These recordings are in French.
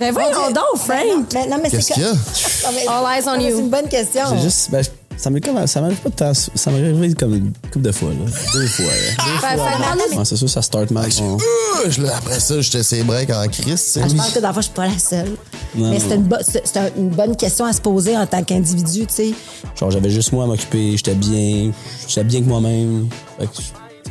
Ben voyons donc, Frank! Mais non, mais Qu'est-ce c'est qu'il y a? Non, mais- All eyes on non, mais you. C'est une bonne question. J'ai juste. Ben, ça m'est comme. Ça m'arrive pas de temps. Ça m'est arrivé comme une couple de fois, là. Deux fois, là. Deux Fait- fois. fait- Ouais, c'est sûr, ça start mal. On- Euh, je l'ai- Après ça, j'étais ses breaks en tu sais. Ah, je pense que dans le fond, je suis pas la seule. Non, mais c'est une, bo- c'est- c'est un- une bonne question à se poser en tant qu'individu, tu sais. Genre, j'avais juste moi à m'occuper, j'étais bien. J'étais bien que moi-même. Fait que,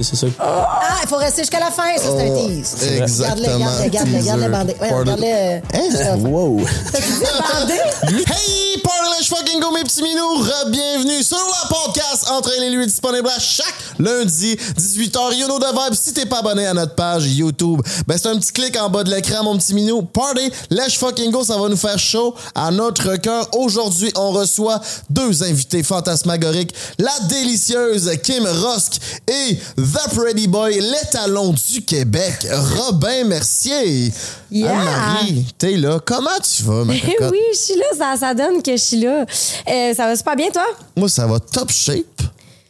c'est ça. Ah, il faut rester jusqu'à la fin, ça, c'est un Oh, tease. exactement. Regarde-le, regarde-le, bandé. Regarde-le. Hein? Wow! Bandé? Hey, Parlish fucking go, mes petits minous. Bienvenue sur le podcast Entraînez lui disponible à chaque lundi, 18h. You know the vibe. Si t'es pas abonné à notre page YouTube, ben c'est un petit clic en bas de l'écran, mon petit minou. Party, let's fucking go. Ça va nous faire chaud à notre cœur. Aujourd'hui, on reçoit deux invités fantasmagoriques. La délicieuse Kim Rosk et The Pretty Boy, l'étalon du Québec, Robin Mercier. Yeah. Anne-Marie, t'es là. Comment tu vas, ma cocotte? oui, je suis là, ça, ça donne que je suis là. Euh, ça va super bien, toi? Moi, ça va top shape.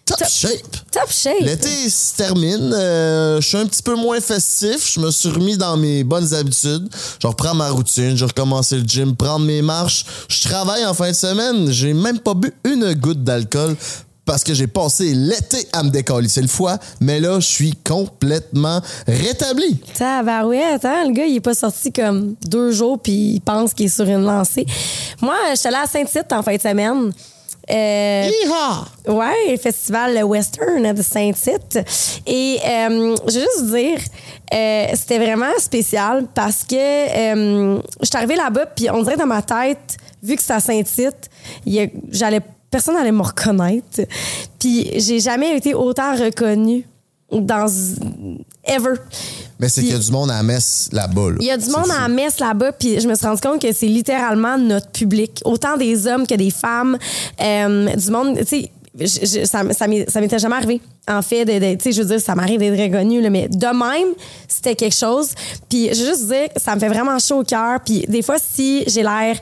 Top, Top- shape. Top shape. L'été se termine. euh, je suis un petit peu moins festif. Je me suis remis dans mes bonnes habitudes. Je reprends ma routine. Je recommencer le gym, prendre mes marches. Je travaille en fin de semaine. J'ai même pas bu une goutte d'alcool parce que j'ai passé l'été à me décoller. C'est le foie. Mais là, je suis complètement rétabli. Tabarouette, hein? Le gars, il est pas sorti comme deux jours puis il pense qu'il est sur une lancée. Moi, je suis allée à Saint-Tite en fin de semaine. Euh! Ouais, festival Western de Saint-Tite. Et euh, je veux juste dire, euh, c'était vraiment spécial parce que euh, je suis arrivée là-bas, puis on dirait dans ma tête, vu que c'est à Saint-Tite, j'allais, personne n'allait me reconnaître. Puis j'ai jamais été autant reconnue dans ever. Mais c'est qu'il y a du monde à la messe là-bas. là. il y a du monde à la messe là-bas, puis je me suis rendu compte que c'est littéralement notre public. Autant des hommes que des femmes. Euh, du monde, tu sais, je- ça, ça m'était jamais arrivé. En fait, tu sais, je veux dire, ça m'arrive d'être reconnu, là, mais de même, c'était quelque chose. Puis je veux juste dire, ça me fait vraiment chaud au cœur. Puis des fois, si j'ai l'air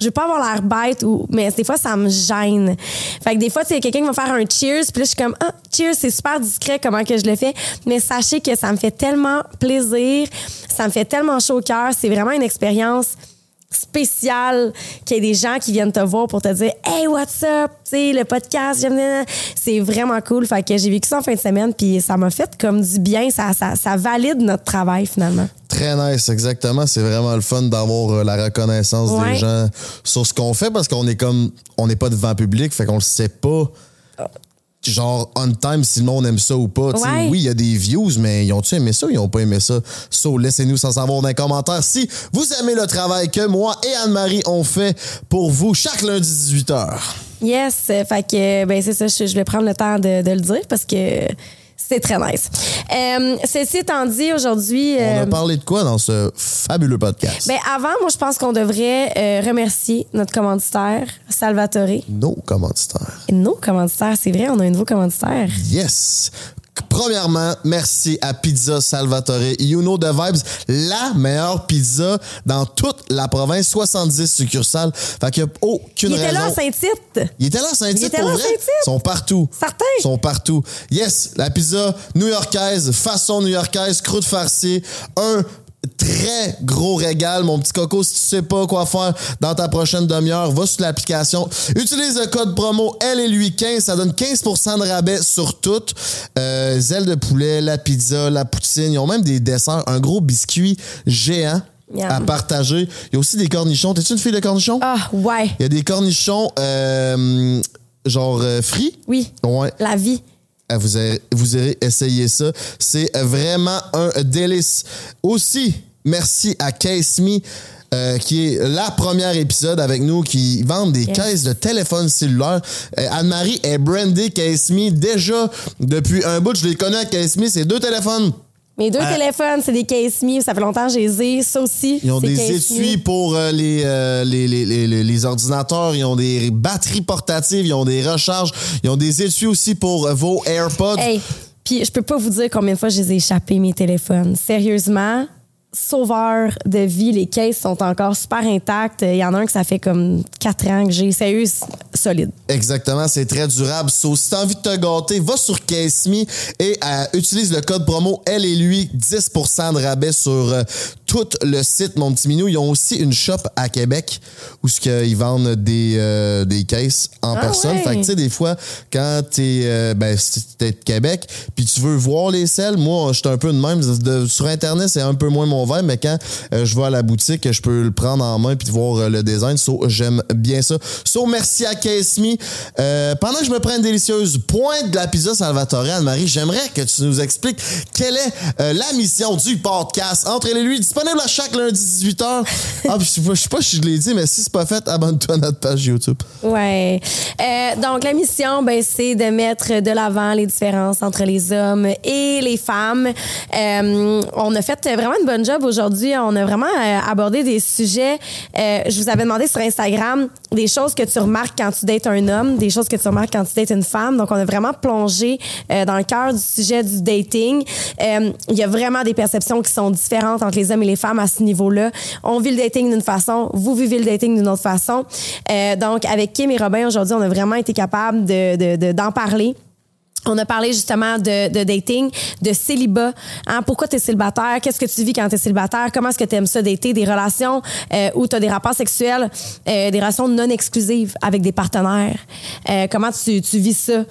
je veux pas avoir l'air bête ou mais des fois ça me gêne. Fait que des fois c'est quelqu'un qui va faire un cheers puis là je suis comme ah cheers c'est super discret comment que je le fais mais sachez que ça me fait tellement plaisir, ça me fait tellement chaud au cœur, c'est vraiment une expérience spéciale qu'il y ait des gens qui viennent te voir pour te dire hey what's up? Tu sais le podcast j'aime c'est vraiment cool fait que j'ai vécu ça en fin de semaine puis ça m'a fait comme du bien ça, ça, ça valide notre travail finalement Très nice, exactement. C'est vraiment le fun d'avoir euh, la reconnaissance Ouais. des gens sur ce qu'on fait parce qu'on est comme on n'est pas devant public, fait qu'on le sait pas. Genre on time si le monde aime ça ou pas. Ouais. Oui, il y a des views, mais ils ont-tu aimé ça ou ils ont pas aimé ça? So, laissez-nous sans savoir dans les commentaires si vous aimez le travail que moi et Anne-Marie ont fait pour vous chaque lundi 18h. Yes, fait que ben c'est ça, je, je vais prendre le temps de, de le dire parce que c'est très nice. Euh, ceci étant dit, aujourd'hui, On euh, a parlé de quoi dans ce fabuleux podcast? ben avant, moi je pense qu'on devrait euh, remercier notre commanditaire Salvatore. Nos commanditaires. Nos commanditaires, c'est vrai, on a un nouveau commanditaire. Yes! Premièrement, merci à Pizza Salvatore. You know the vibes, la meilleure pizza dans toute la province, 70 succursales. Fait qu'il n'y a aucune Il était raison. là à Saint-Tite. Il était là à Saint-Tite Il était pour là à vrai? Saint-Tite. Ils sont partout. Certain. Ils sont partout. Yes, la pizza new-yorkaise, façon new-yorkaise, croûte farcie, un très gros régal, mon petit coco. Si tu sais pas quoi faire dans ta prochaine demi-heure, va sur l'application. Utilise le code promo L et lui 15, ça donne 15% de rabais sur tout. Euh, zèle de poulet, la pizza, la poutine. Ils ont même des desserts, un gros biscuit géant à partager. Il y a aussi des cornichons. T'es-tu une fille de cornichons? Ah ouais, Il y a des cornichons euh, genre euh, frits? oui, Ouais. la vie. Ah, Vous irez, vous irez essayer ça. C'est vraiment un délice. Aussi, merci à Case Me, euh, qui est la première épisode avec nous, qui vendent des Yes. caisses de téléphone cellulaire. Euh, Anne-Marie est brandée Case Me déjà depuis un bout. Je les connais à Case Me. C'est deux téléphones. Mes deux téléphones, c'est des case me. Ça fait longtemps que je les ai. Ça aussi, Ils ont des étuis pour euh, les, euh, les, les, les, les- ordinateurs. Ils ont des batteries portatives. Ils ont des recharges. Ils ont des étuis aussi pour euh, vos AirPods. Hey, puis je peux pas vous dire combien de fois je les ai échappés, mes téléphones. Sérieusement, sauveur de vie, les caisses sont encore super intactes. Il y en a un que ça fait comme quatre ans que j'ai. Sérieux, solide. Exactement, c'est très durable. So, si t'as envie de te gâter, va sur Case Me et euh, utilise le code promo Elle et lui, 10% de rabais sur euh, tout le site, mon petit minou. Ils ont aussi une shop à Québec où ce ils vendent des, euh, des caisses en Ah personne. ouais. Fait que tu sais, des fois, quand t'es euh, ben, t'es de Québec, puis tu veux voir les selles, moi, je suis un peu de même. De- sur Internet, c'est un peu moins mon verre, mais quand euh, je vais à la boutique, je peux le prendre en main puis voir euh, le design. So, j'aime bien ça. So, merci à Case Me. Pendant que je me prends une délicieuse pointe de la pizza Salvatore, Anne-Marie, j'aimerais que tu nous expliques quelle est la mission du podcast Entre les lui, disponible à chaque lundi 18h. Ah, je je sais pas si je l'ai dit, mais si c'est pas fait, abonne-toi à notre page YouTube. Ouais. Euh, donc, la mission, ben, c'est de mettre de l'avant les différences entre les hommes et les femmes. Euh, on a fait vraiment une bonne job aujourd'hui. On a vraiment euh, abordé des sujets. Je vous avais demandé sur Instagram des choses que tu remarques quand tu dates un homme, des choses que tu remarques quand tu dates une femme. Donc, on a vraiment plongé euh, dans le cœur du sujet du dating. Euh, Il y a vraiment des perceptions qui sont différentes entre les hommes et les femmes à ce niveau-là. On vit le dating d'une façon, vous vivez le dating d'une autre façon. Euh, donc, avec Kim et Robin, aujourd'hui, on a vraiment été capable de- de- parler. On a parlé justement de, de dating, de célibat. Hein, pourquoi tu es célibataire? Qu'est-ce que tu vis quand tu es célibataire? Comment est-ce que tu aimes ça dater? Des relations euh, où tu as des rapports sexuels, euh, des relations non exclusives avec des partenaires? Euh, comment tu, tu vis ça?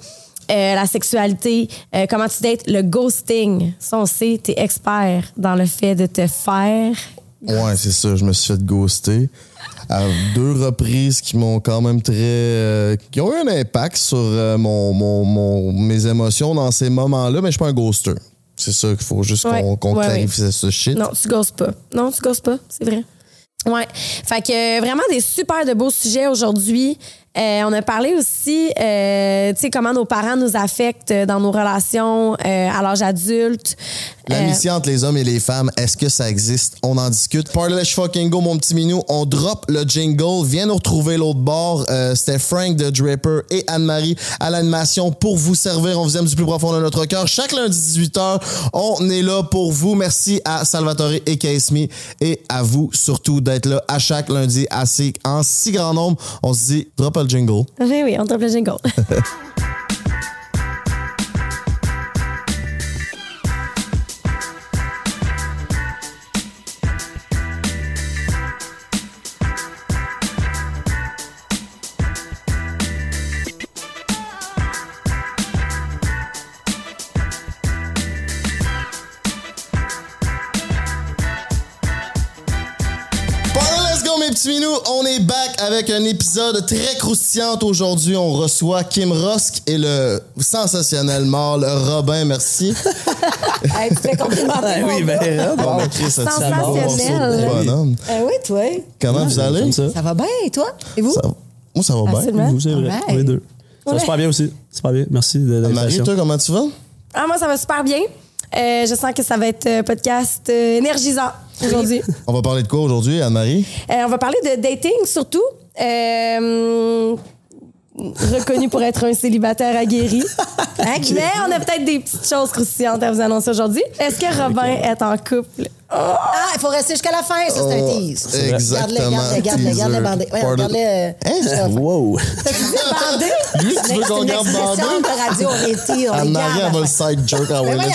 Euh, la sexualité, euh, comment tu dates, le ghosting. Ça, on sait, tu es expert dans le fait de te faire. Ouais, c'est ça. Je me suis fait ghoster à deux reprises qui m'ont quand même très. euh, qui ont eu un impact sur euh, mon, mon- mon- mes émotions dans ces moments-là, mais je suis pas un ghoster. C'est ça qu'il faut juste qu'on Ouais, qu'on ouais, clarifie ce shit. Non, tu gosses pas. Non, tu gosses pas, c'est vrai. Ouais. Fait que euh, vraiment des super de beaux sujets aujourd'hui. Euh, on a parlé aussi, euh, tu sais, comment nos parents nous affectent dans nos relations euh, à l'âge adulte. Euh, L'amitié entre les hommes et les femmes, est-ce que ça existe? On en discute. Parlez fucking go, mon petit minou. On drop le jingle. Viens nous retrouver l'autre bord. Euh, C'était Frank de Draper et Anne-Marie à l'animation pour vous servir. On vous aime du plus profond de notre cœur. Chaque lundi 18h, on est là pour vous. Merci à Salvatore et Me et à vous surtout d'être là à chaque lundi assez, en si grand nombre. On se dit, drop jingle. Oui, oui, on drop le jingle. mes petits minous. On est back avec un épisode très croustillant. Aujourd'hui, on reçoit Kim Rosk et le sensationnel mâle Robin. Merci. Hey, tu fais complimenter. Ah mon oui, ben, Bon, ben, Chris, Sensationnel. bonhomme? Euh, oui, toi. Comment vous allez? Ça. Ça va bien, et toi? Et vous? Ça- Moi, ça va bien. Vous, c'est vrai. Alright. On est deux. Ça va Ouais. super bien aussi. Super bien. Merci de Marie, l'invitation. toi, comment tu vas? Ah, moi, ça va super bien. Euh, je sens que ça va être un podcast euh, énergisant aujourd'hui. On va parler de quoi aujourd'hui, Anne-Marie? Euh, on va parler de dating surtout. Euh, reconnu pour être un célibataire aguerri. Mais on a peut-être des petites choses croustillantes à vous annoncer aujourd'hui. Est-ce que Robin est en couple? Ah, il faut rester jusqu'à la fin, ça, c'est un Oh, tease. exactement, regarde-le, teaser. regarde-le bandé. Ouais, regarde-le. euh, Hein? Wow. Bandé? Lui, tu veux qu'on garde bandé? de radio, on est tiré, on à elle va la le side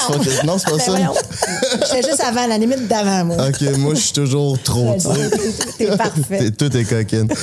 fuck it. Non, c'est pas ça. voyons. J'étais juste avant, la limite d'avant, moi. Ok, moi, je suis toujours trop, tu. T'es parfait. T'es- Tout est coquine.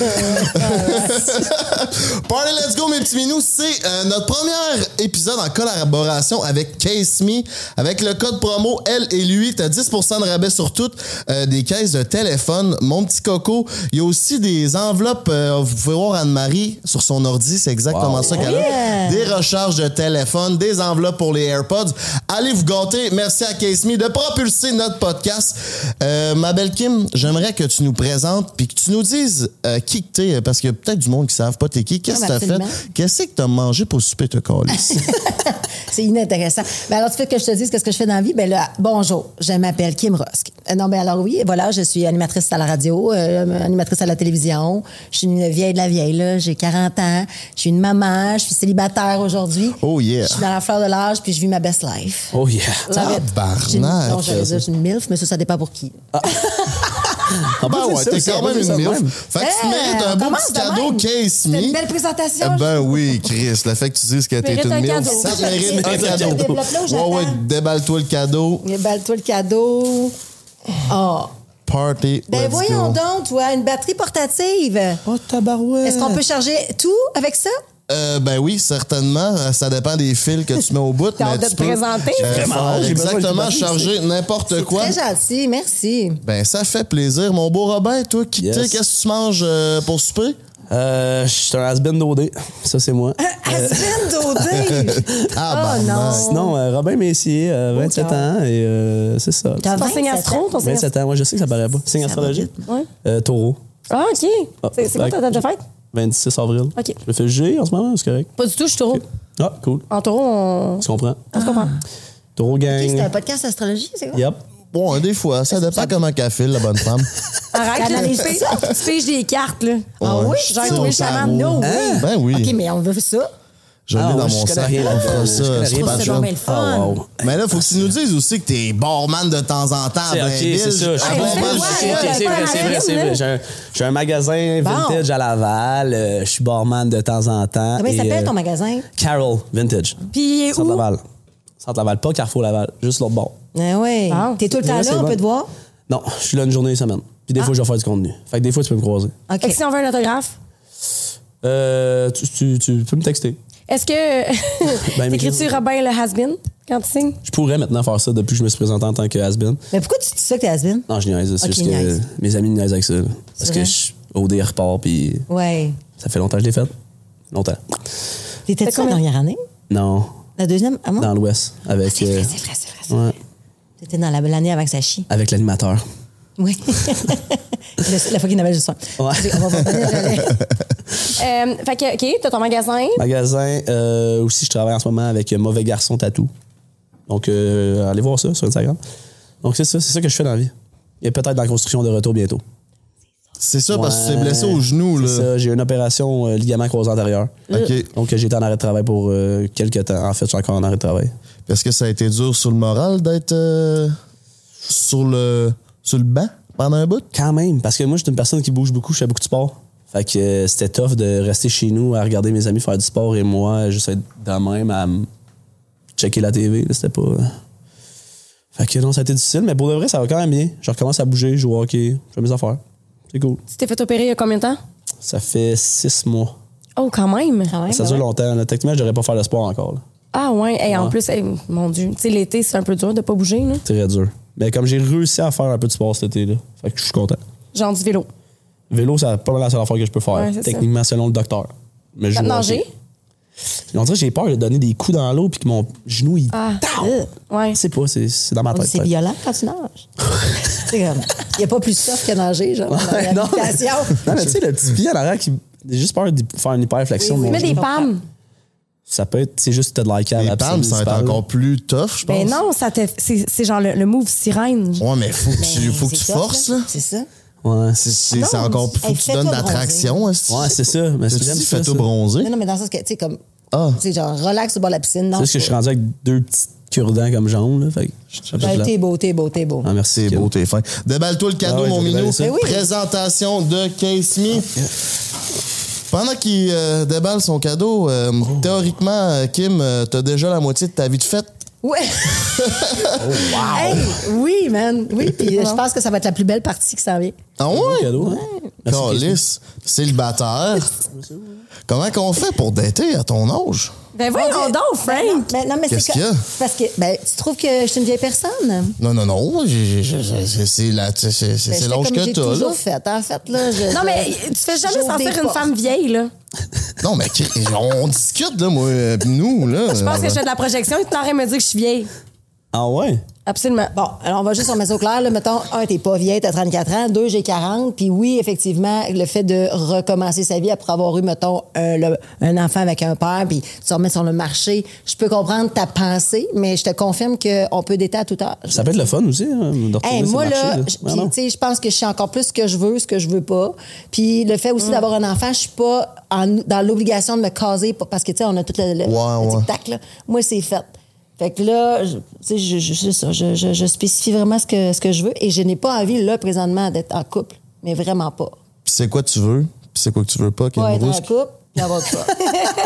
Party Let's Go, mes petits minous, c'est euh, notre premier épisode en collaboration avec Case Me. Avec le code promo Elle et lui, t'as 10% de rabais sur toutes euh, des caisses de téléphone. Mon petit coco, il y a aussi des enveloppes. euh, vous pouvez voir Anne-Marie sur son ordi, c'est exactement Wow. ça qu'elle a. Des recharges de téléphone, des enveloppes pour les AirPods. Allez vous gâter. Merci à Case Me de propulser notre podcast. Euh, ma belle Kim, j'aimerais que tu nous présentes puis que tu nous dises qui que t'es, parce qu'il y a peut-être du monde qui ne savent pas t'es qui. Qu'est-ce que t'as fait? Qu'est-ce que t'as mangé pour souper, te? C'est inintéressant. Ben alors, tu veux que je te dise qu'est-ce que je fais dans la vie? Ben là, bonjour, je m'appelle Kim Rosk. Euh, non, ben alors oui, voilà, je suis animatrice à la radio, euh, animatrice à la télévision. Je suis une vieille de la vieille, là. J'ai 40 ans. Je suis une maman. Je suis célibataire aujourd'hui. Oh yeah. Je suis dans la fleur de l'âge, puis je vis ma best life. Oh yeah. Tabarnak. Je suis une- Non, dire, je suis une MILF, mais ça, ça dépend pour qui. En Ben ouais, c'est t'es quand même une milf. Fait que tu Hey, mérites un beau petit de cadeau. Case Me. une belle présentation. Eh Ben oui, Chris, le fait que tu dises que t'es une cadeau. ça te mérite un cadeau. Ouais, ouais, déballe-toi le cadeau. Balle-toi le cadeau. Oh, party. Ben Let's voyons go. donc, toi, une batterie portative. Oh, tabarouette. Est-ce qu'on peut charger tout avec ça? Euh, ben oui, certainement. Ça dépend des fils que tu mets au bout. T'as hâte de te peux, présenter? euh, Vraiment, exactement charger n'importe quoi. Très gentil, merci. Ben ça fait plaisir. Mon beau Robin, toi, qui Yes. qu'est-ce que tu manges euh, pour souper? Euh, je suis un has-been d'OD. Ça, c'est moi. Aspen Daudé! Ah, oh non! Sinon, euh, Robin Messier, euh, 27 cœur. ans, et euh, c'est ça. T'as Ton signe 27 astro, ans? ton signe 27 ans, ouais, je sais que ça paraît pas. Signe. Ouais. Euh, taureau. Ah, OK. Ah, C'est quoi ta date de fête? 26 avril. OK. Je me fais juger en ce moment, c'est correct. Pas du tout, je suis taureau. Ah, cool. En taureau, on, Tu comprends? on se comprend. Taureau gang. Ok, C'est un podcast astrologie, c'est quoi? Yep. Bon, hein, des fois, ça dépend comment qu'elle file, la bonne femme. Arrête, là, tu piges- ça. tu piges des cartes, là. Ah Ouais. oui? Genre, oui, chaman, tarot. no. Hein? Ben oui. OK, mais on veut ça. Je l'ai Ah, dans ouais, mon je connais sac. On fera ça. c'est pas le fun. Ah, wow. Mais là, faut que tu nous dises aussi que t'es barman de temps en temps. C'est ok, c'est ça. Ah, vrai, c'est vrai, c'est vrai. J'ai un, magasin vintage à Laval. euh, je suis barman de temps en temps. Comment il s'appelle euh, ton magasin? Carol Vintage. Puis où? Laval. Centre Laval, pas Carrefour Laval, juste l'autre bord. Ah oui. Bon. T'es tout le temps là, on peut te voir? Non, je suis là une journée et semaine. Puis des fois, je vais faire du contenu. Fait que des fois, tu peux me croiser. OK. Si on veut un autographe, Euh, tu, tu- tu peux me texter. Est-ce que. Ben, T'écris-tu Robin le has-been quand tu signes? Je pourrais maintenant faire ça depuis que je me suis présenté en tant que has-been. Mais pourquoi tu dis ça que t'es Asbin? Non, je niaise. C'est Ok, juste que niaise. mes amis niaisent avec ça. Parce vrai? que je OD repart, puis Ouais. ça fait longtemps que je l'ai fait. Longtemps. T'étais-tu la dernière année? Non, La deuxième? Ah, moi? dans l'Ouest. Avec, C'est vrai, euh, c'est vrai, c'est vrai. c'est vrai. ouais, T'étais dans la- l'année avant que ça chie. avec l'animateur. Oui. La fois qu'il n'avait juste un. Ouais. On va. Euh, fait que, OK, t'as ton magasin. Magasin, euh, aussi, je travaille en ce moment avec Mauvais Garçon Tatou. Donc, euh, allez voir ça sur Instagram. Donc, c'est ça, c'est ça que je fais dans la vie. A peut-être dans la construction de retour bientôt. C'est ça, parce que tu t'es blessé au genou, C'est ça, j'ai eu une opération euh, ligament croisé antérieur. OK. Donc, j'ai été en arrêt de travail pour euh, quelques temps. En fait, je suis encore en arrêt de travail. Est-ce que ça a été dur sur le moral d'être euh, sur le sur le banc pendant un bout? Quand même, parce que moi, je suis une personne qui bouge beaucoup, je fais beaucoup de sport. Fait que euh, c'était tough de rester chez nous à regarder mes amis faire du sport et moi, juste être dans même à checker la TV. C'était pas. euh. Fait que non, ça a été difficile, mais pour de vrai, ça va quand même bien. Je recommence à bouger, je joue au hockey, je fais mes affaires. C'est cool. Tu t'es fait opérer il y a combien de temps? Ça fait six mois. Oh, quand même. Quand même, Ça dure ouais. longtemps. là. Techniquement, je devrais pas faire le sport encore. là. Ah, ouais. Et en Ouais. plus, hey, mon Dieu. Tu sais, l'été, c'est un peu dur de pas bouger, là. Très dur. Mais comme j'ai réussi à faire un peu de sport cet été-là, fait que je suis content. Genre du vélo. Vélo, c'est pas mal la seule affaire que je peux faire, Ouais, c'est ça. techniquement, selon le docteur. Mais je nager? On dirait que j'ai peur de donner des coups dans l'eau puis que mon genou, il. Ah, euh, ouais. Je sais pas, c'est c'est dans ma tête. C'est violent quand tu nages. C'est. Il n'y a pas plus soft que nager, genre. Ouais, non, mais, l'habitation. non, mais tu sais, le petit pied en arrière qui. J'ai juste peur de faire une hyperflexion. Oui, des genou. Ça peut être. C'est juste t'as de la cave Les palmes, ça va être encore plus tough, je pense. Ben non, ça te- c'est c'est genre le, le move sirène. Ouais, mais faut que tu, Mais faut que tu forces, là. C'est ça. Ouais. C'est- C'est Non, c'est encore plus. Faut que tu donnes de fais-toi l'attraction. est-ce que- Ouais, c'est ça. Mais Tu c'est- ça, fais-toi bronzer? Non, non, mais dans le sens que, tu sais, comme. Ah. Tu sais, genre, relax au bord de la piscine. Non. C'est juste que je suis rendu avec deux petits cure-dents comme jaune, là. Fait Ben, T'es beau, t'es beau, t'es beau. Ah, merci. C'est beau, t'es fin. Déballe-toi le cadeau, Ah ouais, mon minou. Ben oui. Présentation de Case Me. Pendant qu'il euh, déballe son cadeau, euh, Oh. théoriquement, euh, Kim, euh, t'as déjà la moitié de ta vie de fête. Ouais. Hey, oui, man. Oui, puis je pense que ça va être la plus belle partie qui s'en vient. Ah ouais? cadeau, hein? Calice, célibataire. Comment qu'on fait pour dater à ton âge? Ben voyons donc, Frank. Mais, non, mais c'est Qu'est-ce que- qu'il y a? Parce que, ben, tu trouves que je suis une vieille personne? Non, non, non. c'est- C'est la- c'est- c'est- Ben, c'est je fais l'âge que j'ai t'as, là. toujours fait. En fait, là, je, Non, mais tu fais jamais sentir une femme vieille, là. Non, mais on discute, là, moi, euh, pis nous, là. Je pense que je fais de la projection et tu de me dire que je suis vieille. Ah ouais? Absolument. Bon, alors on va juste remettre ça au clair. Là. Mettons, un, t'es pas vieille, t'as 34 ans. Deux, j'ai 40. Puis oui, effectivement, le fait de recommencer sa vie après avoir eu, mettons, un, le- un enfant avec un père, puis tu te remets sur le marché, je peux comprendre ta pensée, mais je te confirme qu'on peut dater à tout âge. Ça peut être le fun aussi, hein, de Hey, moi, marché, là, là. je- tu sais, pense que je sais encore plus ce que je veux, ce que je veux pas. Puis le fait Mm. aussi d'avoir un enfant, je suis pas en- dans l'obligation de me caser parce que, tu sais, on a tout le, le- Ouais, le ouais. tic-tac, là. Moi, c'est fait. Fait que là, je- tu sais, je, je, ça, je, je- je spécifie vraiment ce que, ce que je veux et je n'ai pas envie, là, présentement, d'être en couple. Mais vraiment pas. Pis c'est quoi tu veux? Pis c'est quoi que tu veux pas, Pas être en couple, puis avoir pas.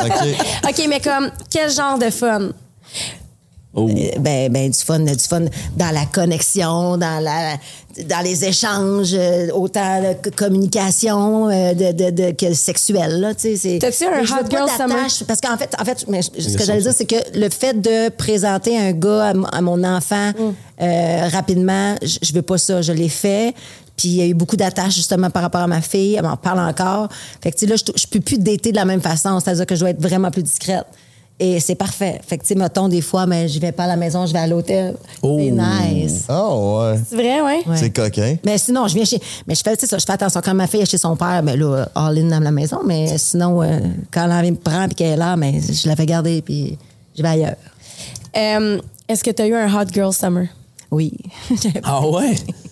OK. OK, mais comme, quel genre de fun? Oh. Euh, Ben, ben, du fun, du fun dans la connexion, dans la, dans les échanges, euh, autant de communication euh, de, de, de- que sexuel, là, tu sais. c'est- T'as-tu un hot girl summer? Parce qu'en fait, en fait, mais ce que j'allais dire, c'est que le fait de présenter un gars à, mon enfant Mm. euh, rapidement, je, je veux pas ça. Je l'ai fait. Puis il y a eu beaucoup d'attaches justement par rapport à ma fille. Elle m'en parle encore. Fait que tu sais, là, je, je peux plus dater de la même façon. C'est-à-dire que je dois être vraiment plus discrète. Et c'est parfait. Fait que, tu sais, mettons, des fois, mais je vais pas à la maison, je vais à l'hôtel. Oh. C'est nice. Oh, ouais. C'est vrai, ouais? Ouais. C'est coquin. Mais sinon, je viens chez. Mais je fais, tu sais ça, je fais attention. Quand ma fille est chez son père, ben là, all in dans la maison. Mais sinon, euh, quand elle me prend et qu'elle est là, mais je la fais garder puis je vais ailleurs. Euh, Est-ce que tu as eu un hot girl summer? Oui. Ah ouais?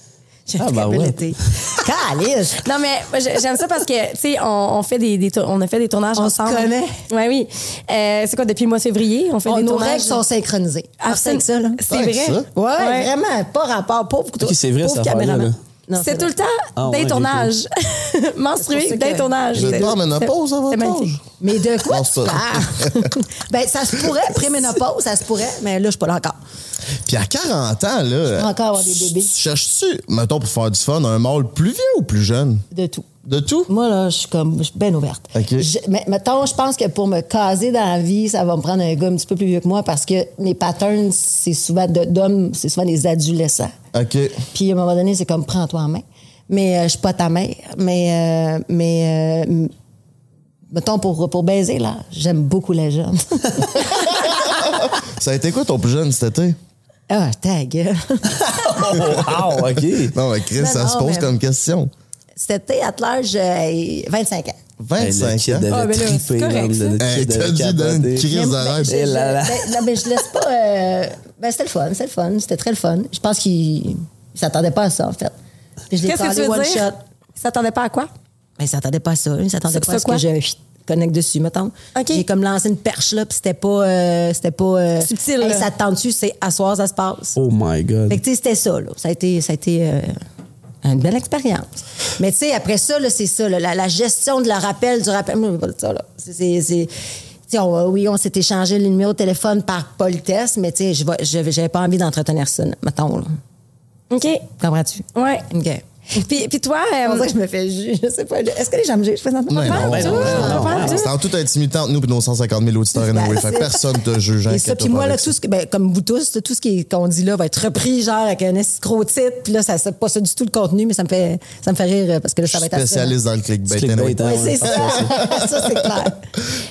J'ai Ah, un bah très bel ouais. été. Calice! Non, mais j'aime ça parce que, tu sais, on, on fait des, des on a fait des tournages On se ensemble. connaît. Oui, oui. Euh, c'est quoi, depuis le mois de février? On fait Oh, des nos tournages? règles sont synchronisées. Ah, avec ça, là. C'est Ouais, vrai? ça. Ouais, Ouais. vraiment, pas rapport. Pauvre, Ok, c'est vrai, pauvre caméraman. C'est tout le temps Ah, des ouais, tournages. C'est Menstrué des tournages. Vous êtes pas en ménopause à C'est votre magnifique. âge? Mais de quoi Non, tu c'est parles? ben, ça se pourrait, préménopause, ça se pourrait, mais là, je suis pas là encore. Puis à 40 ans, là. peux encore avoir des bébés. tu Cherches-tu, mettons, pour faire du fun, un mâle plus vieux ou plus jeune? De tout. De tout? Moi, là, je suis comme, je suis bien ouverte. OK. Je- mais, mettons, je pense que pour me caser dans la vie, ça va me prendre un gars un petit peu plus vieux que moi parce que mes patterns, c'est souvent d'hommes, c'est souvent des adolescents. OK. Puis à un moment donné, c'est comme, prends-toi en main. Mais euh, je suis pas ta mère. Mais, euh, mais euh, mettons, pour, pour baiser, là, j'aime beaucoup les jeunes. Ça a été quoi ton plus jeune cet été? Ah, ta gueule. Oh, wow, OK. Non, mais Chris, Non, ça non, se pose mais- comme question. Été, à l'âge, euh, 25 ans. Hey, le 25 kid ans? Ah, ben là, c'est correct, ça. Hey, t'as dit dans une capoter. crise Mais- d'arrêt. je- Eh je- là là. ben, non, mais je laisse pas. euh, ben, c'était le fun, c'était le fun, c'était très le fun. Je pense qu'il il s'attendait pas à ça, en fait. Puis je l'ai Qu'est-ce que tu veux one dire? shot. Il s'attendait pas à quoi? Mais il s'attendait pas à ça. Il s'attendait pas à ce quoi? que je connecte dessus, mettons. J'ai comme lancé une perche, là, puis c'était pas. euh, c'était pas. euh, Subtil, Hey, là. ça te tente-tu, c'est à soir, ça se passe. Oh my God. Fait que, tu sais, c'était ça, là. Ça a été, ça a été euh, une belle expérience. Mais, tu sais, après ça, là, c'est ça, là, la, la gestion de la rappel, du rappel. Moi, je veux pas de ça, là. C'est. on- oui, on s'est échangé le numéro de téléphone par politesse, mais tu sais, j'avais pas envie d'entretenir ça, mettons. Là. OK. Comprends-tu? Ouais. OK. Puis, puis toi, euh, ça que je me fais juger. Je sais pas. Est-ce que les gens me jugent? présentement? Mais pas non. C'est en toute intimité entre nous et nos 150 000 auditeurs anyway. Fait personne te juge. Et ça, puis moi, là, tout ce que, ben, comme vous tous, tout ce qu'on dit là va être repris, genre, avec un escroc titre. Puis là, ça, c'est pas ça du tout le contenu, mais ça me fait, ça me fait rire euh, parce que là, ça va être spécialiste dans le clickbait. Clickbait, hein. Oui, c'est ça. ça, c'est clair.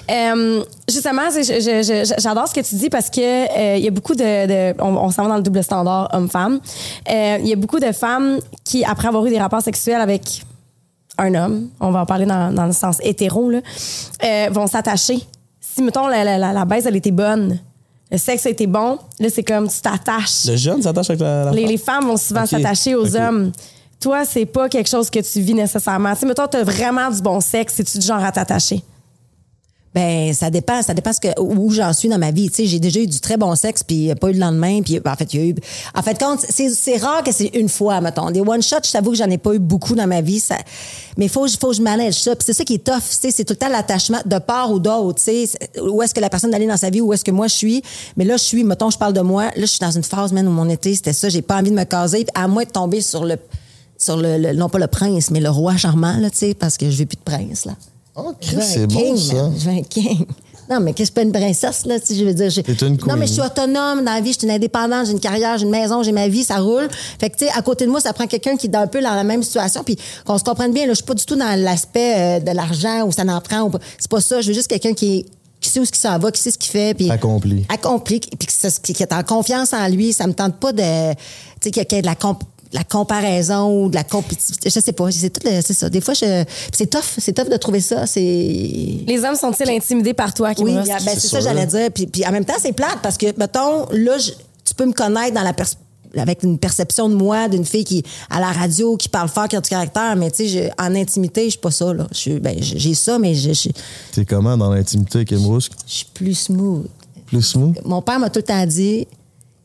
Euh, justement, c'est- je- je- je- j'adore ce que tu dis parce que euh, il y a beaucoup de, de- on, on s'en va dans le double standard homme-femme. Euh, Il y a beaucoup de femmes qui, après avoir eu des rapports sexuels avec un homme, on va en parler dans, dans le sens hétéro, là, euh, vont s'attacher. Si mettons la, la, la, la baise elle était bonne, le sexe a été bon, là c'est comme tu t'attaches. Le jeune s'attache avec la, Les, femme? les femmes vont souvent s'attacher aux hommes. Toi, c'est pas quelque chose que tu vis nécessairement. Sais, mettons, t'as vraiment du bon sexe, c'est-tu du genre à t'attacher? Ben, ça dépend, ça dépend ce que, où j'en suis dans ma vie. Tu sais, j'ai déjà eu du très bon sexe, puis pas eu le lendemain, puis en fait, il y a eu. En fait, compte, c'est, c'est rare que c'est une fois, mettons. Des one-shots, je t'avoue que j'en ai pas eu beaucoup dans ma vie. Ça, mais faut, faut que je manage ça. C'est ça qui est tough, tu sais, c'est tout le temps l'attachement de part ou d'autre, tu sais. Où est-ce que la personne allait dans sa vie, où est-ce que moi je suis. Mais là, je suis, mettons, je parle de moi. Là, je suis dans une phase, man, où mon été, c'était ça. J'ai pas envie de me caser, à moins de tomber sur le. Sur le, le- non pas le prince, mais le roi charmant, là, tu sais, parce que je veux plus de prince, là. Oh, Je c'est bon, king, ça. Je veux un king. Non, mais qu'est-ce que c'est pas une princesse, là? sais, Je veux dire, T'es une Non, mais je suis autonome dans la vie, je suis une indépendante, j'ai une carrière, j'ai une maison, j'ai ma vie, ça roule. Fait que, tu sais, à côté de moi, ça prend quelqu'un qui est un peu dans la même situation. Puis qu'on se comprenne bien, là, je suis pas du tout dans l'aspect euh, de l'argent où ça n'en prend. ou pas. C'est pas ça. Je veux juste quelqu'un qui est qui sait où ce qui s'en va, qui sait ce qu'il fait. Puis Accompli. Accompli. Puis qui, est en confiance en lui. Ça me tente pas de. Tu sais, qu'il y ait de la comp- la comparaison ou de la compétitivité. Je sais pas. C'est tout le- c'est ça. Des fois, je, c'est tough. C'est tough de trouver ça. C'est. Les hommes sont-ils intimidés par toi, Kim Oui, Ross? ben, c'est C'est ça j'allais dire. Puis, puis en même temps, c'est plate parce que, mettons, là, je- tu peux me connaître dans la pers- avec une perception de moi, d'une fille qui à la radio, qui parle fort, qui a du caractère, mais tu sais, en intimité, je suis pas ça. Là. Je ben, j'ai j'ai ça, mais je, je, T'es comment dans l'intimité, Kim Rousk? je suis plus smooth. Plus smooth? Mon père m'a tout le temps dit,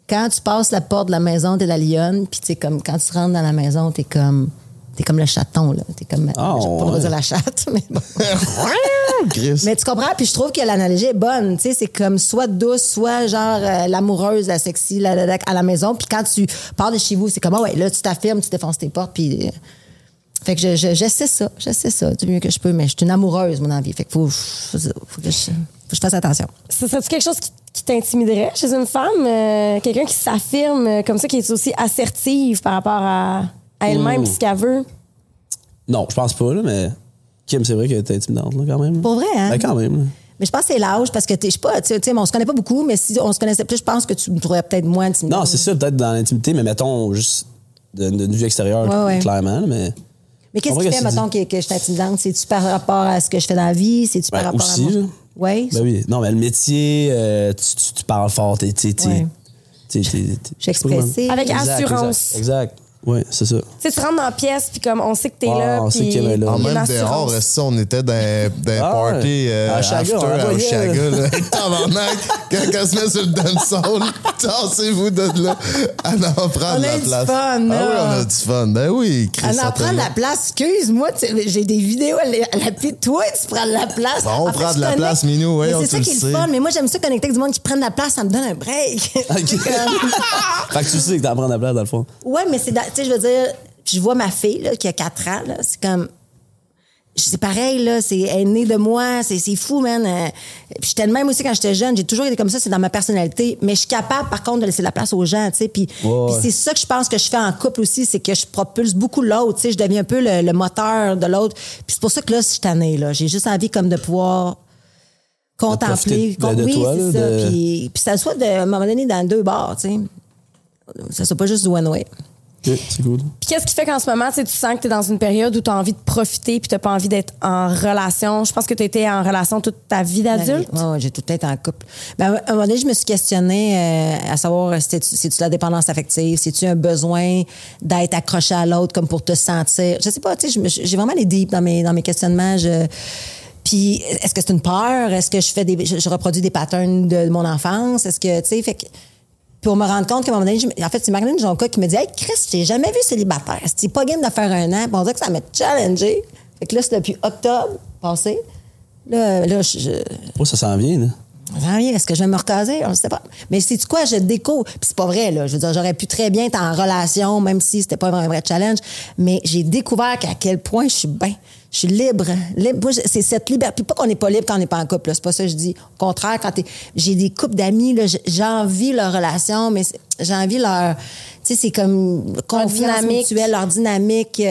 quand tu passes la porte de la maison, t'es la lionne, puis tu sais, comme quand tu rentres dans la maison, t'es comme T'es comme le chaton, là. T'es comme. Ah, vais pas le ouais. dire la chatte, mais bon. Mais tu comprends? Puis je trouve que l'analogie est bonne. Tu sais, c'est comme soit douce, soit genre euh, l'amoureuse, la sexy, la, la- la- à la maison. Puis quand tu pars de chez vous, c'est comme, ah ouais, là, tu t'affirmes, tu défonces tes portes. Puis. euh, fait que je, je, j'essaie ça. J'essaie ça du mieux que je peux. Mais je suis une amoureuse, mon envie. Fait que faut, faut, faut que, je, faut que je fasse attention. Ce serait-tu quelque chose qui, qui t'intimiderait chez une femme? Euh, Quelqu'un qui s'affirme comme ça, qui est aussi assertive par rapport à, à elle-même, ce qu'elle veut? Non, je pense pas, là, mais Kim, c'est vrai qu'elle était intimidante, là, quand même. Pour vrai, hein? Ben, quand même. là. Mais je pense que c'est l'âge parce que t'es- je sais pas, tu sais, on se connaît pas beaucoup, mais si on se connaissait plus, je pense que tu me trouverais peut-être moins intimidante. Non, c'est ça, peut-être dans l'intimité, mais mettons juste de- d'une vue extérieure, Ouais, ouais. clairement. Mais, Mais qu'est-ce qui fait, que mettons, que, que je suis intimidante? C'est-tu par rapport à ce que je fais dans la vie? C'est-tu par Ben, rapport aussi, à mon... Oui, ben oui. Non, mais le métier, euh, tu, tu- tu parles fort, t'es. Ouais. je suis expressive. Avec Exact, assurance. Exact. exact. Oui, c'est ça. Tu sais, tu rentres dans la pièce, puis comme on sait que t'es Ah, là, on sait puis qu'elle est là. a En même dehors, si on était dans, dans un Ah, party ouais. euh, À Chaga, after on à Chaga, là. Tabarnak, quand elle se met sur le dancehall, tassez-vous de là. Elle en prend On de a la du place. fun, ah oui, on a du fun. Ben oui, Chris. Elle en prend de la place. Excuse-moi, tu sais, j'ai des vidéos, elle, elle appuie toi, tu prends de la place. Bon, on En fait, prend je de la place, Minou, ouais, on c'est ça qui est le fun. Mais moi, j'aime ça connecter avec du monde qui prennent de la place, ça me donne un break. OK. fait que tu sais que t'en prends de la place, dans le fond. Ouais, mais c'est, tu sais, je veux dire, je vois ma fille, là, qui a 4 ans, là, c'est comme, c'est pareil, là, c'est elle est née de moi, c'est, c'est fou, man. Euh, puis j'étais de même aussi quand j'étais jeune, j'ai toujours été comme ça, c'est dans ma personnalité, mais je suis capable, par contre, de laisser la place aux gens, tu sais, puis, ouais. c'est ça que je pense que je fais en couple aussi, c'est que je propulse beaucoup l'autre, tu sais, je deviens un peu le, le moteur de l'autre, puis c'est pour ça que là, je suis tannée, là, j'ai juste envie comme de pouvoir contempler, de- de oui, c'est ça, de- puis, puis ça soit de, à un moment donné dans deux bars, tu sais, ça soit pas juste du one c'est. Puis qu'est-ce qui fait qu'en ce moment, tu tu sens que tu es dans une période où tu as envie de profiter puis tu pas envie d'être en relation? Je pense que tu étais en relation toute ta vie d'adulte. Oui, ouais, j'ai tout le temps été en couple. Ben, à un moment donné, je me suis questionnée euh, à savoir, c'est-tu c'est-tu la dépendance affective? C'est-tu un besoin d'être accroché à l'autre comme pour te sentir? Je sais pas, tu sais, j'ai vraiment les deep dans mes, dans mes questionnements. Je- puis, est-ce que c'est une peur? Est-ce que je fais des, je, je reproduis des patterns de mon enfance? Est-ce que, tu sais, fait que, pour me rendre compte qu'à un moment donné, en fait, c'est Marlène Jonca qui me dit Hey, Chris, je t'ai jamais vu célibataire. C'était pas game de faire un an. Puis on dirait que ça m'a challengé. Fait que là, c'est depuis octobre passé. Là, là je- Oh, ça s'en vient, là. ah oui, est-ce que je vais me recaser? On ne sait pas. Mais c'est quoi? Je découvre? Puis c'est pas vrai, là. Je veux dire, j'aurais pu très bien être en relation, même si c'était pas un vrai challenge. Mais j'ai découvert qu'à quel point je suis bien. Je suis libre. libre. C'est cette liberté. Puis pas qu'on n'est pas libre quand on n'est pas en couple. C'est pas ça que je dis. Au contraire, quand j'ai des couples d'amis, j'envie leur relation, mais j'envie leur. Tu sais, c'est comme confiance dynamique. mutuelle, leur dynamique.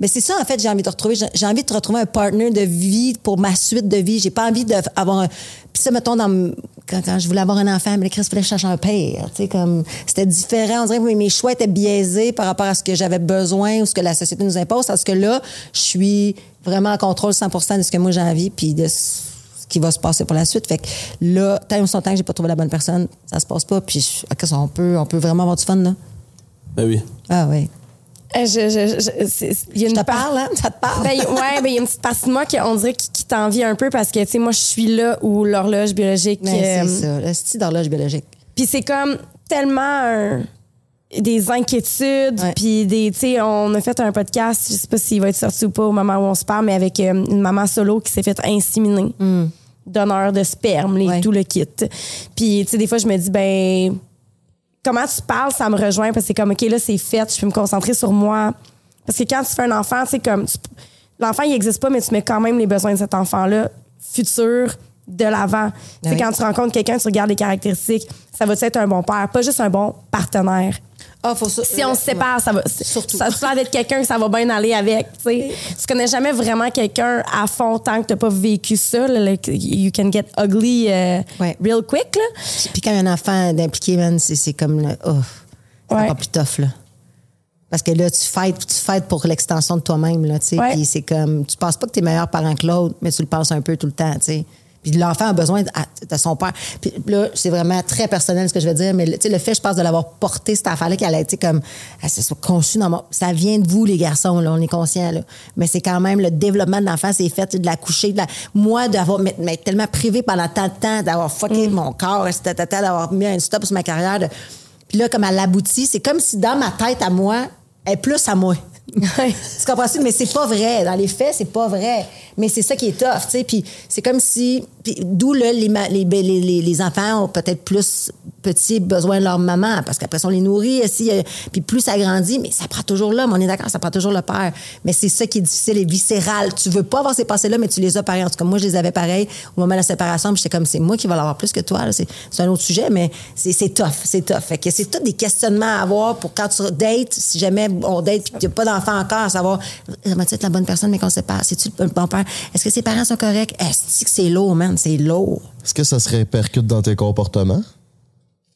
Mais c'est ça, en fait, j'ai envie de retrouver. J'ai envie de retrouver un partner de vie pour ma suite de vie. J'ai pas envie d'avoir un. Puis ça, mettons, dans, quand, quand je voulais avoir un enfant, mais il fallait que je cherche un père. Tu sais, comme. C'était différent. On dirait que mes choix étaient biaisés par rapport à ce que j'avais besoin ou ce que la société nous impose. Parce que là, je suis vraiment en contrôle 100% de ce que moi j'ai envie puis de ce qui va se passer pour la suite. Fait que là, tant ou son temps que j'ai pas trouvé la bonne personne, ça se passe pas. Puis je- ok, on peut, on peut vraiment avoir du fun, là. Ben oui. Ah oui. Euh, je- je- je- il y a Je une te part- parle, hein? Ça te parle? Ben, ouais, ben, il y a une petite partie de moi qui, on dirait, qui, qui t'envie un peu parce que, tu sais, moi, je suis là où l'horloge biologique. Mais euh, c'est ça, le style d'horloge biologique. Puis c'est comme tellement un- des inquiétudes, puis des, tu sais, on a fait un podcast, je sais pas s'il va être sorti ou pas au moment où on se parle, mais avec euh, une maman solo qui s'est fait inséminer. Donneur de sperme, les, Hmm. Tout le kit. Puis, tu sais, des fois, je me dis, ben, comment tu parles, ça me rejoint parce que c'est comme, OK, là, c'est fait, je peux me concentrer sur moi. Parce que quand tu fais un enfant, sais, comme, l'enfant, il n'existe pas, mais tu mets quand même les besoins de cet enfant-là, futur, de l'avant. C'est oui. quand tu rencontres quelqu'un, tu regardes les caractéristiques, ça va être un bon père, pas juste un bon partenaire. Ah, faut ça. Si on se sépare, ça va. Surtout. Ça a l'air d'être quelqu'un que ça va bien aller avec. Tu. Tu connais jamais vraiment quelqu'un à fond tant que tu n'as pas vécu ça. là, you can get ugly euh, Ouais. real quick. Là. Puis quand il y a un enfant d'impliqué, man, c'est, comme le. Oh, c'est Ouais. encore plus tough, là. Parce que là, tu fêtes, tu fêtes pour l'extension de toi-même, là, tu. Ouais. Puis c'est comme. Tu penses pas que t'es meilleur parent que l'autre, mais tu le penses un peu tout le temps, tu sais. Puis l'enfant a besoin de, son père. Puis là, c'est vraiment très personnel ce que je veux dire, mais le- tu sais, le fait, je pense, de l'avoir porté, cette affaire-là, qu'elle a été comme. Elle se soit conçue dans mon. Ça vient de vous, les garçons, là, on est conscients, là. Mais c'est quand même le développement de l'enfant, c'est fait de la coucher. De la... Moi, d'avoir m'être tellement privé pendant tant de temps, d'avoir fucké mon corps, d'avoir mis un stop sur ma carrière. de- Puis là, comme elle aboutit, c'est comme si dans ma tête à moi, elle est plus à moi. Tu comprends-tu? Mais c'est pas vrai. Dans les faits, c'est pas vrai. Mais c'est ça qui est tough, tu sais. Puis c'est comme si... D'où les, les, les, les, les enfants ont peut-être plus petits besoin de leur maman parce qu'après on les nourrit. aussi, euh, puis plus ça grandit, mais ça prend toujours l'homme. On est d'accord, ça prend toujours le père. Mais c'est ça qui est difficile et viscéral. Tu veux pas avoir ces pensées-là, mais tu les as pareil. En tout cas, moi, je les avais pareil au moment de la séparation. Puis j'étais comme, c'est moi qui vais l'avoir plus que toi. C'est un autre sujet, mais c'est tough. C'est tough. Fait que c'est tous des questionnements à avoir pour quand tu dates, si jamais on date puis que tu n'as pas d'enfant encore, savoir, ça va être la bonne personne, mais qu'on se sépare? C'est-tu le bon père? Est-ce que ses parents sont corrects? Est-ce que c'est lourd, man? C'est lourd. Est-ce que ça se répercute dans tes comportements?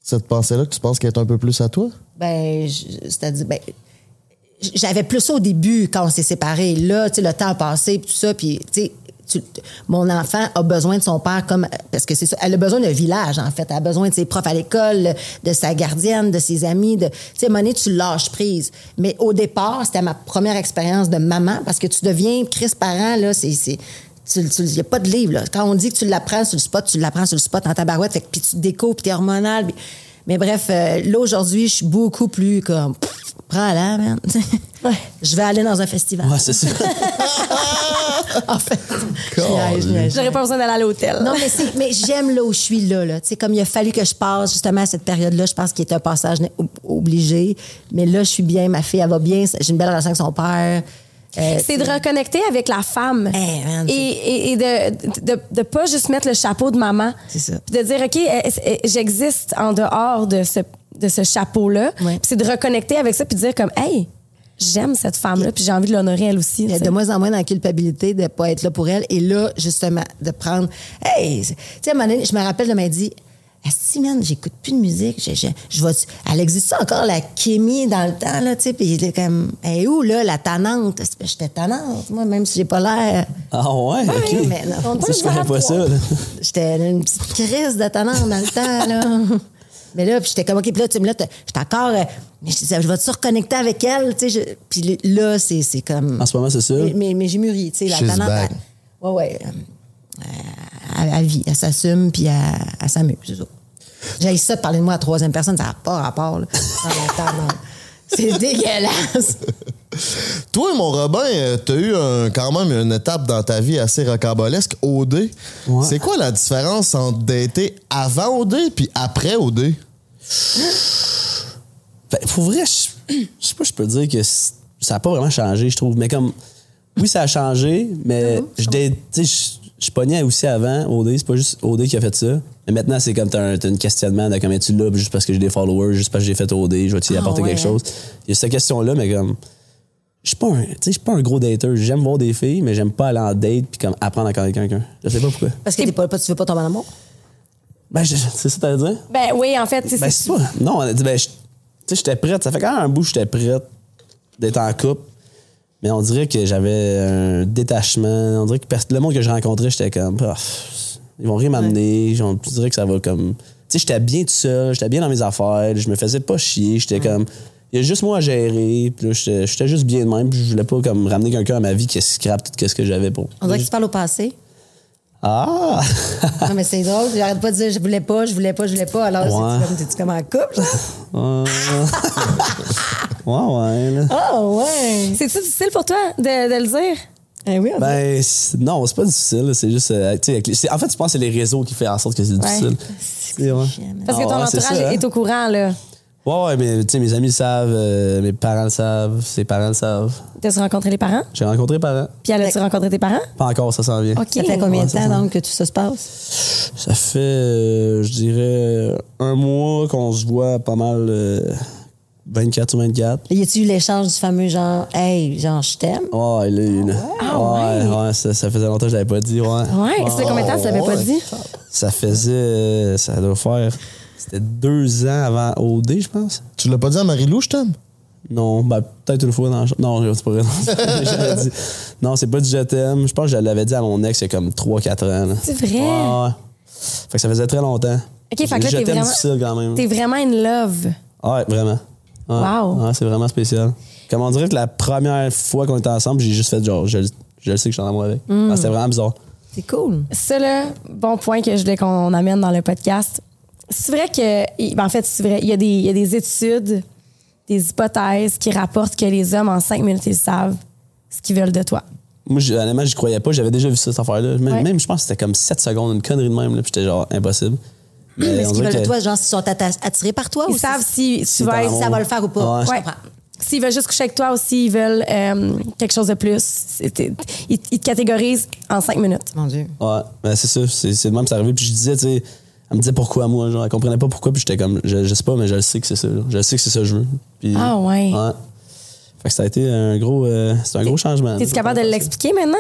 Cette pensée-là tu penses qu'elle est un peu plus à toi? Ben, c'est-à-dire, ben, j'avais plus ça au début quand on s'est séparés. Là, tu sais, le temps a passé, puis tout ça, puis, tu sais, mon enfant a besoin de son père comme parce que c'est ça elle a besoin d'un village en fait elle a besoin de ses profs à l'école de sa gardienne de ses amis de tu sais donné, tu lâches prise mais au départ c'était ma première expérience de maman parce que tu deviens Chris parent là c'est il n'y a pas de livre. Là. Quand on dit que tu l'apprends sur le spot, tu l'apprends sur le spot dans ta barouette. Fait que, puis tu te découvres, puis t'es hormonal. puis- Mais bref, euh, là, aujourd'hui, je suis beaucoup plus comme... pff, Prends-la, man. Je vais aller dans un festival. Ouais, c'est ça. en fait. J'aurais pas besoin d'aller à l'hôtel. Non, mais, c'est- mais j'aime là où je suis là. là. Tu sais, comme il a fallu que je passe justement à cette période-là, je pense qu'il est un passage obligé. Mais là, je suis bien, ma fille, elle va bien. J'ai une belle relation avec son père. Euh, C'est de reconnecter avec la femme. Eh, man, et, et, et de, de, de pas juste mettre le chapeau de maman. C'est ça. Puis de dire, OK, j'existe en dehors de ce, de ce chapeau-là? Ouais. Puis c'est de reconnecter avec ça puis de dire comme, hey, j'aime cette femme-là puis j'ai envie de l'honorer elle aussi. Il y a de moins en moins dans la culpabilité de ne pas être là pour elle. Et là, justement, de prendre. Hey! Tu sais, à un moment donné, je me rappelle, de m'a dit. Si, man, j'écoute plus de musique. Je, je, je vais- elle existe encore, la Kémie, dans le temps, là, tu sais. Puis il était comme, hey, où, là, la tannante? J'étais tannante, moi, même si j'ai pas l'air. Ah ouais, ok. mais non. Ça, je connais pas ça. là. J'étais une petite crise de tannante dans le temps, là. Mais là, puis j'étais comme, OK, puis là, tu me là, j'étais encore. euh, mais je disais, je vais te reconnecter avec elle, tu sais. je- Puis là, c'est c'est comme. En ce moment, c'est ça? Mais, mais, mais j'ai mûri, tu sais, la tannante. elle- Ouais, ouais. euh, Elle, elle vit, elle s'assume, puis elle, elle s'amuse, c'est ça. J'ai ça de parler de moi à la troisième personne, ça n'a pas rapport. C'est dégueulasse. Toi, mon Robin, euh, t'as eu un- quand même une étape dans ta vie assez rocambolesque, OD. Ouais. C'est quoi la différence entre dater avant OD puis après OD? Ben, pour vrai, je je sais pas, je peux dire que ça a pas vraiment changé, je trouve. Mais comme, oui, ça a changé, mais je date- tu sais, je- pognais aussi avant OD, c'est pas juste OD qui a fait ça. Mais maintenant, c'est comme t'as un, un questionnement de comment tu l'as, juste parce que j'ai des followers, juste parce que j'ai fait OD, je vais t'y Ah, apporter ouais, quelque chose? Il y a cette question-là, mais comme, je suis pas un, tu sais, je suis pas un gros dater. J'aime voir des filles, mais j'aime pas aller en date puis comme apprendre à connaître quelqu'un. Je sais pas pourquoi. Parce que pas, pas- tu veux pas tomber en amour? Ben, c'est ça que t'allais dire? Ben oui, en fait, Ben, c'est- pas. Non, ben, tu sais, j'étais prête. Ça fait quand même un bout que j'étais prête d'être en couple. Mais on dirait que j'avais un détachement. On dirait que le monde que j'ai rencontré, j'étais comme. Pff, ils vont rien m'amener. Je dirais que ça va comme. Tu sais, j'étais bien tout seul. J'étais bien dans mes affaires. Je me faisais pas chier. J'étais comme. Il y a juste moi à gérer. Puis là, j'étais juste bien de même. Puis je voulais pas comme ramener quelqu'un à ma vie qui scrape tout ce que j'avais pour. On dirait que tu parles au passé. Ah! Non, mais c'est drôle. J'arrête pas de dire je voulais pas, je voulais pas, je voulais pas. Alors, Ouais. c'est-tu comme, t'es-tu comme en couple? ouais, ouais, là. Ah, ouais. c'est-tu difficile pour toi de, de le dire? Eh oui. Ben, c'est- non, c'est pas difficile. C'est juste. euh, en fait, je pense que c'est les réseaux qui font en sorte que c'est difficile. C'est vrai. chiant, man. Parce que Ah ton ouais, entourage ça, hein. est au courant, là. Ouais, ouais, mais tu sais, mes amis le savent, euh, mes parents le savent, ses parents le savent. T'as-tu rencontré les parents? J'ai rencontré les parents. Puis elle a-tu rencontré tes parents? Pas encore, ça s'en vient. OK. Ça fait combien Ouais, de temps, donc, que tout ça se passe? Ça fait, euh, je dirais, un mois qu'on se voit pas mal euh, 24 sur 24. Y a-tu eu l'échange du fameux genre, hey, genre, je t'aime? Ouais, là, là. Ah, ouais, ouais. ouais, ça, ça faisait longtemps que je l'avais pas dit, ouais. Ouais, ça fait combien de temps que tu l'avais pas dit? Ça faisait, ça doit faire, c'était deux ans avant OD, je pense. Tu l'as pas dit à Marie-Lou, je t'aime? Non, ben, peut-être une fois dans. Non, c'est pas vrai. Non, dit. Non, c'est pas du je t'aime. Je pense que je l'avais dit à mon ex il y a comme 3-4 ans. là. C'est vrai? Ouais, ouais. Fait que ça faisait très longtemps. OK, fait que là, je t'es vraiment- difficile quand même. T'es vraiment in love. Ouais, vraiment. Ouais. Wow. Ouais, c'est vraiment spécial. Comme on dirait que la première fois qu'on était ensemble, j'ai juste fait genre, je, je le sais que je suis en amour avec. Mm. Ah, C'était vraiment bizarre. C'est cool. Ça, là, bon point que je voulais qu'on amène dans le podcast. C'est vrai que, ben, en fait, c'est vrai, il y, a des, il y a des études des hypothèses qui rapportent que les hommes, en cinq minutes, ils savent ce qu'ils veulent de toi. Moi, je- honnêtement, j'y croyais pas. J'avais déjà vu ça, cette affaire-là. Même, Ouais. même, je pense que c'était comme 7 secondes, une connerie de même. Là, puis j'étais genre, impossible. Mais Mais on ce qu'ils veulent de que- toi, genre, s'ils sont attirés par toi Ils ou savent si, si tu vas être- ça va le faire ou pas. Ouais. Je Ouais. comprends. S'ils veulent juste coucher avec toi ou s'ils veulent euh, quelque chose de plus, ils, ils te catégorisent en cinq minutes. Mon Dieu. Ouais, ben c'est ça. C'est même, c'est arrivé. Puis je disais, tu sais, elle me disait pourquoi moi. Genre, elle comprenait pas pourquoi. Puis j'étais comme, je, je sais pas, mais je le sais que c'est ça. là. Je sais que c'est ça que je veux. Puis, Ah ouais. Ouais. Fait que ça a été un gros, euh, c'est un gros changement. Es-tu capable de l'expliquer maintenant?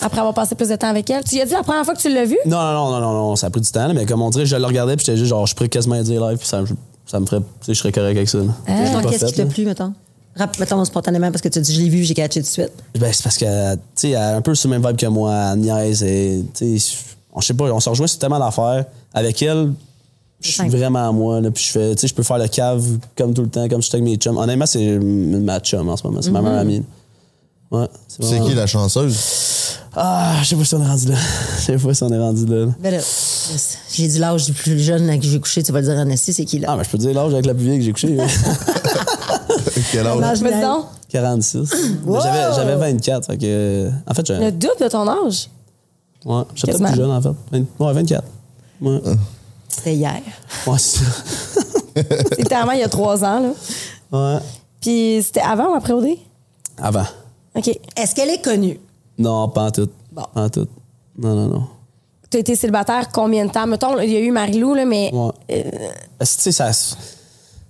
Après avoir passé plus de temps avec elle? Tu lui as dit la première fois que tu l'as vue? Non, non, non, non, non, non, ça a pris du temps, là, mais comme on dirait, je le regardais, puis j'étais juste genre, je pourrais quasiment dire live, puis ça, me- ça me ferait, tu sais, je serais correct avec ça. pas Qu'est-ce qui t'a plu, mettons? Rap- Mettons spontanément parce que tu as dit, je l'ai vu, j'ai catché tout de suite. Ben, c'est parce que, tu sais, elle a un peu sur le même vibe que moi, niaise, et, tu sais, on, je sais pas, on se rejoint sur tellement d'affaires. Avec elle, je suis vraiment moi, là, puis je fais, tu sais, je peux faire le cave comme tout le temps, comme je suis avec mes chums. Honnêtement, c'est ma chum en ce moment, c'est ma meilleure amie. Ouais. C'est qui la chanceuse? Ah, je sais pas si on est rendu là. Je sais pas si on est rendu là. Ben là, j'ai dit l'âge du plus jeune à qui j'ai couché, tu vas le dire en esti, c'est qui là? Ah, mais je peux te dire l'âge avec la plus vieille que j'ai couché. mais- Quel âge? L'âge Vas-y donc. 46. Mais J'avais, j'avais 24. Fait que, en fait, j'ai- Le double de ton âge? ouais, j'étais peut-être plus jeune, en fait. Ouais, 24. Ouais, C'était hier. ouais c'est ça. Littéralement il y a trois ans. Là. Ouais. Puis c'était avant ou après OD? Avant. OK. Est-ce qu'elle est connue? Non, pas en tout. Bon. Pas en tout. Non, non, non. Tu as été célibataire combien de temps? Mettons, il y a eu Marie-Lou, là, mais Ouais. Que, tu sais, ça.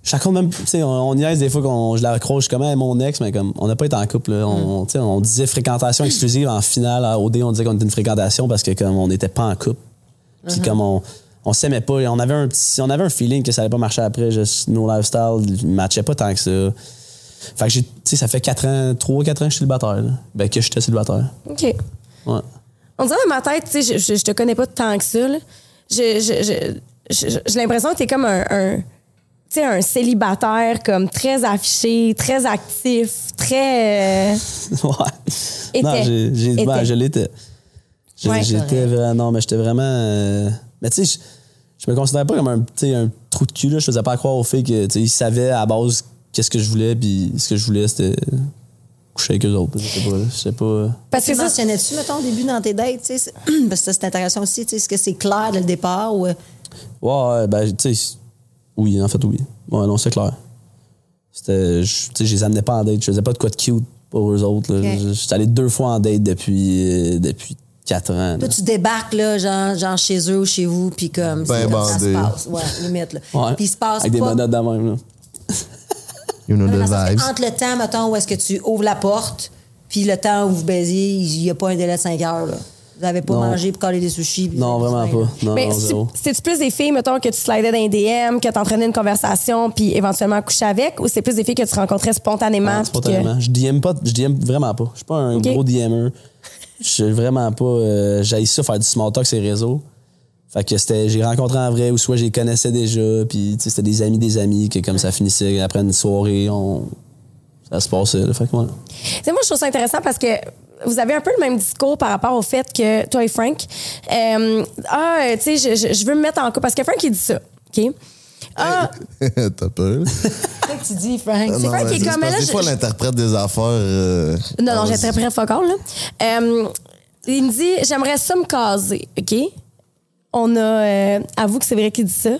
Je raconte même, tu sais, on, on niaise des fois qu'on je la accroche comme mon ex, mais comme on n'a pas été en couple. là. On, tu sais, on disait fréquentation exclusive en finale à OD, on disait qu'on était une fréquentation parce que comme on n'était pas en couple. Puis comme on, on s'aimait pas, on avait un petit, on avait un feeling que ça allait pas marcher après. Juste, nos lifestyles ne matchaient pas tant que ça. Fait que j'ai, tu sais, ça fait 4 ans, 3-4 ans que je suis célibataire. là. Ben que j'étais célibataire. OK. Ouais. On dirait dans ma tête, tu sais, je, je, je te connais pas tant que ça. là. Je- je- je- J'ai l'impression que t'es comme un, un, tu sais, un célibataire comme très affiché, très actif, très... euh, ouais. Était. Non, j'ai, j'ai, ben, je l'étais. J'ai- Ouais, j'étais vraiment. Non, mais j'étais vraiment. euh, mais tu sais, je, me considérais pas comme un, un trou de cul. Là. Je faisais pas croire aux filles que, tu sais, ils savaient à base qu'est-ce que je voulais, puis ce que je voulais, c'était coucher avec eux autres. Je sais pas. là. Je sais pas. Parce que Tu ça, mentionnais-tu, mettons, au début dans tes dates? tu sais, c'est- Parce que ça, c'est intéressant aussi. tu sais, Est-ce que c'est clair dès le départ ou. euh, Ouais, ben, tu sais. Oui, en fait, oui. Ouais, non, c'est clair. C'était. je- Tu sais, je les amenais pas en date. Je faisais pas de quoi de cute pour eux autres. là. Je- allé deux fois en date depuis, euh, depuis 4 ans. là. Toi, tu débarques, là, genre, genre chez eux ou chez vous, puis comme. Ben c'est comme ça se passe. Ouais, limite, là. Ouais. Puis il se passe Avec des pas. menottes de même. Là. You know the que vibes. Entre le temps, mettons, où est-ce que tu ouvres la porte, puis le temps où vous baisiez, il n'y a pas un délai de 5 heures, là. Vous n'avez pas Non. mangé pour coller des sushis. Non, vraiment pas. Non, Mais non, c'est- zéro. c'est-tu plus des filles, mettons, que tu slidais dans les DM, que t'entraînais une conversation, puis éventuellement coucher avec, ou c'est plus des filles que tu rencontrais spontanément? Ouais, puis spontanément. Je DM pas, je DM vraiment pas. Je suis pas un gros DMer. Je suis vraiment pas. Euh, J'aille ça faire du small talk sur les réseaux. Fait que c'était, j'ai rencontré en vrai ou soit je les connaissais déjà, puis tu sais, c'était des amis des amis que comme ça finissait après une soirée, on ça se passait. là. Fait que sais, moi, je trouve ça intéressant parce que vous avez un peu le même discours par rapport au fait que toi et Frank, euh, ah, tu sais, je, je- je veux me mettre en couple. Parce que Frank, il dit ça, OK? Ah, T'as peur? Qu'est-ce que tu dis, Frank? Vrai mais qu'il est c'est comme, là, Des je- fois, l'interprète des affaires. euh, non, non, près focal, là. Euh, il me dit, j'aimerais ça me caser, OK? On a, euh, avoue que c'est vrai qu'il dit ça.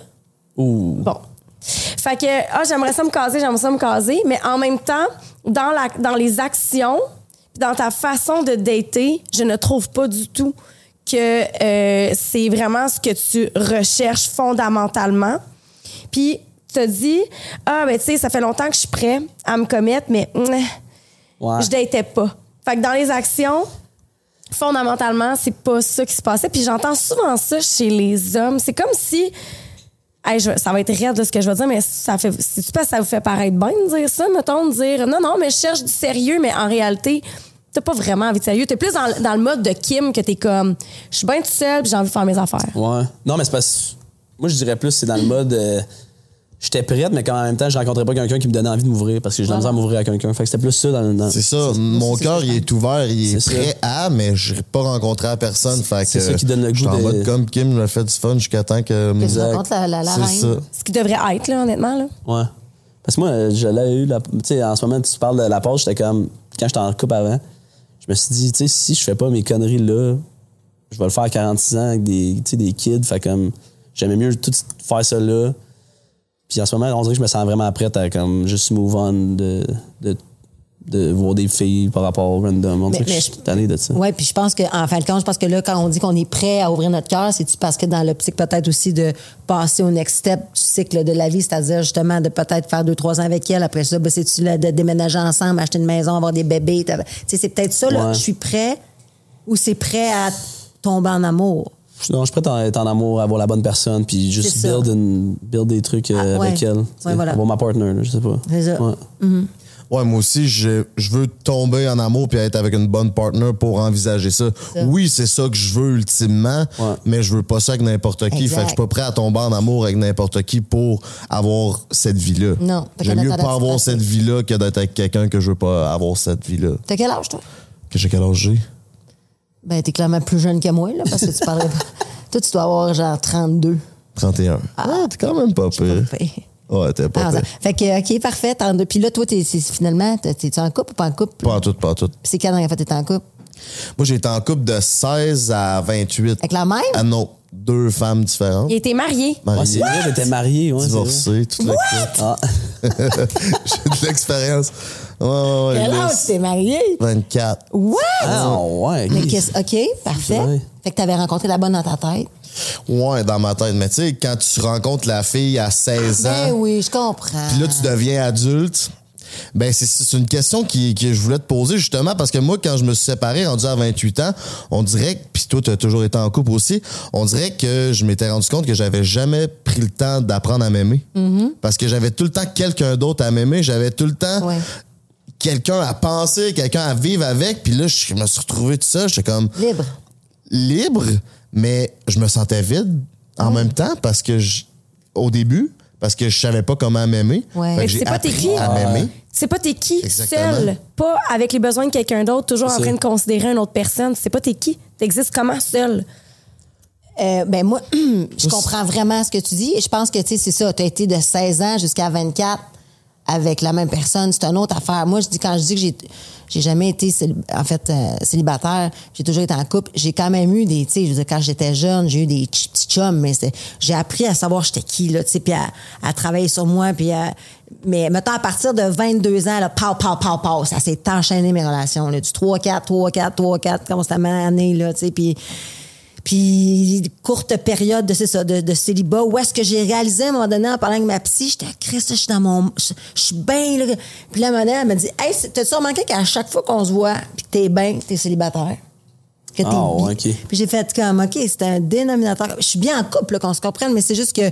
Ouh. Bon. Fait que, ah, j'aimerais ça me caser, j'aimerais ça me caser, mais en même temps, dans, la, dans les actions, dans ta façon de dater, je ne trouve pas du tout que euh, c'est vraiment ce que tu recherches fondamentalement. Puis, tu te dis, ah, ben, tu sais, ça fait longtemps que je suis prêt à me commettre, mais mm, Ouais. je datais pas. Fait que dans les actions, fondamentalement, c'est pas ça qui se passait. Puis j'entends souvent ça chez les hommes. C'est comme si. Je- ça va être raide de ce que je vais dire, mais ça fait. Si tu penses que ça vous fait paraître bien de dire ça, mettons, de dire non, non, mais je cherche du sérieux, mais en réalité, t'as pas vraiment envie de sérieux. T'es plus dans, le mode de Kim que t'es comme je suis bien tout seul, j'ai envie de faire mes affaires. Ouais. Non, mais c'est parce Moi, je dirais plus, c'est dans le mode. euh, J'étais prête, mais qu'en même temps, je rencontrais pas quelqu'un qui me donnait envie de m'ouvrir parce que j'ai de la misère à m'ouvrir à quelqu'un. Fait que c'était plus ça dans, dans- C'est ça. Mon cœur, il est ouvert, il est, prêt à, mais je n'ai pas rencontré la personne. Fait que, c'est ça qui donne le je suis goût en de- mode comme Kim me fait du fun jusqu'à temps que. Que rencontres la, la, la C'est reine. ça. Ce qui devrait être, là, honnêtement. Là. Ouais. Parce que moi, je l'ai eu, la- tu sais, en ce moment, tu parles de la pause, j'étais comme, quand j'étais en couple avant, je me suis dit, tu sais, si je fais pas mes conneries là, je vais le faire à 46 ans avec des, tu sais, des kids, fait comme, j'aimais mieux tout faire ça là. Puis en ce moment, on dirait que je me sens vraiment prête à comme juste move on de, de, de voir des filles par rapport au random. On Mais- je suis tanné de ça. Oui, puis je pense qu'en fin de compte, je pense que là, quand on dit qu'on est prêt à ouvrir notre cœur, c'est parce que dans l'optique peut-être aussi de passer au next step du cycle de la vie, c'est-à-dire justement de peut-être faire deux, trois ans avec elle. Après ça, ben, c'est-tu là, de déménager ensemble, acheter une maison, avoir des bébés. t'as- Tu sais, c'est peut-être ça, là, Ouais. je suis prêt ou c'est prêt à tomber en amour? Non, je suis prêt à être en amour, à avoir la bonne personne, puis juste build, une- build des trucs euh, Ah, ouais. avec elle. Ouais, voilà. Avoir ma partner, là, je sais pas. C'est ça. Ouais. Ouais, moi aussi, je, je veux tomber en amour puis être avec une bonne partner pour envisager ça. Ça. Oui, c'est ça que je veux ultimement, Ouais. mais je veux pas ça avec n'importe qui. Exact. Fait que je suis pas prêt à tomber en amour avec n'importe qui pour avoir cette vie-là. Non. J'aime mieux pas avoir cette vie-là que d'être avec quelqu'un que je veux pas avoir cette vie-là. T'as quel âge, toi? Que j'ai quel âge j'ai? Ben, t'es clairement plus jeune que moi, là, parce que tu parlerais pas. Toi, tu dois avoir genre 32. 31. Ah, t'es quand même pas pire. Fait- Ouais, t'es pas Ah, pire. Fait que, OK, parfait. 32. Puis là, toi, t'es, c'est- finalement, t'es- t'es-tu en couple ou pas en couple? Pas en tout, pas en tout. Puis c'est quand la dernière fois t'étais en couple? Moi, j'ai été en couple de 16 à 28. Avec la même? Ah non, deux femmes différentes. Il été marié. Ouais, Mariées, c'est vrai, j'étais marié. Ouais, divorcées, toute la. Ah. J'ai de l'expérience. Ouais, ouais, ouais. Quel là, âge tu t'es marié? 24. What? Ah, ouais. Mais qu'est-ce- OK, parfait. vrai. Fait que t'avais rencontré la bonne dans ta tête. Ouais, dans ma tête. Mais tu sais, quand tu rencontres la fille à 16 Ben ans, oui, je comprends. puis là, tu deviens adulte, ben c'est- une question qui, que je voulais te poser justement parce que moi, quand je me suis séparé, rendu à 28 ans, on dirait, que- puis toi, tu as toujours été en couple aussi, on dirait que je m'étais rendu compte que j'avais jamais pris le temps d'apprendre à m'aimer. Parce que j'avais tout le temps quelqu'un d'autre à m'aimer, j'avais tout le temps Ouais. Quelqu'un à penser, quelqu'un à vivre avec, puis là, je me suis retrouvé tout ça, j'étais comme Libre. libre, mais je me sentais vide en même temps parce que je- au début, parce que je savais pas comment m'aimer. Ouais. Mais j'ai pas t'es appris qui? à m'aimer. C'est pas t'es qui Exactement. seul, pas avec les besoins de quelqu'un d'autre, toujours en train de considérer une autre personne. C'est pas t'es qui? T'existes comment seul? Euh, ben moi, je comprends vraiment ce que tu dis. Et je pense que, tu sais, c'est ça. Tu as été de 16 ans jusqu'à 24 avec la même personne. C'est une autre affaire. Moi, je dis, quand je dis que j'ai, j'ai jamais été, en fait, euh, célibataire, j'ai toujours été en couple. J'ai quand même eu des, tu sais, je quand j'étais jeune, j'ai eu des petits chums, mais j'ai appris à savoir j'étais qui, là, tu sais, puis à, à travailler sur moi, puis à, mais mettons, à partir de 22 ans, là, pow, pow, pow, pow, ça s'est enchaîné mes relations, là, du 3-4, 3-4, 3-4, constamment année, là, tu sais, puis puis, courte période de, c'est ça, de, de célibat, où est-ce que j'ai réalisé à un moment donné en parlant avec ma psy, j'étais, Christ, je suis dans mon. Je, je suis bien, là. Puis là, madame, elle m'a dit, Hey, c'est- t'as-tu remarqué qu'à chaque fois qu'on se voit, puis que t'es bien, t'es célibataire? Que t'es Ah, bi. ouais, ok. Puis j'ai fait comme, OK, c'est un dénominateur. Je suis bien en couple, là, qu'on se comprenne, mais c'est juste que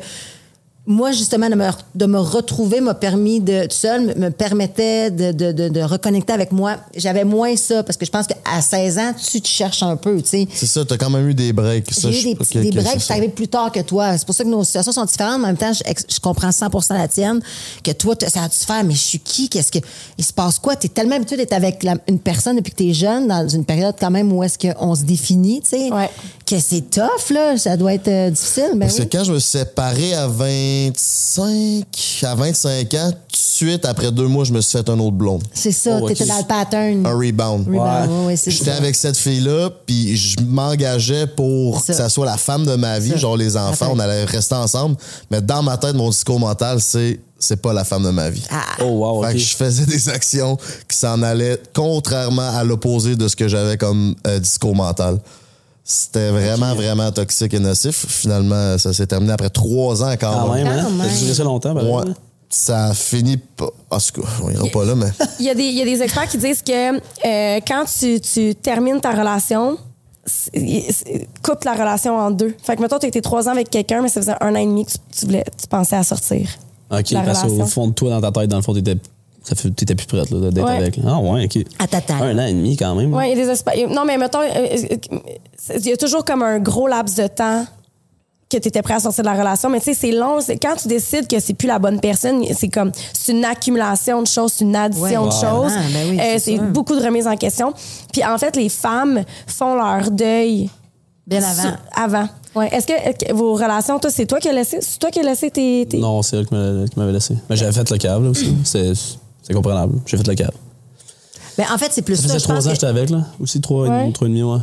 moi, justement, de me, de me retrouver m'a permis de, tout seul, me, me permettait de, de, de, de reconnecter avec moi. J'avais moins ça, parce que je pense qu'à 16 ans, tu te cherches un peu, tu sais. C'est ça, t'as quand même eu des breaks. J'ai eu des, petits, ok, des breaks, c'est arrivé plus tard que toi. C'est pour ça que nos situations sont différentes, mais en même temps, je, je comprends 100% la tienne, que toi, ça a dû se faire, mais je suis qui? Qu'est-ce que. Il se passe quoi? Tu es tellement habitué d'être avec la- une personne depuis que tu es jeune, dans une période quand même où est-ce qu'on se définit, tu sais, Ouais. que c'est tough, là. Ça doit être euh, difficile, mais Parce oui. que quand je me suis séparé à 25, à 25 ans, tout de suite, après deux mois, je me suis fait un autre blonde. C'est ça, Oh, t'étais dans le pattern. Un rebound. Rebound, ouais, J'étais avec cette fille-là, puis je m'engageais pour Ça. que ça soit la femme de ma vie, Ça. genre les enfants, Attends. on allait rester ensemble. Mais dans ma tête, mon discours mental, c'est c'est pas la femme de ma vie. Ah. Oh, wow, Fait que je faisais des actions qui s'en allaient contrairement à l'opposé de ce que j'avais comme euh, discours mental. C'était vraiment, vraiment toxique et nocif. Finalement, ça s'est terminé après trois ans quand, Quand même, hein? Ça a duré ça longtemps. Ouais. Ça a fini pas. En tout cas, on ira pas là, mais. Il y, a des, il y a des experts qui disent que euh, quand tu, tu termines ta relation, coupe la relation en deux. Fait que, mettons, tu été trois ans avec quelqu'un, mais ça faisait un an et demi que tu, tu voulais, tu pensais à sortir. OK, La parce qu'au fond de toi, dans ta tête, dans le fond, t'étais, ça fait, t'étais plus prête là, d'être Ouais. avec. Ah ouais, OK. À ta taille. Un an et demi quand même. Oui, il y a des experts. Non, mais mettons, euh, euh, il y a toujours comme un gros laps de temps que tu étais prêt à sortir de la relation. Mais tu sais, c'est long. Quand tu décides que c'est plus la bonne personne, c'est comme, c'est une accumulation de choses, c'est une addition Ouais, de choses. ben oui, Euh, c'est beaucoup de remises en question. Puis en fait, les femmes font leur deuil Bien avant. Sur- avant. Ouais. Est-ce que, vos relations, toi, c'est toi qui as laissé, c'est toi qui as laissé tes, tes- Non, c'est elle qui m'a- qui m'avait laissé. Mais j'avais fait le câble aussi. C'est comprenable. J'ai fait le câble. Ben, en fait, c'est plus Ça ça. faisait trois ans que- j'étais avec, là. Aussi trois, et Ouais. demi, trois et demi, ouais.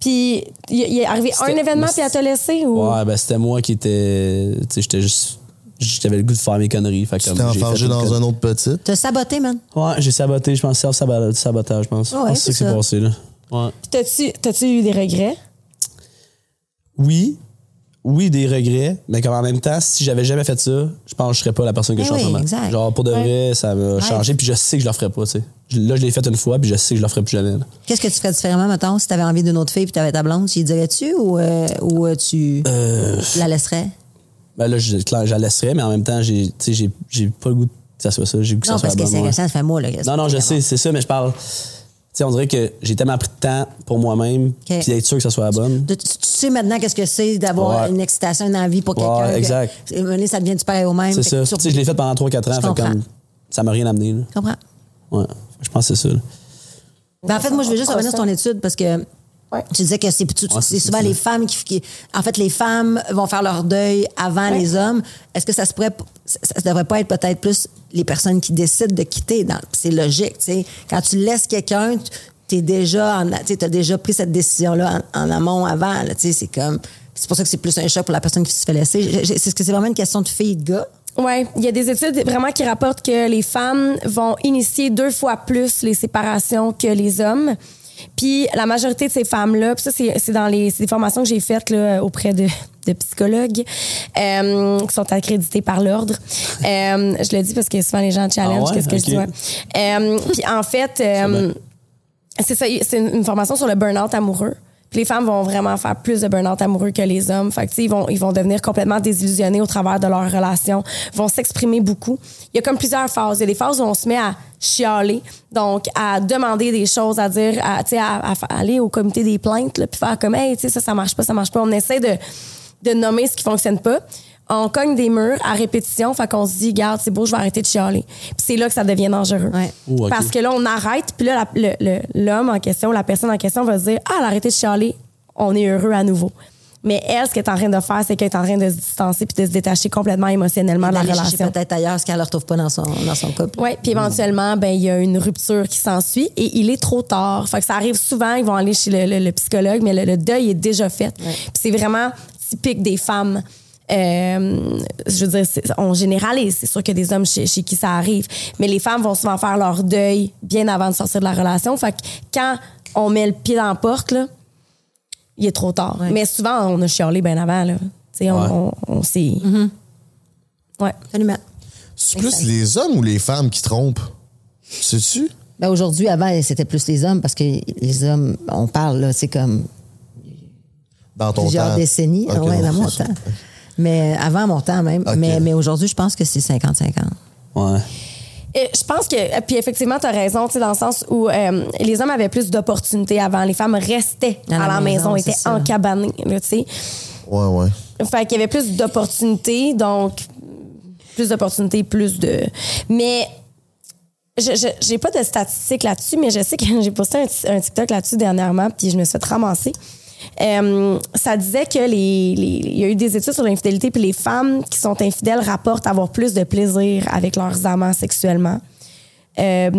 Puis il est arrivé un événement mais puis elle t'a laissé ou? Ouais, ben c'était moi qui étais. Tu sais, j'étais juste. J'avais le goût de faire mes conneries. Fait Tu comme enfargé dans un autre petit. T'as saboté, man. Ouais, j'ai saboté, je pense, self-sabotage, je pense. Ouais, Je pense que c'est c'est ça qui s'est passé, là. Ouais. Puis t'as-tu eu des regrets? Oui, oui, des regrets, mais comme en même temps, si j'avais jamais fait ça, je pense que je serais pas la personne que je suis oui, en ce moment. Genre, pour de vrai, ça m'a changé, puis je sais que je le ferais pas, tu sais. Là, je l'ai fait une fois, puis je sais que je le ferai plus jamais. Qu'est-ce que tu ferais différemment, mettons, si t'avais envie d'une autre fille puis t'avais ta blonde? Tu y dirais-tu ou, euh, ou euh, tu la laisserais? Ben là, je, la laisserais, mais en même temps, j'ai, pas le goût que ça soit ça. J'ai le goût que Non, ça soit parce que c'est ça fait moi, là. Non, non, je sais, c'est ça, mais je parle. Sais, on dirait que j'ai tellement pris de temps pour moi-même, puis d'être sûr que ça soit la bonne. Tu, tu sais maintenant qu'est-ce que c'est d'avoir Ouais. une excitation, une envie pour quelqu'un. Ouais, que- exact. donné, ça devient du pareil au même. C'est que ça. tu- Tu sais, je l'ai fait pendant 3-4 ans, fait comme. Ça m'a rien amené, là. Je comprends. Ouais. Je pense que c'est ça. Ben, en fait, moi, je veux juste revenir sur ton étude parce que Ouais. tu disais que c'est Ouais, souvent les femmes qui, qui- En fait, les femmes vont faire leur deuil avant Ouais. les hommes. Est-ce que ça se pourrait. Ça, ça devrait pas être peut-être plus les personnes qui décident de quitter? C'est logique, tu sais. Quand tu laisses quelqu'un, tu déjà as déjà pris cette décision-là en, amont avant. tu sais, C'est comme. C'est pour ça que c'est plus un choc pour la personne qui se fait laisser. Est-ce que c'est vraiment une question de fille et de gars? Oui, il y a des études vraiment qui rapportent que les femmes vont initier deux fois plus les séparations que les hommes. Puis la majorité de ces femmes-là, puis ça, c'est c'est dans les, c'est des formations que j'ai faites là, auprès de, de psychologues euh, qui sont accrédités par l'ordre. Euh, je le dis parce que souvent les gens challenge Ah ouais? qu'est-ce que je dis. ouais. Euh, puis en fait, c'est ça, c'est une, une formation sur le burn-out amoureux. Les femmes vont vraiment faire plus de burn-out amoureux que les hommes. Fait que, ils vont, ils vont devenir complètement désillusionnés au travers de leur relation, vont s'exprimer beaucoup. Il y a comme plusieurs phases. Il y a des phases où on se met à chialer, donc à demander des choses, à dire, à, à, à aller au comité des plaintes, là, puis faire comme, hey, ça, ça marche pas, ça marche pas. On essaie de, de nommer ce qui fonctionne pas. On cogne des murs à répétition, fait qu'on se dit, garde, c'est beau, je vais arrêter de chialer. Puis c'est là que ça devient dangereux. Ouais. Oh. Parce que là, on arrête, puis là, la- le- le- l'homme en question, la personne en question va se dire Ah, elle a arrêté de chialer, on est heureux à nouveau. Mais elle, ce qu'elle est en train de faire, c'est qu'elle est en train de se distancer puis de se détacher complètement émotionnellement de la relation. peut-être ailleurs ce qu'elle ne retrouve pas dans son, dans son couple. Oui, puis éventuellement, ben il y a une rupture qui s'ensuit et il est trop tard. Fait que ça arrive souvent, ils vont aller chez le, le- le psychologue, mais le, le deuil est déjà fait. Puis c'est vraiment typique des femmes. Euh, je veux dire, c'est- on généralise. C'est sûr qu'il y a des hommes chez, chez qui ça arrive, mais les femmes vont souvent faire leur deuil bien avant de sortir de la relation. Fait que quand on met le pied dans la porte, là, il est trop tard. Ouais. Mais souvent, on a chialé bien avant. Là. Tu sais, on, Ouais. on, on s'est. Ouais. Absolument. C'est plus les hommes ou les femmes qui trompent? Sais-tu? Ben aujourd'hui, avant, c'était plus les hommes parce que les hommes, on parle, là, c'est comme Dans ton plusieurs temps? décennies. Ah ouais, dans mon temps. Mais avant mon temps même. Mais, mais aujourd'hui, je pense que c'est 50-50. Ouais. Et je pense que, puis effectivement, tu as raison, tu sais, dans le sens où euh, les hommes avaient plus d'opportunités avant. Les femmes restaient À à la la, maison, étaient encabanées, tu sais. Ouais, ouais. Fait qu'il y avait plus d'opportunités, donc plus d'opportunités, plus de. Mais je je- j'ai pas de statistiques là-dessus, mais je sais que j'ai posté un, un TikTok là-dessus dernièrement, puis je me suis fait ramasser. Euh, ça disait que les, les- il y a eu des études sur l'infidélité, puis les femmes qui sont infidèles rapportent avoir plus de plaisir avec leurs amants sexuellement. Euh,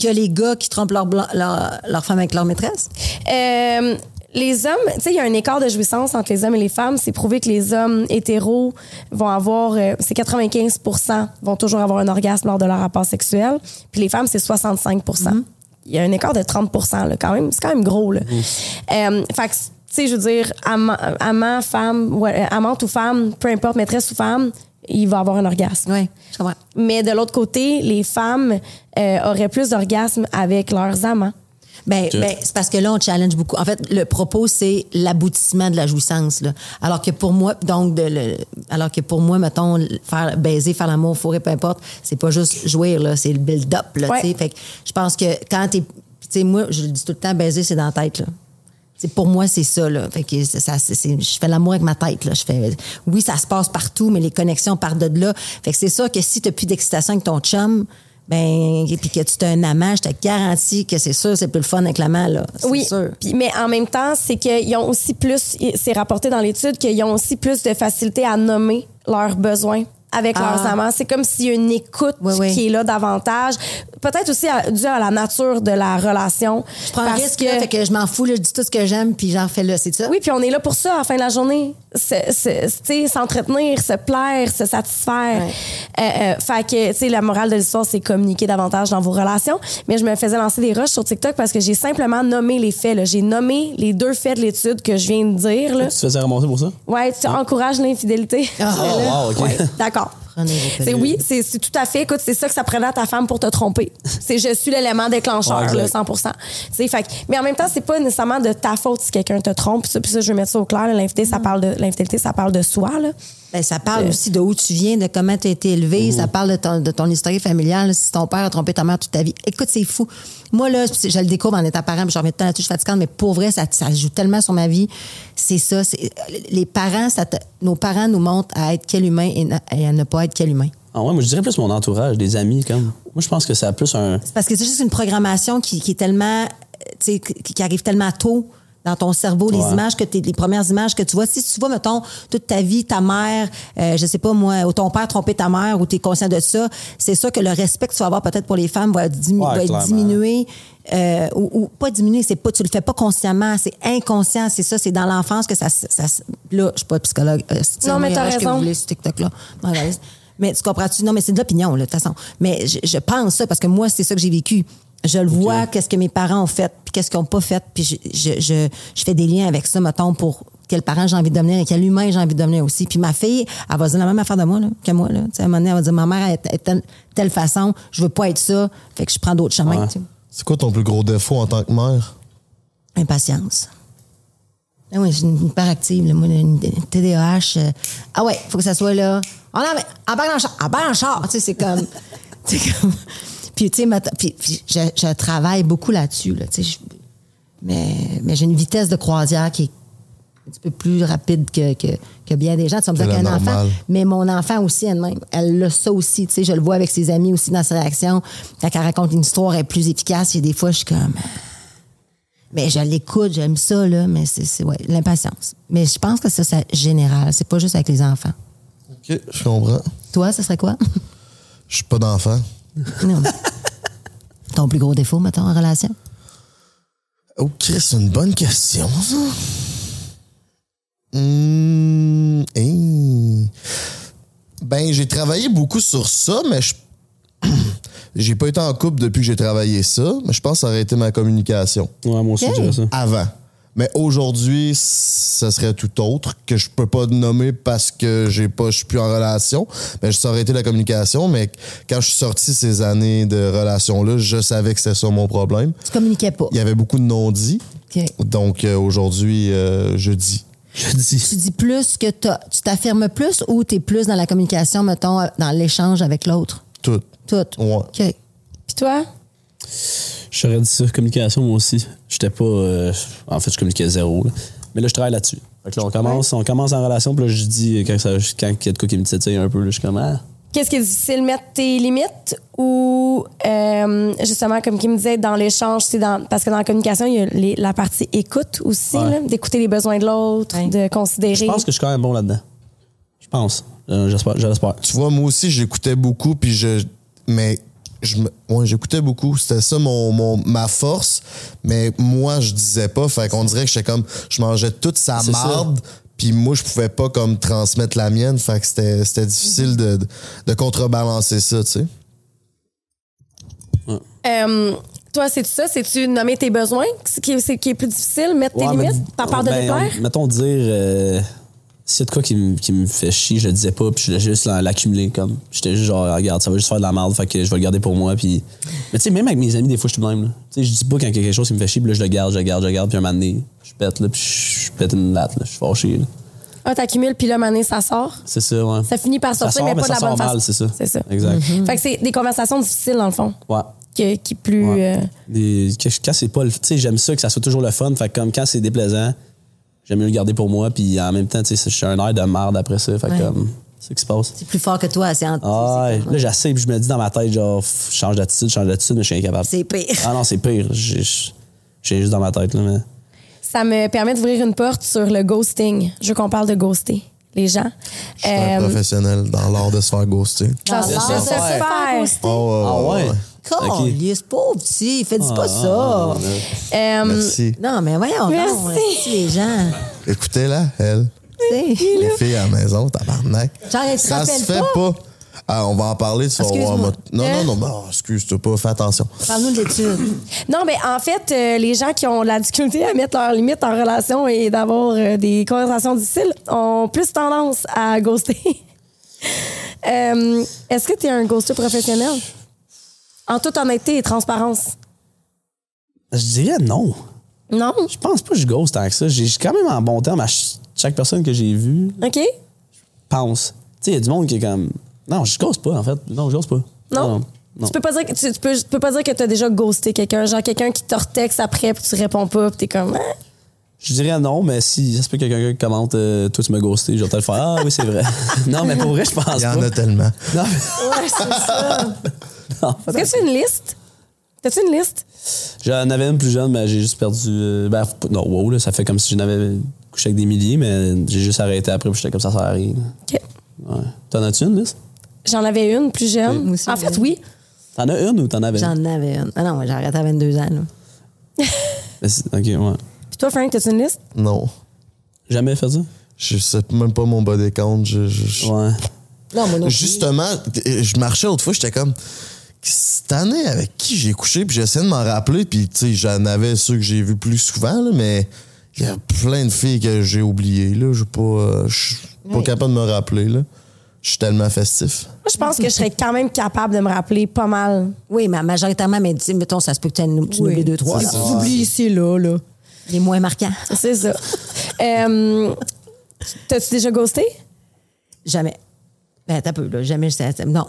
Que les gars qui trompent leur, blanc- leur, leur femme avec leur maîtresse? Euh, les hommes, tu sais, il y a un écart de jouissance entre les hommes et les femmes. C'est prouvé que les hommes hétéros vont avoir, euh, c'est 95% vont toujours avoir un orgasme lors de leur rapport sexuel. Puis les femmes, c'est 65% Il y a un écart de 30 là, quand même. C'est quand même gros, là. Euh, fait sais, je veux dire, amant, amant, femme, ouais, euh, amante ou femme, peu importe, maîtresse ou femme, il va avoir un orgasme. Oui, je comprends. Mais de l'autre côté, les femmes euh, auraient plus d'orgasmes avec leurs amants. Ben, ben, c'est parce que là, on challenge beaucoup. En fait, le propos, c'est l'aboutissement de la jouissance. Là. Alors que pour moi, donc, de le, alors que pour moi, mettons, faire baiser, faire l'amour, fourrer, peu importe, c'est pas juste jouir, là, c'est le build-up. Là, Ouais. tu sais. Fait que je pense que quand t'es. Tu sais, moi, je le dis tout le temps, baiser, c'est dans la tête. Là. C'est pour moi, c'est ça. Là. Fait que c'est- ça, je fais l'amour avec ma tête. Là. Je fais, oui, ça se passe partout, mais les connexions partent de là. Fait que c'est ça que si tu plus d'excitation avec ton chum, ben, et puis que tu as un amant, je te garantis que c'est sûr, c'est plus le fun avec l'amant, là. Oui, sûr. Mais en même temps, c'est qu'ils ont aussi plus, c'est rapporté dans l'étude qu'ils ont aussi plus de facilité à nommer leurs besoins avec Ah. leurs amants. C'est comme s'il y a une écoute Oui, oui. qui est là davantage. Peut-être aussi à- dû à la nature de la relation. Je prends un Parce risque, là, fait que je m'en fous, là, je dis tout ce que j'aime, puis j'en fais là, c'est ça? Oui, puis on est là pour ça à la fin de la journée. S'entretenir, se plaire, se satisfaire. Ouais. Euh, euh, fait que, tu sais, la morale de l'histoire, c'est communiquer davantage dans vos relations. Mais je me faisais lancer des rushs sur TikTok parce que j'ai simplement nommé les faits. J'ai nommé les deux faits de l'étude que je viens de dire. Là. Tu te faisais remonter pour ça? Ouais, tu encourages l'infidélité. Ah. Oh, wow, OK. Ouais, D'accord. Prenez vos C'est oui, c'est c'est tout à fait. Écoute, c'est ça que ça prenait à ta femme pour te tromper. C'est je suis l'élément déclencheur, Ouais, là, 100 Tu sais, fait que- Mais en même temps, c'est pas nécessairement de ta faute si quelqu'un te trompe. Puis ça, puis ça, je vais mettre ça au clair. là. L'infidélité, ça parle de l'infidélité, ça parle de soi. Là. Ben, ça parle aussi de où tu viens, de comment tu as été élevé. Ça parle de ton, de ton historique familial. Si ton père a trompé ta mère toute ta vie. Écoute, c'est fou. Moi, là, je le découvre en étant parent, puis je reviens tout je suis fatigante, mais pour vrai, ça, ça joue tellement sur ma vie. C'est ça. Les parents, ça te- nos parents nous montrent à être quel humain et, à ne pas être quel humain. Ah ouais, moi, je dirais plus mon entourage, des amis, comme. Moi, je pense que ça a plus un. C'est parce que c'est juste une programmation qui, qui est tellement, euh, qui arrive tellement tôt dans ton cerveau, les Ouais. images que t'es, les premières images que tu vois. Si tu vois, mettons, toute ta vie, ta mère, euh, je sais pas moi, ou ton père tromper ta mère, ou tu es conscient de ça, c'est sûr que le respect que tu vas avoir peut-être pour les femmes va, dimi- Ouais, va être diminué. euh, ou, ou pas diminué, c'est pas, tu le fais pas consciemment, c'est inconscient, c'est ça, c'est dans l'enfance que ça, se- ça, là, je suis pas psychologue. euh, c'est Non, mais t'as que raison. vous voulez sur TikTok là. Non, regardez. Mais tu comprends-tu? Non, mais c'est de l'opinion, là, de toute façon. Mais je, je pense ça parce que moi, c'est ça que j'ai vécu. Je le vois, qu'est-ce que mes parents ont fait, puis qu'est-ce qu'ils n'ont pas fait, puis je, je, je, je fais des liens avec ça, mettons, pour quel parent j'ai envie de devenir et quel humain j'ai envie de devenir aussi. Puis ma fille, elle va dire la même affaire de moi là, que moi. Là. À un moment donné, elle va dire ma mère est, est telle, telle façon, je veux pas être ça, fait que je prends d'autres chemins. Ouais. C'est quoi ton plus gros défaut en tant que mère? Impatience. Ah oui, je suis une hyperactive, là, moi, une, une TDAH. euh, ah ouais, faut que ça soit là. Ah non, mais embarque dans le char, embarque dans le char. Tu sais, c'est comme. c'est comme. Puis, tu sais, je, je travaille beaucoup là-dessus, là, je- mais mais j'ai une vitesse de croisière qui est un petit peu plus rapide que, que, que bien des gens. Tu vas me dire la qu'un enfant. Mais mon enfant aussi, elle-même, elle a ça aussi. Tu sais, je le vois avec ses amis aussi dans ses réactions. Quand elle raconte une histoire, elle est plus efficace. Et des fois, je suis comme. Mais je l'écoute, j'aime ça, là, mais c'est, ouais, l'impatience. Mais je pense que ça, c'est général. C'est pas juste avec les enfants. OK, je comprends. Toi, ce serait quoi? Je suis pas d'enfant. Non. Ton plus gros défaut, mettons, en relation? Oh, Chris, c'est une bonne question, ça. Hum, hey. Ben, j'ai travaillé beaucoup sur ça, mais je. j'ai pas été en couple depuis que j'ai travaillé ça, mais je pense que ça aurait été ma communication. Ouais, moi aussi, Ok. je dirais ça. Avant. Mais aujourd'hui, ça serait tout autre que je peux pas nommer parce que j'ai pas, je suis plus en relation. Mais ça aurait été la communication. Mais quand je suis sorti ces années de relation-là, je savais que c'était ça mon problème. Tu communiquais pas. Il y avait beaucoup de non-dits. Donc euh, aujourd'hui, euh, je dis. Je dis. Tu dis plus que tu t'affirmes plus ou tu es plus dans la communication, mettons, dans l'échange avec l'autre? Tout. Tout. Ouais. OK. Puis toi? Je serais dit ça, communication, moi aussi. J'étais pas. euh, en fait, je communiquais zéro. là. Mais là, je travaille là-dessus. Fait que là, on commence, on commence en relation, puis là, je dis, quand, ça, quand il y a de quoi qui me titille un peu, là, je suis comme, ah, Qu'est-ce qui est difficile, mettre tes limites ou euh, justement, comme qui me disait, dans l'échange, c'est dans, parce que dans la communication, il y a les- la partie écoute aussi, Ouais. d'écouter les besoins de l'autre, Ouais. de considérer. je pense que je suis quand même bon là-dedans. Je pense. Euh, j'espère, j'espère. Tu vois, moi aussi, j'écoutais beaucoup, puis je. Mais. Je me, ouais, j'écoutais beaucoup. C'était ça mon, mon, ma force. Mais moi, je disais pas. Fait qu'on dirait que j'étais comme. Je mangeais toute sa marde. Puis moi, je pouvais pas comme transmettre la mienne. Fait que c'était, c'était difficile de, de, de contrebalancer ça, tu sais. Euh, toi, c'est ça? C'est-tu nommer tes besoins ce qui, est- c'est- qui est plus difficile, mettre tes Ouais, mais- limites? T'as peur de ben, déplaire? on- Mettons dire, euh, s'il y a de quoi qui, me- qui me fait chier, je le disais pas, puis je voulais juste la- l'accumuler. comme J'étais juste genre, regarde, ça va juste faire de la merde, fait que je vais le garder pour moi. Puis... Mais tu sais, même avec mes amis, des fois, je suis de même. là. Tu sais, je dis pas quand il y a quelque chose qui me fait chier, puis là, je le garde, je le garde, je le garde, puis un moment donné, je pète, là, puis je pète une latte, là, je suis fâché. là. Ah, t'accumules, puis là, mané, ça sort? C'est ça, ouais. Ça finit par Ça sortir, sort, mais mais pas de la bonne façon. c'est ça. C'est ça. Exact. Fait que c'est des conversations difficiles, dans le fond, Ouais. que- qui plus... Ouais. euh, Des- que- quand c'est pas le. Tu sais, j'aime ça que ça soit toujours le fun. Fait que comme quand c'est déplaisant, j'aime mieux le garder pour moi. Puis en même temps, tu sais, je suis un air de merde après ça. Fait Ouais. comme. C'est ce qui se passe. C'est plus fort que toi, c'est en- Ah, ouais. comme- là, j'essaie, puis je me dis dans ma tête, genre, pff, change d'attitude, change d'attitude, mais je suis incapable. C'est pire. Ah non, c'est pire. J'ai juste dans ma tête, là, mais. Ça me permet d'ouvrir une porte sur le ghosting. Je veux qu'on parle de ghoster les gens. Je suis un Euh, professionnel dans l'art de se faire ghoster. Dans l'art se de se faire. faire Oh, Ah ouais? Calice, pauvre petit, faites pas ça. Euh, Merci. Non, mais voyons, Merci. donc, esti, les gens. Écoutez-la, elle. Les filles à la maison, tabarnak. Genre, elle te Ça se fait pas? pas. Ah, on va en parler, moi. Non, non, non, non, excuse-toi pas, fais attention. Parle-nous de l'étude. Non, mais en fait, euh, les gens qui ont de la difficulté à mettre leurs limites en relation et d'avoir euh, des conversations difficiles ont plus tendance à ghoster. Euh, Est-ce que tu es un ghoster professionnel? En toute honnêteté et transparence. Je dirais non. Non? Je pense pas que je ghost tant que ça. J'ai quand même en bon terme à ch- chaque personne que j'ai vue. OK? Pense. Tu sais, il y a du monde qui est comme. Non, je ghost pas, en fait. Non, je ghost pas. Non? non. Tu peux pas dire que tu, tu peux, tu peux pas dire que tu as déjà ghosté quelqu'un, genre quelqu'un qui te retexte après puis tu réponds pas puis t'es comme Hein? Je dirais non, mais si ça se peut que quelqu'un qui commente euh, Toi, tu m'as ghosté, je vais peut-être faire Ah oui, c'est vrai. non, mais pour vrai, je pense Il y pas. en a tellement. Non, mais- Ouais, c'est ça. non, Est-ce que tu as une liste? T'as-tu une liste? J'en avais une plus jeune, mais j'ai juste perdu. euh, ben, non, wow, là, ça fait comme si je n'avais couché avec des milliers, mais j'ai juste arrêté après, puis j'étais comme ça, ça arrive. OK. Ouais. T'en as-tu une, Liz? J'en avais une plus jeune. Aussi, en fait, oui. T'en as une ou t'en avais une? J'en avais une. Ah non, j'ai arrêté à 22 ans. Là. C'est- Ok, ouais. Puis toi, Frank, t'as-tu une liste? Non. Jamais fait ça? Je sais même pas mon body count. Je, je- je- Ouais. Non, moi non. Justement, je marchais l'autre fois, j'étais comme. Cette année, avec qui j'ai couché, puis j'essayais de m'en rappeler, puis tu sais, j'en avais ceux que j'ai vus plus souvent, là, mais il y a plein de filles que j'ai oubliées, là. Je suis pas, euh, suis pas Oui. capable de me rappeler, là. Je suis tellement festif. Moi, je pense que je serais quand même capable de me rappeler pas mal. Oui, mais majoritairement, mais dis, mettons, ça se peut que tu tu oublies deux, trois. là. Oublies ici, là, là. Les moins marquants. C'est ça. Euh, T'as-tu déjà ghosté? Jamais. Ben, t'as peu, là. Jamais. Non.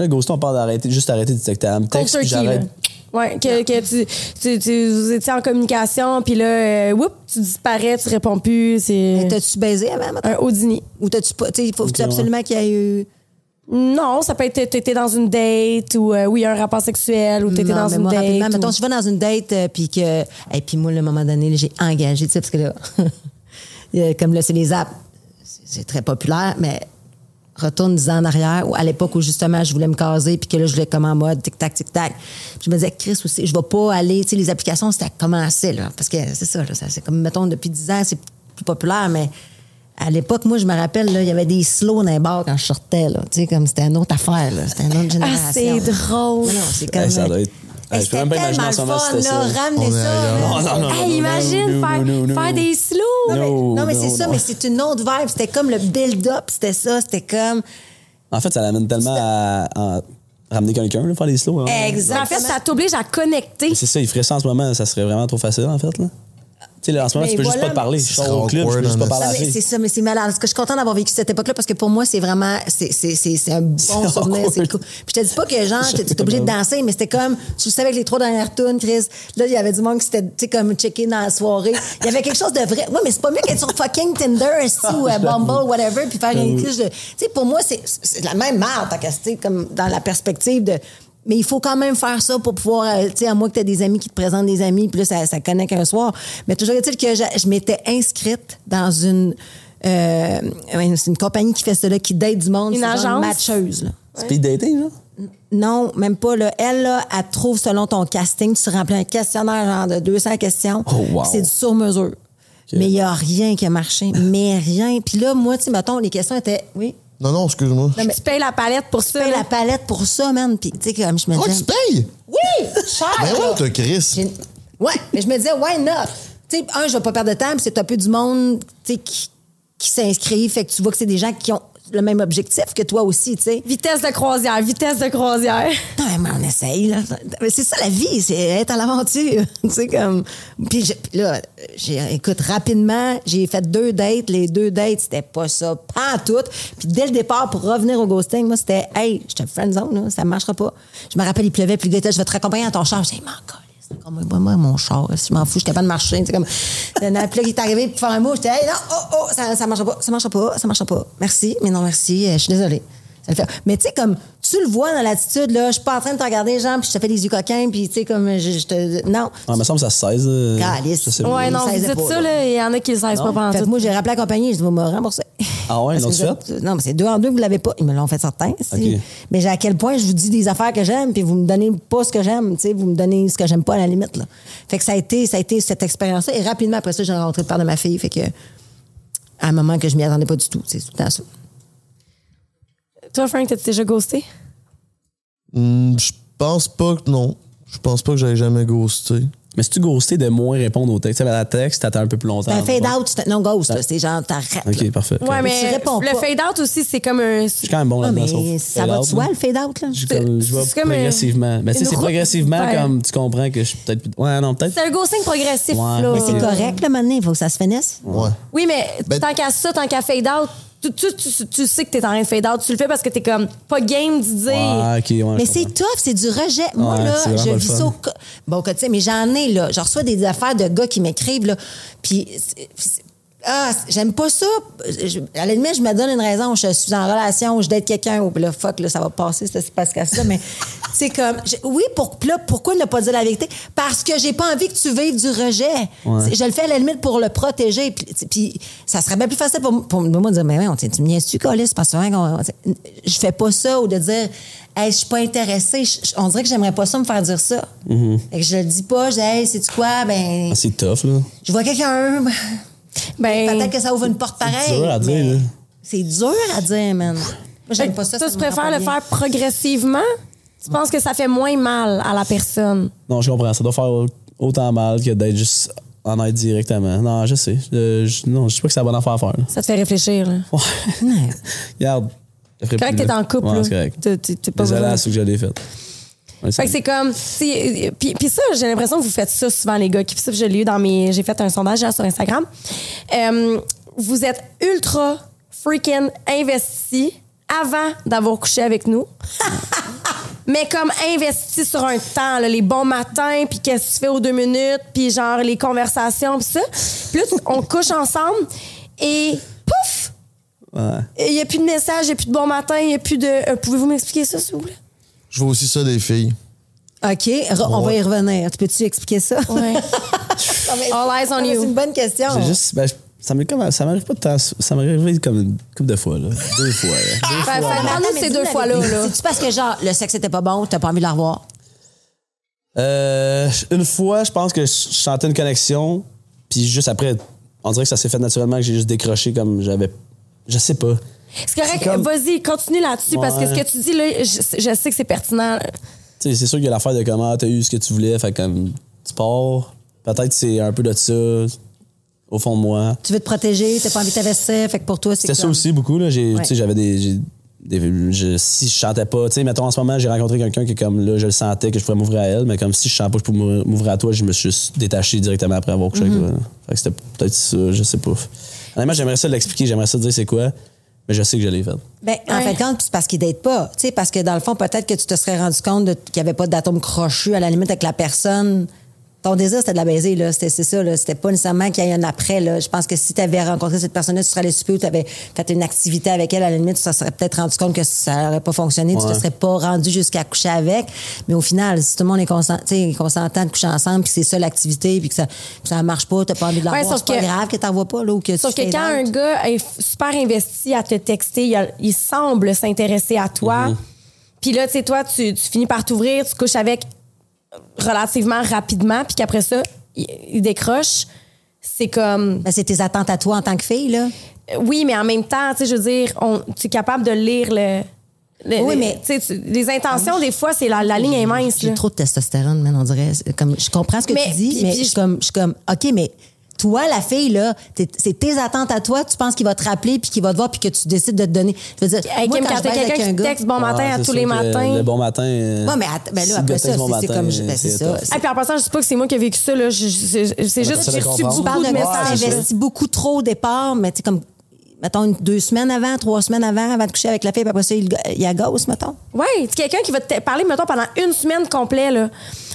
Là, Ghost, on parle d'arrêter, juste arrêter de texter. Elle me texte, puis j'arrête. Ouais, que, que tu, tu, tu- vous étiez en communication, puis là, euh, whoop, tu disparais, tu réponds plus. C'est T'as-tu baisé avant, mettons? un haut dîner. Ou t'as-tu pas. Tu sais, il faut Ok, ouais. absolument qu'il y ait eu. Non, ça peut être t'étais dans une date ou euh, oui, un rapport sexuel ou t'étais Non, dans mais une moi, date. mettons, ou- si je vais dans une date, euh, puis que. Et puis moi, un moment donné, j'ai engagé, tu sais, parce que là, comme là, c'est les apps, c'est- c'est très populaire, mais retourne 10 ans en arrière, où à l'époque où justement je voulais me caser, puis que là, je voulais comme en mode tic-tac, tic-tac. Puis Je me disais, Chris aussi, je vais pas aller, tu sais, les applications, c'était commencé, là, parce que c'est ça, là, ça, c'est comme, mettons, depuis 10 ans, c'est plus populaire, mais à l'époque, moi, je me rappelle, là, il y avait des slows dans les bars quand je sortais, là, tu sais, comme c'était une autre affaire, là, c'était une autre Ah, génération. c'est drôle. Non, non, c'est comme. Hey, ça doit être- Hey, Hey, je peux même c'était pas imaginer en ce tellement moment le fun, là, ça. ramener ça. ailleurs. là. Non, non, non. Hey, imagine faire, des slows. Non, mais, No, non, mais no, c'est ça, mais c'est une autre vibe. C'était comme le build-up, c'était ça, c'était comme. En fait, ça l'amène tellement à, à ramener quelqu'un, là, faire les slows. hein. Exact. En fait, ça t'oblige à connecter. C'est ça, il ferait ça en ce moment, ça serait vraiment trop facile, en fait. Là. Tu sais, là, en ce moment, Mais tu peux juste pas te parler. Je sors au club, je peux juste pas hein, parler fille. c'est ça, mais c'est malade. Parce que je suis contente d'avoir vécu cette époque-là parce que pour moi, c'est vraiment, c'est, c'est, c'est, c'est un bon souvenir. Cool. Puis je te dis pas que genre, tu es obligé de danser, mais c'était comme, tu le savais avec les trois dernières tunes, Chris. Là, il y avait du monde qui s'était, tu sais, comme checké dans la soirée. Il y avait quelque chose de vrai. Ouais, mais c'est pas mieux qu'être sur fucking Tinder, ou euh, Bumble, whatever, puis faire une crise de. Tu sais, pour moi, c'est, c'est la même merde, sais, comme dans la perspective de. Mais il faut quand même faire ça pour pouvoir, euh, tu sais, à moins que tu aies des amis qui te présentent des amis, puis là, ça, ça connaît qu'un soir. Mais toujours est-il que je, je m'étais inscrite dans une, euh, ouais, c'est une compagnie qui fait ça, là, qui date du monde. Une genre agence? matcheuse, là. Speed dating, là? Non, même pas. Là. Elle, là, elle trouve selon ton casting. Tu remplis un questionnaire genre de 200 questions. Oh, wow. C'est du sur-mesure. Mais il n'y a rien qui a marché. Mais rien. Puis là, moi, tu sais, mettons, les questions étaient... Oui, Non, non, excuse-moi. mais- Tu payes la palette pour ça. tu payes la palette pour ça, man. Puis, tu sais, comme je me Oh, disais... tu payes? Oui, cher. Ben là. ouais, t'as Chris. Ouais, mais je me disais, why not? Tu sais, un, je vais pas perdre de temps, puis c'est un peu du monde, tu sais, qui, qui s'inscrit. Fait que tu vois que c'est des gens qui ont le même objectif que toi aussi, tu sais. Vitesse de croisière, vitesse de croisière. Non, mais on essaye, là. Mais c'est ça la vie, c'est être à l'aventure. tu sais, comme. Puis je- puis là, j'ai, écoute, rapidement, j'ai fait deux dates. Les deux dates, c'était pas ça, pas tout. Puis dès le départ, pour revenir au ghosting, moi, c'était, hey, je te friend zone, là, ça marchera pas. Je me rappelle, il pleuvait, puis le je vais te raccompagner dans ton char. J'ai dit. Comme moi, mon char, je m'en fous, je suis capable de marcher. Comme, il plus qui est arrivé pour faire un mot, j'étais, hey, non, oh, oh, ça, ça marchera pas, ça marchera pas, ça marchera pas. Merci, mais non, merci, euh, je suis désolée. Ça le fait. Mais tu sais, comme, tu le vois dans l'attitude, là, je suis pas en train de te regarder les gens, puis je te fais des yeux coquins, puis tu sais, comme, je, je te. Non. Ah, il me semble que ça se 16. euh, Calice. Ouais, non, ça vous dites ça, là. il y en a qui le savent pas pendant Fait que tout. moi, j'ai rappelé la compagnie, je dis, vous me rembourser. Ah ouais, ils l'ont que fait? Non, mais c'est deux en deux, vous l'avez pas. Ils me l'ont fait certains. si. Ok. Mais j'ai à quel point je vous dis des affaires que j'aime, puis vous me donnez pas ce que j'aime, tu sais, vous me donnez ce que j'aime pas à la limite. Là. Fait que ça a été, ça a été cette expérience-là. Et rapidement après ça, j'ai rencontré le père de ma fille. Fait que à un moment que je m'y attendais pas du tout. C'est tout le temps ça. Toi, Frank, t'as déjà ghosté? Hmm, Je pense pas que non. Je pense pas que j'avais jamais ghosté. Mais si tu ghosté de moins répondre au texte, tu sais, à la texte, t'attends un peu plus longtemps. C'est un fade-out, c'est un- non ghost, là. C'est genre, t'arrêtes. là. Ok, parfait. Ouais, tu mais réponds le pas. fade-out aussi, c'est comme un. Je suis quand même bon là-dedans. mais ça va soi, là? le fade-out, là? Je, comme, je c'est progressivement. Mais tu sais, c'est progressivement Ouais. comme tu comprends que je suis peut-être plus. Ouais, non, peut-être. C'est un ghosting progressif, Ouais, là. mais C'est correct, là, maintenant. Il faut que ça se finisse. Ouais. Oui, mais Ben- tant qu'à ça, tant qu'à fade out, tu, tu, tu, tu sais que t'es en train de fade out. Tu le fais parce que t'es comme pas game d'y dire. Ouais, ok, ouais. Mais c'est tough, c'est du rejet. Moi, Ouais, là, je vis ça au bon mais j'en ai, là. Je reçois des affaires de gars qui m'écrivent, là. Puis, ah, j'aime pas ça. Je- à la limite, je me donne une raison. Je suis en relation, je date quelqu'un, ou là, fuck, là, ça va passer, c'est parce que ça. Mais c'est comme, je- oui, pour, là, pourquoi ne pas dire la vérité? Parce que j'ai pas envie que tu vives du rejet. Ouais. Je le fais à la limite pour le protéger. Puis, puis ça serait bien plus facile pour, pour moi de dire, mais ouais, on, tu me niaises-tu, Colis? Parce que qu'on- je fais pas ça ou de dire, hey, je suis pas intéressée. Je- on dirait que j'aimerais pas ça me faire dire ça. Fait que je le dis pas, je dis, hey, c'est-tu quoi? Ben, Ah, c'est tough, là. je vois quelqu'un. Ben, Peut-être que ça ouvre une porte pareille. dur à dire, là. C'est dur à dire, man. Moi, j'aime pas ça. toi, ça tu préfères le faire progressivement? Tu penses que ça fait moins mal à la personne? Non, je comprends. Ça doit faire autant mal que d'être juste honnête directement. Non, je sais. Je, je- non, je sais pas que c'est la bonne affaire à faire. là. Ça te fait réfléchir, là. Ouais. Regarde. ferai Correct que t'es en couple, Ouais, là. c'est correct. T'es- pas Désolé à ceux que je l'ai fait. Ouais, Fait que c'est comme. Puis, puis ça, j'ai l'impression que vous faites ça souvent, les gars. Puis ça, je l'ai eu dans mes. J'ai fait un sondage là, sur Instagram. Euh, vous êtes ultra freaking investis avant d'avoir couché avec nous. Mais comme investi sur un temps, là, les bons matins, puis qu'est-ce que tu fais aux deux minutes, puis genre les conversations, puis ça. Puis là, on couche ensemble et pouf! Ouais. Il n'y a plus de message, il n'y a plus de bon matin, il n'y a plus de. euh, Pouvez-vous m'expliquer ça, s'il vous plaît? Je vois aussi ça des filles. OK, re- on va y revenir. Tu peux-tu expliquer ça? Ouais. Non, mais- All eyes on non, mais you. C'est une bonne question. J'ai juste. ben, je- ça m'est comme. Ça m'arrive pas de temps. Ça m'est arrivé comme une couple de fois, là. Deux fois, là. Deux fois. Parle-nous attends, de ces deux fois-là, là. C'est-tu parce que, genre, le sexe était pas bon, t'as pas envie de la revoir? Euh, une fois, je pense que je je sentais une connexion, puis juste après, on dirait que ça s'est fait naturellement que j'ai juste décroché comme j'avais. Je sais pas. C'est correct, comme- vas-y, continue là-dessus parce que ce que tu dis là, je, je sais que c'est pertinent. Tu sais, c'est sûr qu'il y a l'affaire de comment t'as eu ce que tu voulais, fait comme tu pars. Peut-être c'est un peu de ça au fond de moi. Tu veux te protéger, t'as pas envie de t'investir, fait que pour toi, c'est C'était ça aussi beaucoup là. J'ai, Ouais. tu sais, j'avais des, des- je- si je chantais pas, tu sais, mettons en ce moment j'ai rencontré quelqu'un qui comme là, je le sentais que je pourrais m'ouvrir à elle, mais comme si je chantais pas, je pouvais m'ouvrir- à toi, je me suis juste détaché directement après avoir couché Mm-hmm. avec toi. Fait que c'était peut-être ça, je sais pas. Honnêtement, j'aimerais ça l'expliquer, j'aimerais ça dire c'est quoi, mais je sais que je l'ai fait. Ben, en Ouais. de compte, c'est parce qu'ils datent pas. Tu sais, parce que dans le fond, peut-être que tu te serais rendu compte de- qu'il n'y avait pas d'atome crochu à la limite avec la personne. Ton désir, c'était de la baiser, là. C'était c'est ça, là. C'était pas nécessairement qu'il y ait un après, là. Je pense que si tu avais rencontré cette personne-là, tu serais allé souper ou tu avais fait une activité avec elle, à la limite, tu te serais peut-être rendu compte que ça n'aurait pas fonctionné. Tu te serais pas rendu jusqu'à coucher avec. Mais au final, si tout le monde est, consent, tu sais, consentant de coucher ensemble, puis que c'est ça l'activité, puis que ça, ça marche pas, t'as pas envie de la Ouais, c'est pas grave que t'en vois pas, là, ou que Sauf tu que quand un gars est super investi à te texter, il, a- il semble s'intéresser à toi. Mm-hmm. Puis là, tu sais, toi, tu, tu finis par t'ouvrir, tu couches avec relativement rapidement, puis qu'après ça, il, décroche. C'est comme. Ben, c'est tes attentes à toi en tant que fille, là. Oui, mais en même temps, tu sais, je veux dire, on, tu es capable de lire le. le- Oui, mais- tu les intentions, des fois, c'est la, la ligne est mince. J'ai trop de testostérone, man, on dirait. Comme, je comprends ce que Mais, tu dis, mais je- suis comme, je suis comme, OK, mais toi, la fille, là, c'est tes attentes à toi, tu penses qu'il va te rappeler, puis qu'il va te voir, puis que tu décides de te donner. Je veux dire, Hey, moi, Kim, quand quand je quelqu'un un qui te gars... texte bon matin à tous les matins. Le bon matin. euh, Ouais, mais ben là, après ça, bon c'est- comme ben, c'est ça. tough. Ah, puis en passant, je dis pas que c'est moi qui ai vécu ça. Là. C'est juste que j'ai de reçu comprendre. Tu parles beaucoup de messages. là. investit beaucoup trop au départ, mais tu sais, comme, mettons, une- deux semaines avant, trois semaines avant, avant de coucher avec la fille, puis après ça, il, il y a gosse, mettons. Oui, c'est quelqu'un qui va te parler, mettons, pendant une semaine complète. Là.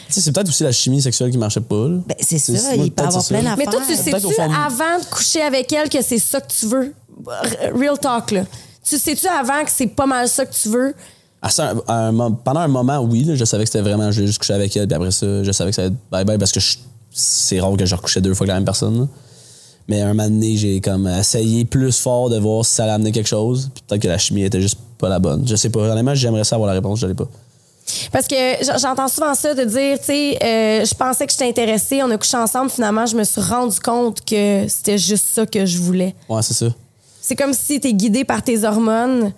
Tu sais, c'est peut-être aussi la chimie sexuelle qui marchait pas. là. Ben, c'est ça, il peut avoir c'est ça. plein d'affaires. Mais toi, tu Peut-être au sais-tu fond avant de coucher avec elle que c'est ça que tu veux? R- Real talk, là. Tu sais-tu avant que c'est pas mal ça que tu veux? À ça, à un mom- pendant un moment, oui, là, je savais que c'était vraiment, je juste coucher avec elle, puis après ça, je savais que ça allait être bye-bye parce que je- c'est rare que je recouchais deux fois avec la même personne. là. Mais un moment donné, j'ai comme essayé plus fort de voir si ça allait amener quelque chose, puis peut-être que la chimie était juste pas la bonne. Je sais pas. Honnêtement, j'aimerais savoir la réponse, je l'ai pas. Parce que j'entends souvent ça de dire, tu sais, euh, je pensais que j'étais intéressée, on a couché ensemble, finalement, je me suis rendu compte que c'était juste ça que je voulais. Ouais, c'est ça. C'est comme si tu es guidé par tes hormones,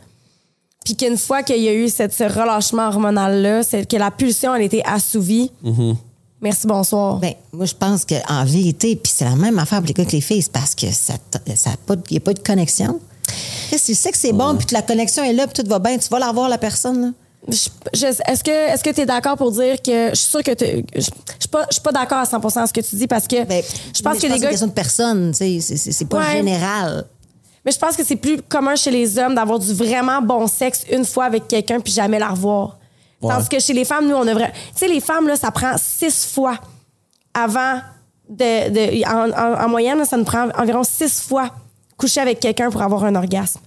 puis qu'une fois qu'il y a eu cette, ce relâchement hormonal-là, c'est que la pulsion, elle était assouvie. Merci, bonsoir. Ben, moi, je pense qu'en vérité, puis c'est la même affaire pour les gars que les filles, c'est parce que ça il n'y a pas de connexion. Tu sais que c'est bon, puis que la connexion est là, puis tout va bien, tu vas la revoir, la personne. Là? Est-ce que est-ce que tu es d'accord pour dire que je suis sûre que t'es- je je suis pas je suis pas d'accord à 100% à ce que tu dis parce que Ben, je pense que les c'est une gars question de personne, tu sais, c'est- c'est c'est pas Ouais. général. mais je pense que c'est plus commun chez les hommes d'avoir du vraiment bon sexe une fois avec quelqu'un puis jamais la revoir. Ouais. Tandis que chez les femmes nous on a vrai tu sais les femmes là ça prend six fois avant de, de- en, en- en moyenne là, ça nous prend environ six fois coucher avec quelqu'un pour avoir un orgasme.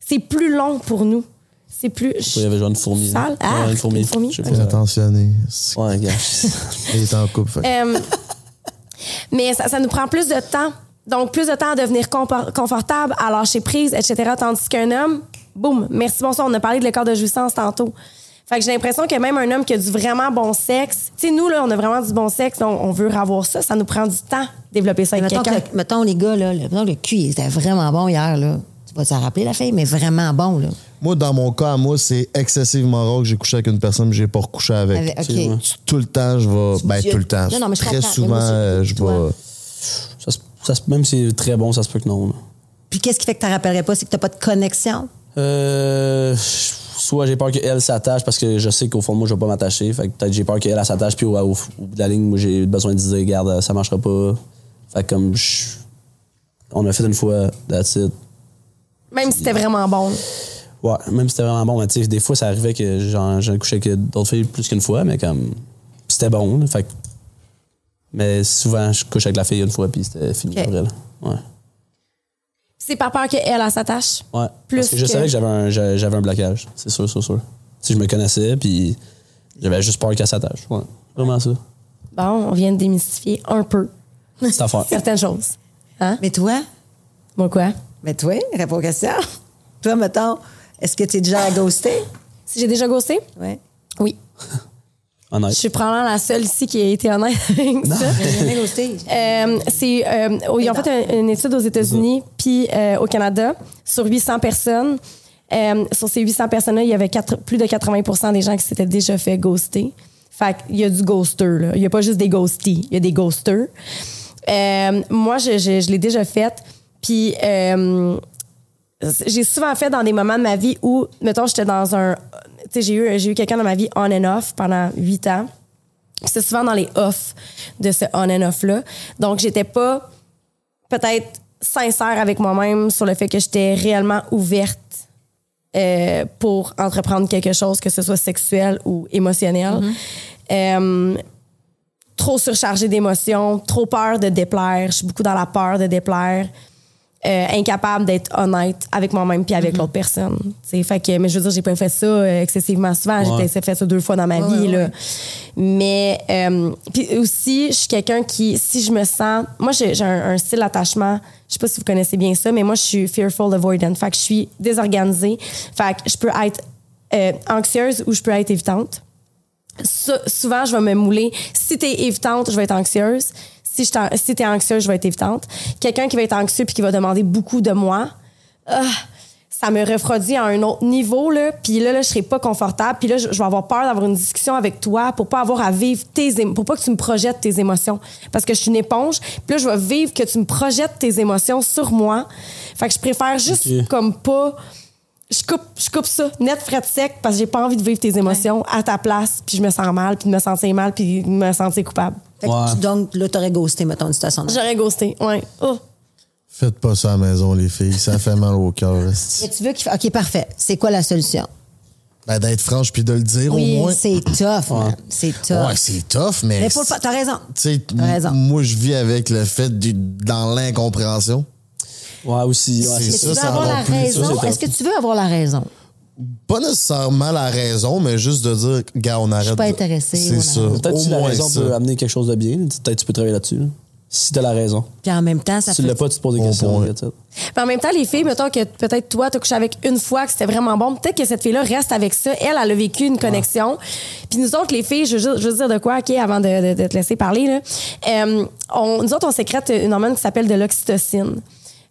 C'est plus long pour nous. C'est plus Il y avait genre une fourmi? Sale? Ah, Ouais, une fourmi. une fourmi? Je sais pas. attentionné. Ouais, gars. Il est en couple. fait que- Euh, mais ça, ça nous prend plus de temps. Donc, plus de temps à devenir confortable, à lâcher prise, etc. Tandis qu'un homme, boum, merci, bonsoir, on a parlé de l'écart de jouissance tantôt. Fait que j'ai l'impression que même un homme qui a du vraiment bon sexe, tu sais, nous, là, on a vraiment du bon sexe, donc on veut avoir ça. Ça nous prend du temps, développer ça avec Mettons, que quelqu'un. le- mettons, les gars, là, le, mettons, le cul, il était vraiment bon hier. Là. Tu vas t'en rappeler, la fille, mais vraiment bon. Là. Moi, dans mon cas, à moi, c'est excessivement rare que j'ai couché avec une personne que j'ai pas recouché avec. Tout le temps, je vais. Ben, tout le temps. Non, non, mais je Très. Mais souvent, moi, euh, je vais. Ça se- ça se- même si c'est très bon, ça se peut que non. là. Puis qu'est-ce qui fait que tu ne rappellerais pas? C'est que tu n'as pas de connexion? Euh, soit j'ai peur qu'elle s'attache parce que je sais qu'au fond de moi, je vais pas m'attacher. Fait que peut-être j'ai peur qu'elle elle s'attache, puis au, au- au bout de la ligne, moi, j'ai besoin de dire, regarde, ça marchera pas. Fait que comme je- on a fait une fois, that's it. Même si c'était vraiment bon. Ouais, même si c'était vraiment bon, mais tu sais, des fois, ça arrivait que j'en couché avec d'autres filles plus qu'une fois, mais comme c'était bon. là, fait mais souvent, je couche avec la fille une fois, puis c'était fini Ok. après. là. Ouais. C'est par peur qu'elle, elle s'attache? Ouais. Plus Parce que je savais que j'avais un, j'avais un blocage. C'est sûr, c'est sûr. Si je me connaissais, puis j'avais juste peur qu'elle s'attache. Ouais. Vraiment ça. Bon, on vient de démystifier un peu certaines choses. Hein? Mais toi? Moi, quoi? Mais toi, réponds aux questions. toi, mettons, est-ce que tu es déjà à ghoster? Si j'ai déjà ghosté? Oui. Oui. Je Honnête. suis probablement la seule ici qui a été honnête avec ça. J'ai jamais ghosté. Euh, c'est, euh, ils ont fait un- une étude aux États-Unis puis euh, au Canada sur 800 personnes. Euh, sur ces 800 personnes-là, il y avait quatre- plus de 80% des gens qui s'étaient déjà fait ghoster. Fait qu'il y a du ghoster. là. Il n'y a pas juste des ghosties, il y a des ghosters. Euh, moi, je, je- je l'ai déjà fait. Puis euh, j'ai souvent fait dans des moments de ma vie où, mettons, j'étais dans un. Tu sais, j'ai eu, j'ai eu quelqu'un dans ma vie on and off pendant huit ans. C'est souvent dans les off de ce on and off-là. Donc, j'étais pas peut-être sincère avec moi-même sur le fait que j'étais réellement ouverte euh, pour entreprendre quelque chose, que ce soit sexuel ou émotionnel. Euh, trop surchargée d'émotions, trop peur de déplaire. Je suis beaucoup dans la peur de déplaire. Euh, incapable d'être honnête avec moi-même puis avec l'autre personne. T'sais, Fait que, mais je veux dire, j'ai pas fait ça euh, excessivement souvent. J'ai Ouais. peut-être fait ça deux fois dans ma Ouais, vie. ouais, là. Mais euh, puis aussi, je suis quelqu'un qui, si je me sens, moi j'ai j'ai un, un style d'attachement. Je sais pas si vous connaissez bien ça, mais moi je suis fearful avoidant. Fait que je suis désorganisée. Fait que je peux être euh, anxieuse ou je peux être évitante. Souvent, je vais me mouler. Si t'es évitante, je vais être anxieuse. Si, t'en- si t'es anxieuse, je vais être évitante. Quelqu'un qui va être anxieux puis qui va demander beaucoup de moi, ah, ça me refroidit à un autre niveau. Là. Puis là, là, je serai pas confortable. Puis là, je, je vais avoir peur d'avoir une discussion avec toi pour pas avoir à vivre tes pour pas que tu me projettes tes émotions. Parce que je suis une éponge. Puis là, je vais vivre que tu me projettes tes émotions sur moi. Fait que je préfère juste Ok. comme pas je coupe, je coupe ça, net, frais de sec, parce que j'ai pas envie de vivre tes émotions à ta place, puis je me sens mal, puis de me sentir mal, puis de me sentir coupable. Fait que Ouais. tu- donc, là, tu aurais ghosté, mettons, une situation de J'aurais ghosté, ouais. Oh. Faites pas ça à la maison, les filles. Ça fait mal au cœur. Mais tu veux qu'il fa- OK, parfait. C'est quoi la solution? Ben, d'être franche puis de le dire Oui, au moins. C'est tough, man. C'est tough. Ouais, c'est tough, mais. Mais faut le faire. T'as raison. Tu sais, T'as raison. moi, je vis avec le fait du, dans l'incompréhension. Ouais, aussi. Ouais, C'est ça, que tu veux ça avoir va la plus, raison? c'est Est-ce que tu veux avoir la raison? Pas nécessairement la raison, mais juste de dire, gars, on arrête. pas de- intéressé, C'est ça. Peut-être Au que la moins raison ça. peut amener quelque chose de bien. Peut-être que tu peux travailler là-dessus. là. Si t'as la raison. Puis en même temps, ça Si tu fait. l'as pas, tu te poses des Bon questions. Mais en même temps, les filles, mettons que peut-être toi, t'as couché avec une fois, que c'était vraiment bon. Peut-être que cette fille-là reste avec ça. Elle, elle a vécu une connexion. Puis nous autres, les filles, je veux, juste- je veux dire de quoi, OK, avant de, de- de te laisser parler, là. Euh, on, nous autres, on sécrète une hormone qui s'appelle de l'oxytocine.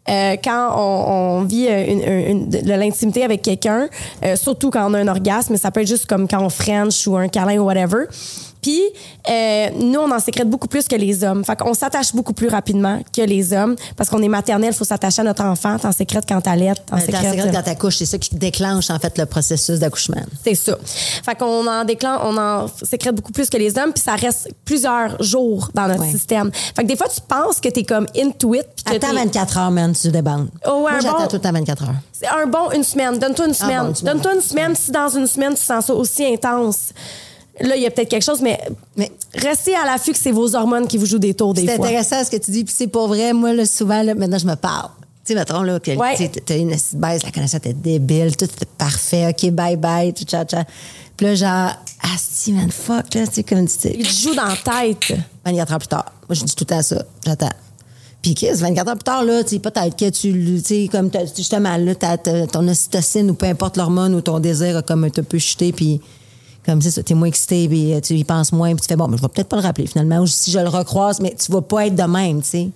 Euh, quand on, on vit euh, une, de l'intimité avec quelqu'un, euh, surtout quand on a un orgasme, ça peut être juste comme quand on French ou un câlin ou whatever. Puis, euh, nous, on en sécrète beaucoup plus que les hommes. Fait qu'on s'attache beaucoup plus rapidement que les hommes parce qu'on est maternel, il faut s'attacher à notre enfant. T'en sécrètes quand t'allaites, t'en Ben, T'en sécrètes- sécrètes quand t'accouches, c'est ça qui déclenche en fait le processus d'accouchement. c'est ça. Fait qu'on en déclenche, on en sécrète beaucoup plus que les hommes, puis ça reste plusieurs jours dans notre Ouais. système. Fait que des fois, tu penses que t'es comme into it. puis Attends t'es- 24 heures, man, tu débandes. Oh, ouais, Moi, j'attends bon. tout le temps 24 heures. C'est un bon une semaine. Donne-toi une semaine. bon, une semaine. Donne-toi une semaine si dans une semaine tu sens ça aussi intense. Là, il y a peut-être quelque chose, mais, Mais- restez à l'affût que c'est vos hormones qui vous jouent des tours des C'est fois. intéressant ce que tu dis, puis c'est pour vrai. Moi, là, souvent, là, maintenant, je me parle. Tu sais, mettons, là, que Ouais. t'as une petite baisse, la connaissance était débile, tout était parfait, OK, bye bye, tout tcha tcha. Puis là, genre, ah, si, man, fuck, là, tu sais, comme tu. Il te joue dans la tête. 24 heures plus tard. Moi, je dis tout le temps ça. J'attends. Puis, qu'est-ce, 24 heures plus tard, là, tu sais, peut-être que tu, tu sais, comme, justement, là, t'as- t'as- ton ocytocine ou peu importe l'hormone ou ton désir a comme un peu chuté, puis comme ça, t'es moins excité, puis euh, tu y penses moins, puis tu fais, bon, mais je vais peut-être pas le rappeler, finalement, ou si je le recroise, mais tu vas pas être de même, tu sais.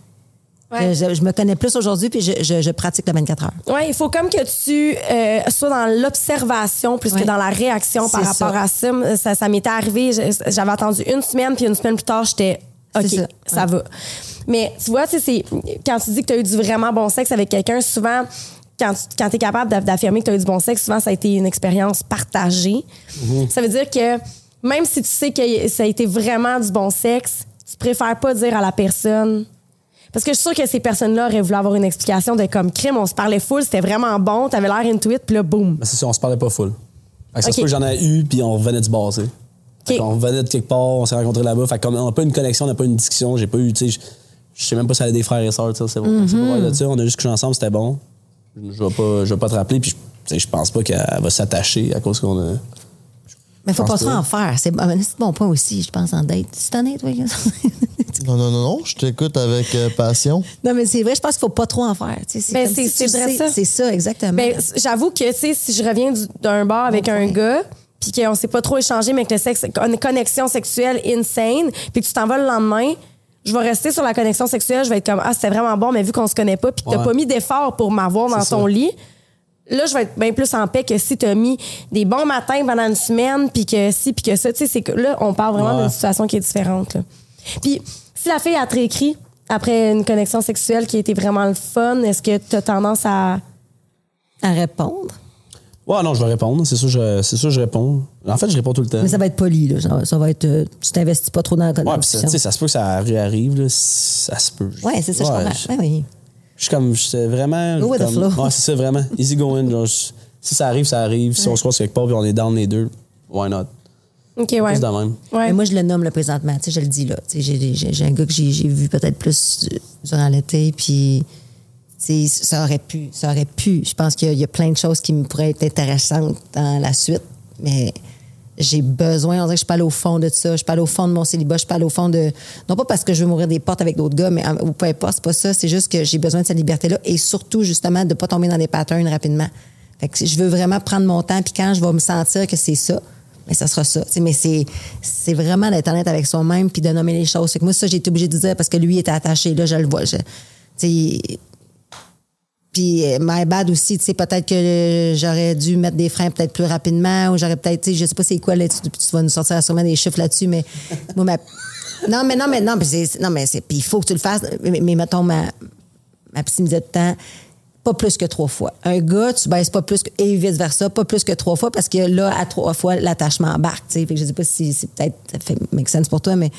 Ouais. Je, je me connais plus aujourd'hui, puis je, je- je pratique le 24 heures. Oui, il faut comme que tu euh, sois dans l'observation plus que dans la réaction par rapport ça. à ça. Ça, ça m'était arrivé, j'avais attendu une semaine, puis une semaine plus tard, j'étais OK, ça, va. Mais tu vois, c'est- quand tu dis que tu as eu du vraiment bon sexe avec quelqu'un, souvent, quand tu es capable d'a- d'affirmer que tu as eu du bon sexe, souvent, ça a été une expérience partagée. Ça veut dire que même si tu sais que ça a été vraiment du bon sexe, tu préfères pas dire à la personne. Parce que je suis sûre que ces personnes-là auraient voulu avoir une explication de comme crime, on se parlait full, c'était vraiment bon, t'avais l'air into it, puis là, boum. Mais c'est ça, on se parlait pas full. Fait que ça se peut que j'en ai eu, puis on revenait du bar, tu sais. Qu'on revenait de quelque part, on s'est rencontrés là-bas. Fait qu'on n'a pas une connexion, on n'a pas une discussion. J'ai pas eu, tu sais, je- sais même pas si elle a des frères et sœurs, tu sais. C'est bon. ça. On a juste couché ensemble, c'était bon. Je vais pas, je vais pas te rappeler, puis je- je pense pas qu'elle va s'attacher à cause qu'on a. Mais faut pas trop en faire. C'est c'est bon point aussi, je pense, en date. C'est honnête, oui. Non, non, non, non, je t'écoute avec euh, passion. non, mais c'est vrai, je pense qu'il faut pas trop en faire. tu sais, Ben, c'est- si c'est ça. C'est ça, exactement. Ben, j'avoue que, tu sais, si je reviens du- d'un bar avec Bon un gars, puis qu'on s'est pas trop échangé, mais que le sexe, une connexion sexuelle insane, puis que tu t'en vas le lendemain, je vais rester sur la connexion sexuelle, je vais être comme, ah, c'était vraiment bon, mais vu qu'on se connaît pas, puis que t'as Ouais. pas mis d'effort pour m'avoir dans C'est ton ça. lit, là, je vais être bien plus en paix que si t'as mis des bons matins pendant une semaine, puis que si, puis que ça, tu sais, c'est que là, on parle vraiment Ouais. d'une situation qui est différente, là. Puis, si la fille a te réécrit après une connexion sexuelle qui a été vraiment le fun, est-ce que tu as tendance à. à répondre? Ouais, non, je vais répondre. C'est sûr, je, c'est sûr, je réponds. En fait, je réponds tout le temps. Mais ça va être poli, là. Ça, ça va être. euh, tu t'investis pas trop dans la Ouais, puis ça, discussion. tu sais, ça se peut que ça réarrive, là. Ça se peut. Ouais, c'est ça, je comprends. je- Ouais, oui. Je suis comme, j'étais vraiment. Go with the flow. Ouais, c'est ça, vraiment. Easy going. genre, je- si ça arrive, ça arrive. Si on se croise quelque part puis on est down les deux, why not? OK, ouais. Plus de même. Ouais. Mais moi, je le nomme le présentement. Tu sais, je le dis là. Tu sais, j'ai, j'ai- j'ai un gars que j'ai, j'ai vu peut-être plus durant l'été, puis tu sais, ça aurait pu. Ça aurait pu. Je pense qu'il y y a plein de choses qui me pourraient être intéressantes dans la suite, mais j'ai besoin, on dirait que je allée au fond de ça, je allée au fond de mon célibat, je allée au fond de... Non pas parce que je veux mourir des portes avec d'autres gars, mais ou peu importe, c'est pas ça, c'est juste que j'ai besoin de cette liberté-là et surtout, justement, de pas tomber dans des patterns rapidement. Fait que je veux vraiment prendre mon temps, puis quand je vais me sentir que c'est ça, mais ça sera ça. Tu sais, mais c'est, c'est vraiment d'être honnête avec soi-même puis de nommer les choses. Fait que moi, ça, j'ai été obligée de dire parce que lui était attaché. Là, je le vois. Puis euh, my bad aussi, tu sais, peut-être que euh, j'aurais dû mettre des freins peut-être plus rapidement ou j'aurais peut-être, tu sais, je sais pas c'est quoi, là, tu, tu vas nous sortir sûrement des chiffres là-dessus, mais moi, ma- non, mais non, mais non, mais c'est, non, mais c'est, puis il faut que tu le fasses, mais, mais mettons, ma, ma disait tout le temps, pas plus que trois fois. Un gars, tu baisses pas plus que, et vice-versa, pas plus que trois fois parce que là, à trois fois, l'attachement embarque, tu sais. Fait que je sais pas si c'est peut-être, ça fait make sense pour toi, mais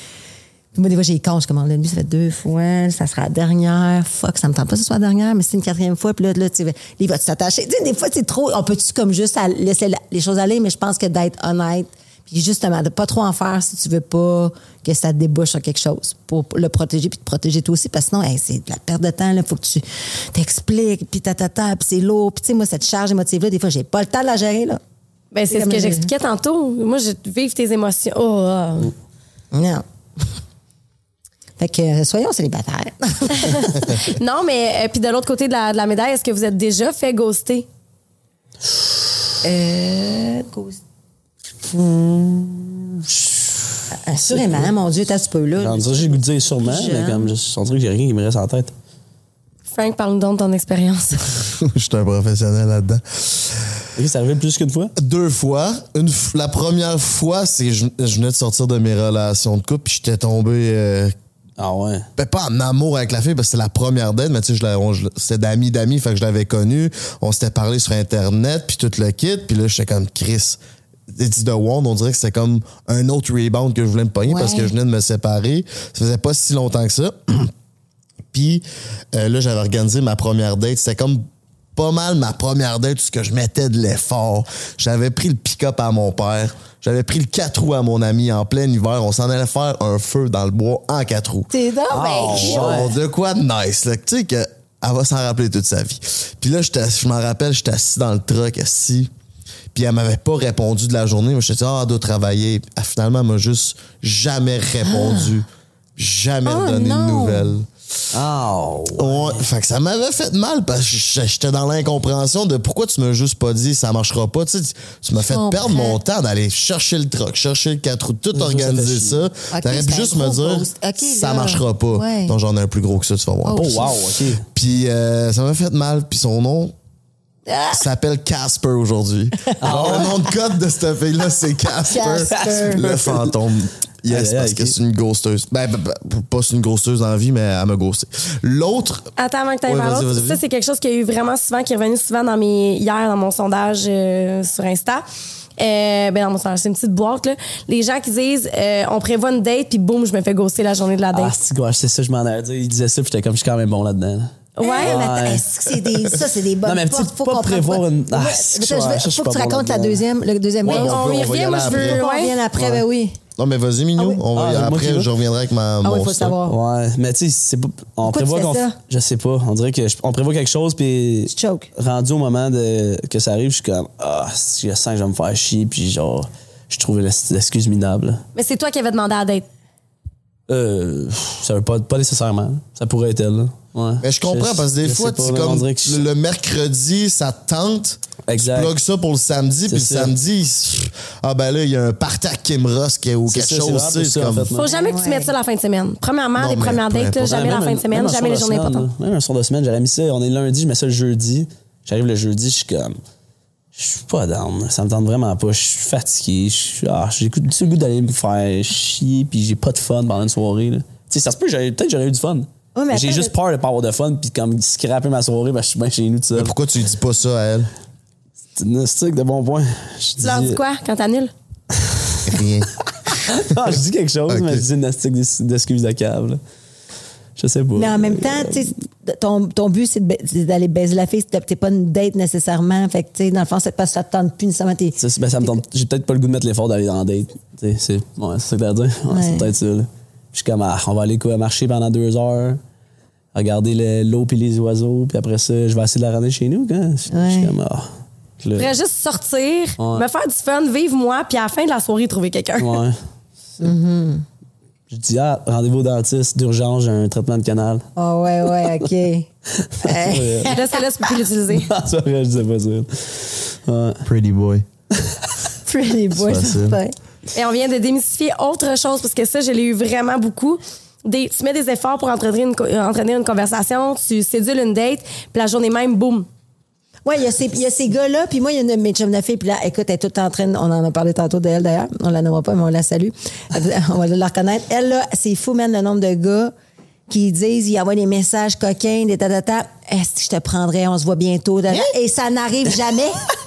Puis moi, des fois, j'ai con, je commande le nuit, ça fait deux fois, ça sera la dernière. Fuck, ça me tente pas que ce soit la dernière, mais c'est une quatrième fois. Puis là, là tu sais, il va s'attacher. Tu sais, des fois, c'est trop. On peut-tu comme juste à- laisser la- les choses aller, mais je pense que d'être honnête, puis justement, de pas trop en faire si tu veux pas que ça débouche sur quelque chose pour le protéger, puis te protéger toi aussi, parce que sinon, hey, c'est de la perte de temps. Il faut que tu t'expliques, puis ta, ta, ta, puis c'est lourd. Puis tu sais, moi, cette charge émotive-là, des fois, j'ai pas le temps de la gérer, là. Ben, c'est ce que un- j'expliquais tantôt. Moi, je vive tes émotions. Oh, ah. Non. fait que euh, soyons célibataires. non, mais euh, puis de l'autre côté de la, de la médaille, est-ce que vous êtes déjà fait ghoster? Euh, cause- Assurément, mon Dieu, t'as ce peu là. J'ai le goût de dire sûrement, mais comme je dirait que j'ai rien qui me reste en tête. Frank, parle-nous donc de ton expérience. Je suis un professionnel là-dedans. C'est arrivé plus qu'une fois? Deux fois. Une, f- la première fois, c'est que je, je venais de sortir de mes relations de couple, puis j'étais tombé. euh, Ah ouais. ben, pas en amour avec la fille, parce que c'est la première date, mais tu sais, c'était d'amis d'amis, fait que je l'avais connue. On s'était parlé sur Internet, puis tout le kit, puis là, j'étais comme Chris. It's the one, on dirait que c'était comme un autre rebound que je voulais me pogner parce que je venais de me séparer. Ça faisait pas si longtemps que ça. Puis euh, là, j'avais organisé ma première date. C'était comme pas mal ma première date où ce que je mettais de l'effort. J'avais pris le pick-up à mon père. J'avais pris le 4 roues à mon ami en plein hiver. On s'en allait faire un feu dans le bois en 4 roues. T'es donc, ben, Oh, de quoi de nice, là. Tu sais que elle va s'en rappeler toute sa vie. Puis là, je m'en rappelle, j'étais assis dans le truck, assis. Puis elle m'avait pas répondu de la journée. Moi, j'étais dit, ah, elle doit travailler. Elle, finalement, elle m'a juste jamais répondu. Jamais Oh, donné de nouvelles. Ah Ouais, fait que ça m'avait fait mal parce que j'étais dans l'incompréhension de pourquoi tu m'as juste pas dit ça marchera pas. Tu, sais, tu m'as fait comprends. perdre mon temps d'aller chercher le truck, chercher le 4 roues, tout ça organiser ça. Ok, T'aurais pu juste me dire ça là. marchera pas. Ouais. Donc j'en ai un plus gros que ça, tu vas voir. Oh, Oh, wow, OK. Puis euh, ça m'a fait mal. Puis son nom Ah! s'appelle Casper aujourd'hui. Alors, le nom de code de cette fille-là, c'est Casper. Casper. Le fantôme. Yes, parce que c'est une ghosteuse. Ben, ben, ben, pas c'est une ghosteuse dans la vie, mais elle m'a ghosté. L'autre, Attends, avant que tu ailles Ouais, Ça, c'est quelque chose qui a eu vraiment souvent, qui est revenu souvent dans mes, hier dans mon sondage euh, sur Insta. Euh, ben dans mon sondage, c'est une petite boîte. Là. Les gens qui disent euh, on prévoit une date, puis boum, je me fais ghoster la journée de la Ah, date. c'est quoi, c'est ça, je m'en allais dire. Il disait ça, puis j'étais comme, je suis quand même bon là-dedans. là. Ouais, mais est-ce que c'est des, ça, c'est des bonnes Non, mais portes, faut pas prévoir une- Ah, je- je veux- faut que tu racontes la deuxième, le deuxième Ouais, on y on va y revient, moi je veux. après. On ouais. revient après, Ouais. ben oui. Non, mais vas-y, Minou. Ah oui. On va Ah, après, je reviendrai avec ma. Ah mon oui, faut savoir. Ouais, mais tu sais, c'est pas. On Pourquoi prévoit qu'on. Je sais pas. On dirait que je- on prévoit quelque chose, puis. Tu choke. Rendu au moment de, que ça arrive, je suis comme, ah, si je sens que je vais me faire chier, puis genre, je trouvais l'excuse minable. Mais c'est toi qui avais demandé à date. Euh, ça veut pas, pas nécessairement. Ça pourrait être elle. Ouais. Mais je comprends parce que des fois, pas, comme je- le, le mercredi, ça te tente. Exact. Tu plugues ça pour le samedi, puis le ça. samedi, ah ben là, il y a un Ross qui est- ou quelque ça, chose, tu sais, comme. fait, Faut jamais que tu mettes ça la fin de semaine. Premièrement, Non, les premières dates, jamais la fin de semaine, jamais les journées importantes. Même un soir de semaine, j'aurais mis ça. On est lundi, je mets ça le jeudi. J'arrive le jeudi, je suis comme. Je suis pas down. Ça me tente vraiment pas. Je suis fatigué. Ah, j'ai le goût- le goût d'aller me faire chier, puis j'ai pas de fun pendant une soirée. là. Tu sais, ça se peut, j'aurais- peut-être j'aurais eu du fun. Ouais, mais j'ai attends, juste peur de pas avoir de fun, puis comme scraper ma soirée, ben, je suis bien chez nous tout seul. Mais pourquoi tu lui dis pas ça à elle? C'est une diagnostic de bon point. Je Tu leur dis quoi quand t'annules? Rien. Non, je dis quelque chose, Ok. mais je dis une d'ex- d'excuse de cave. là. Je sais pas. Mais en même temps, tu sais, ton, ton but, c'est de ba- c'est d'aller baiser la fille. T'es t'es pas une date nécessairement. Fait que, tu sais, dans le fond, c'est parce que ça te tente plus nécessairement. T'es- Ça, c'est- ben, ça me tente. J'ai peut-être pas le goût de mettre l'effort d'aller en date. Tu sais, C'est ouais, c'est ça que t'as à dire. Ouais, Ouais. C'est peut-être ça. là. Je suis comme, ah, on va aller quoi, marcher pendant deux heures, regarder le- l'eau puis les oiseaux, puis après ça, je vais essayer de la ramener chez nous. Quand? Je je suis comme, ah. Je voudrais juste sortir, Ouais. me faire du fun, vivre moi, puis à la fin de la soirée, trouver quelqu'un. ouais. Mm-hmm. Je dis, ah, rendez-vous au dentiste, d'urgence, j'ai un traitement de canal. Ah ouais, ouais, OK. Là, c'est là, tu peux plus l'utiliser. Ah, c'est vrai, je disais pas ça. Ouais. Pretty boy. Pretty boy, C'est. Et on vient de démystifier autre chose, parce que ça, je l'ai eu vraiment beaucoup. Des, tu mets des efforts pour entraîner une, euh, entraîner une conversation, tu sédules une date, puis la journée même, boum. Ouais, il y a ces, ces gars-là, puis moi, il y a une de mes chums de filles, puis là, écoute, elle est toute en train, de- on en a parlé tantôt d'elle d'ailleurs, on la nommera pas, mais on la salue. on va la reconnaître. Elle, là, c'est fou, man, le nombre de gars qui disent, ils envoient des messages coquins, des tatata, est-ce que je te prendrais, on se voit bientôt, da. et ça n'arrive jamais.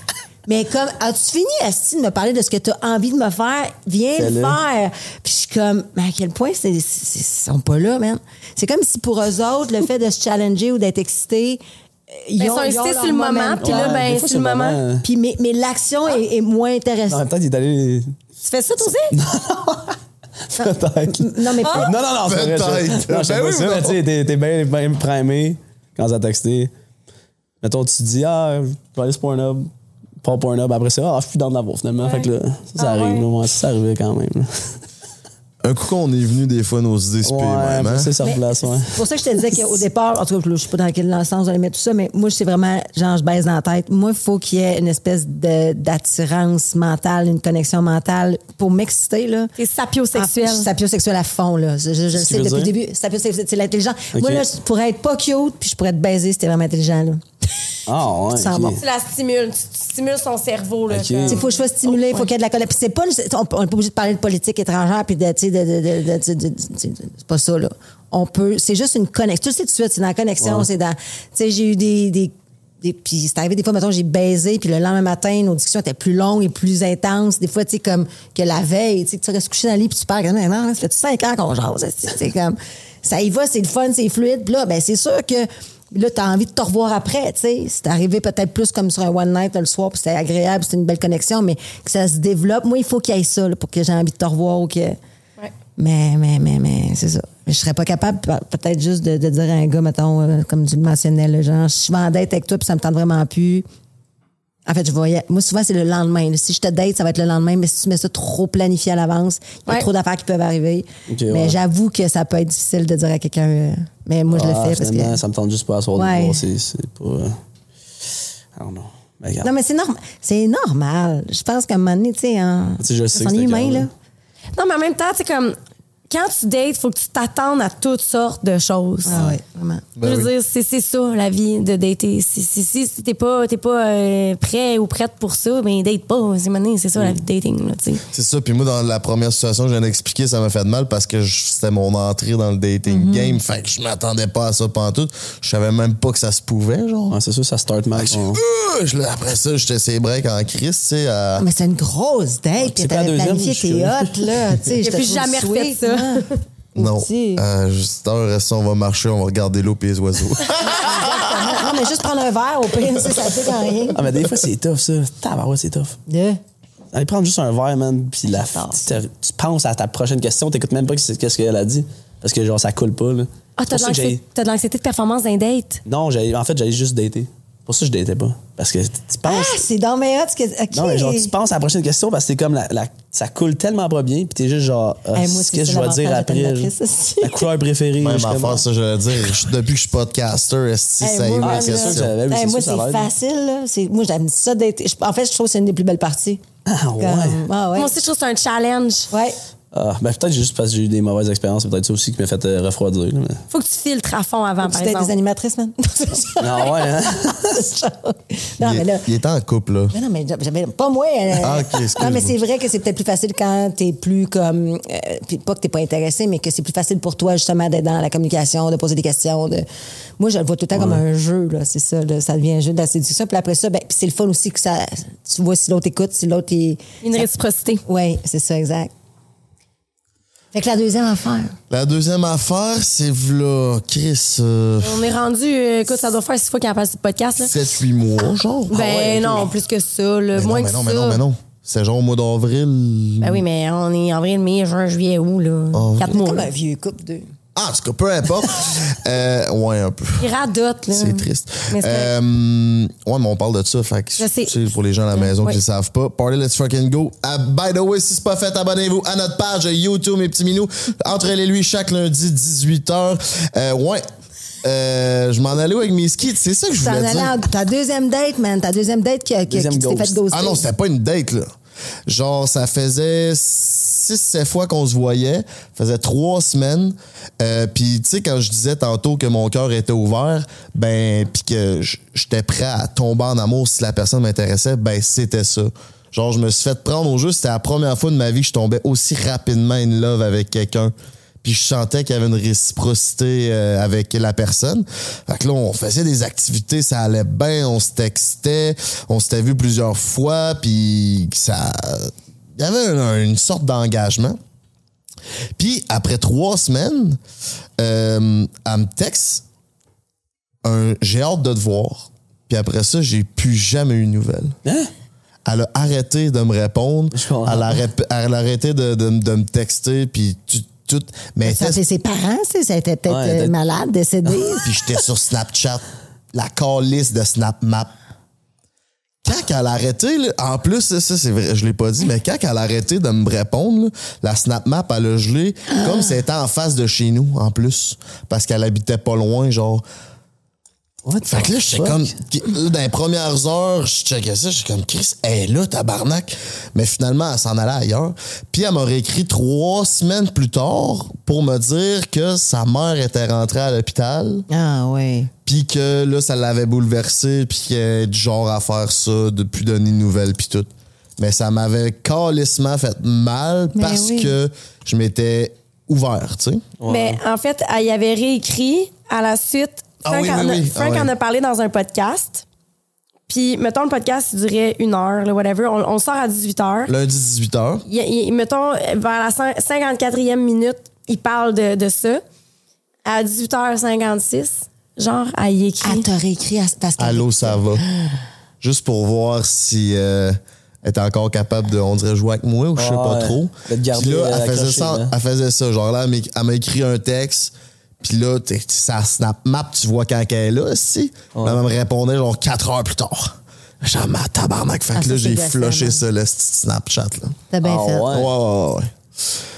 Mais comme, as-tu fini, Asti, de me parler de ce que tu as envie de me faire? Viens le faire. Puis je suis comme, mais à quel point c'est, c'est- ils sont pas là, man? C'est comme si pour eux autres, le fait de se challenger ou d'être excité, ils Ben, ont, sont ils excités sur le moment, momentum. puis là, ben, c'est le moment. euh, Puis, mais, mais l'action est, est moins En intéressante. même temps, il est allé. Tu fais ça, toi aussi? Peut-être. Non, mais Ah! Non, non, non, c'est vrai. Peut-être. je- Non, je sais Ben pas oui, ça, non. mais tu sais, t'es bien bien primé quand ça texté. Mettons, tu te dis, ah, je vais aller sur Pornhub. Pas Pornhub. Après ça, ah, je suis plus dans de la bouffe, finalement. Fait que là, ça, ça Ah arrive. ouais. là, ça, ça arrivait quand même. là. Un coup qu'on est venu, des fois, nos idées Ouais, même. hein? c'est ça Mais replace, ouais. C'est pour ça que je te disais qu'au départ, en tout cas, je sais pas dans quel sens vous allez mettre tout ça, mais moi, c'est vraiment, genre, je baisse dans la tête. Moi, il faut qu'il y ait une espèce de- d'attirance mentale, une connexion mentale pour m'exciter, là. T'es sapiosexuel. Ah, je suis sapiosexuel à fond, là. Je, je- sais depuis le début. Sapiosexuel, c'est l'intelligent. Moi, là, je pourrais être pas cute, puis je pourrais te baiser si t'es vraiment intelligent, là. Ah, ouais. Ça va. Tu la stimules, tu, tu stimules son cerveau. Là, Il faut que je sois stimulé, il faut qu'il y ait de la colère. Puis c'est pas, on n'est pas obligé de parler de politique étrangère, puis de, tu sais, de, de, de, de- de- de- de- c'est pas ça, là. On peut, c'est juste une connexion. Tu sais tout de suite, c'est dans la connexion, Ouais. c'est dans, tu sais, j'ai eu des, des, des- puis c'est arrivé des fois, mettons, j'ai baisé, puis le lendemain matin, nos discussions étaient plus longues et plus intenses. Des fois, tu sais, comme que la veille, tu sais, tu restes couché dans le lit, puis tu parles, comme, non, ça fait cinq ans qu'on jase, c'est comme, ça y va, c'est le fun, c'est fluide. Puis là, ben, c'est sûr que, là, t'as envie de te revoir après, tu sais. C'est arrivé peut-être plus comme sur un one night le soir, puis c'était agréable, c'était une belle connexion, mais que ça se développe. Moi, il faut qu'il y ait ça, là, pour que j'ai envie de te revoir ou que. Ouais. Mais, mais, mais, mais, c'est ça. Je serais pas capable, pe- peut-être juste de, de dire à un gars, mettons, euh, comme tu le mentionnais, là, genre, je suis en date avec toi, puis ça me tente vraiment plus. En fait, je voyais. Moi, souvent, c'est le lendemain. Si je te date, ça va être le lendemain, mais si tu mets ça trop planifié à l'avance, il y a Ouais. trop d'affaires qui peuvent arriver. Mais ouais. j'avoue que ça peut être difficile de dire à quelqu'un. euh, mais moi, je le Ah, fais parce que. Ça me tente juste pas à soir Ouais. de voir. C'est c'est pas. euh, I don't know. Mais. Non, mais c'est normal. C'est normal. Je pense qu'à un moment donné, tu sais, hein, Tu sais, je sais c'est que c'était humain, là. Non, mais en même temps, c'est comme. Quand tu dates, faut que tu t'attendes à toutes sortes de choses. Ah ouais, vraiment. Ben je veux oui. dire, c'est c'est ça, la vie de dater. Si, si, si, si t'es pas, t'es pas euh, prêt ou prête pour ça, ben date pas. C'est c'est ça, la vie de dating. Là. C'est ça. Puis moi, dans la première situation que je viens d'expliquer, ça m'a fait de mal parce que je- c'était mon entrée dans le dating game. Fait que je m'attendais pas à ça pantoute. Je savais même pas que ça se pouvait, genre. Ouais, c'est sûr, ça start mal. Je- euh, je- après ça, j'étais ses breaks en crise, tu sais. à- Ah, mais c'est une grosse date. pas la t'avais deuxième, planifié tes hottes, là. J'ai plus jamais refait ça. Hein. Non. Euh, juste à reste, on va marcher, on va regarder l'eau et les oiseaux. non, mais juste prendre un verre, au pire, ça fait quand rien. Ah, mais des fois, c'est tough, ça. Tabarouette, c'est tough. De- Allez prendre juste un verre, man, puis la, tu, tu penses à ta prochaine question, t'écoutes même pas qu'est-ce qu'elle a dit. Parce que, genre, ça coule pas, là. Ah, t'as de l'anxiété t'as de l'anxiété de performance d'un date? Non, en fait, j'allais juste dater. Pour ça, je datais pas. Parce que tu penses. Ah, c'est dans mes hot. ce que- OK. non, mais genre, tu penses à la prochaine question parce que c'est comme la, la- ça coule tellement pas bien, puis t'es juste genre, ah, Hey, moi, c'est qu'est-ce que je vais dire après? La couleur préférée. Même affaire, ça, je veux dire. Je- depuis que je suis podcaster, est-ce que c'est moi, c'est facile. Là. C'est- Moi, j'aime ça d'être. En fait, je trouve que c'est une des plus belles parties. Ah, ouais. Comme- ah, ouais. Moi aussi, je trouve que c'est un challenge. Ouais. Ah, ben, peut-être juste parce que j'ai eu des mauvaises expériences, c'est peut-être ça aussi qui m'a fait euh, refroidir. là, mais- Faut que tu filtres à fond avant, par Tu des exemple. animatrices, man. Non, ouais, hein? non, il, mais là. il était en couple, là. Mais non, mais j'avais pas moi. euh, Ah, ok, excuse-moi. non, mais c'est vrai que c'est peut-être plus facile quand t'es plus comme. euh, puis pas que t'es pas intéressé, mais que c'est plus facile pour toi, justement, d'être dans la communication, de poser des questions. De... Moi, je le vois tout le temps comme un jeu, là. C'est ça, là, ça devient un jeu de la séduction. Puis après ça, ben, puis c'est le fun aussi que ça. Tu vois si l'autre écoute, si l'autre est. Une réciprocité. Oui, c'est ça, exact. Fait que la deuxième affaire. La deuxième affaire, c'est v'là, Chris, euh, On est rendu, euh, écoute, ça doit faire six fois qu'il en passe ce podcast. Là. 7-8 mois, genre. Ben non, plus que ça, là, Mais moins non, mais que non, ça. mais non, mais non. C'est genre au mois d'avril. Ben oui, mais on est en avril, mai, juin, juillet, août, là. Oh, Quatre C'est mois. comme là. un vieux couple de. Ah, en tout cas, peu importe. euh, ouais, un peu. Il radote, là. C'est triste. Mais c'est Euh, ouais, mais on parle de ça. Fait que, Je sais. tu sais, pour les gens à la maison Ouais. qui ne savent pas, Party Let's Fucking Go. Ah, by the way, si c'est pas fait, abonnez-vous à notre page YouTube, mes petits minous. Entre et lui, chaque lundi, 18h. Euh, ouais. Euh, je m'en allais où avec mes skis? C'est ça que je T'en voulais allais dire. ta deuxième date, man. Ta deuxième date qui, qui, qui Deuxième t'es fait ghost. ghoster. Ah non, c'était pas une date, là. Genre, ça faisait 6-7 fois qu'on se voyait. Faisait trois semaines. Euh, puis, tu sais, quand je disais tantôt que mon cœur était ouvert, ben, puis que j'étais prêt à tomber en amour si la personne m'intéressait, ben, c'était ça. Genre, je me suis fait prendre au jeu. C'était la première fois de ma vie que je tombais aussi rapidement in love avec quelqu'un. Puis je sentais qu'il y avait une réciprocité euh, avec la personne. Fait que là, on faisait des activités, ça allait bien, on se textait, on s'était vu plusieurs fois, puis ça... Il y avait un- une sorte d'engagement. Puis après trois semaines, euh, elle me texte un j'ai hâte de te voir. Puis après ça, j'ai plus jamais eu de nouvelles. Hein? Elle a arrêté de me répondre. Elle a, elle a arrêté de, de- de me texter. Puis tu- tout. Mais Ça, c'est ses parents, c'est- ça était peut-être Ouais, euh, malade, décédé. puis j'étais sur Snapchat, la calice de SnapMap. Quand elle a arrêté, là, en plus, ça, c'est vrai, je l'ai pas dit, mais quand elle a arrêté de me répondre, là, la SnapMap, elle a gelé comme si elle était en face de chez nous, en plus. Parce qu'elle habitait pas loin, genre. What Fait que là, j'étais comme. Dans les premières heures, je checkais ça, j'étais comme, Chris, elle est là, tabarnak. Mais finalement, elle s'en allait ailleurs. Puis elle m'aurait écrit trois semaines plus tard pour me dire que sa mère était rentrée à l'hôpital. Ah, oui. Puis que là, ça l'avait bouleversé, puis qu'elle est du genre à faire ça, de plus donner de nouvelles, puis tout. Mais ça m'avait calissement fait mal Mais parce oui. que je m'étais ouvert, tu sais. Mais en fait, elle y avait réécrit à la suite. Ah Frank, oui, en, oui, a, oui. Frank Ah en a parlé dans un podcast. Puis, mettons, le podcast, durait une heure, là, whatever. On, on sort à 18 h. Lundi 18h. Il- il- mettons, vers la cin- 54e minute, il parle de, de ça. À 18h56, genre, elle y écrit. Elle t'a réécrit à- que. Allô, ça va. Juste pour voir si euh, elle était encore capable de, on dirait, jouer avec moi ou je sais pas Ouais. trop. Puis là, euh, elle faisait, accroché, ça, elle faisait ça. Genre là, elle m'a écrit un texte. Puis là, t'es- ça snap map, tu vois quand elle est là, si. Là, elle me répondait genre 4 heures plus tard. Genre, ma tabarnak. Fait Ah, que là, j'ai flushé ça, le petit Snapchat, là. T'as bien Ah, fait. ouais? Ouais, ouais, ouais.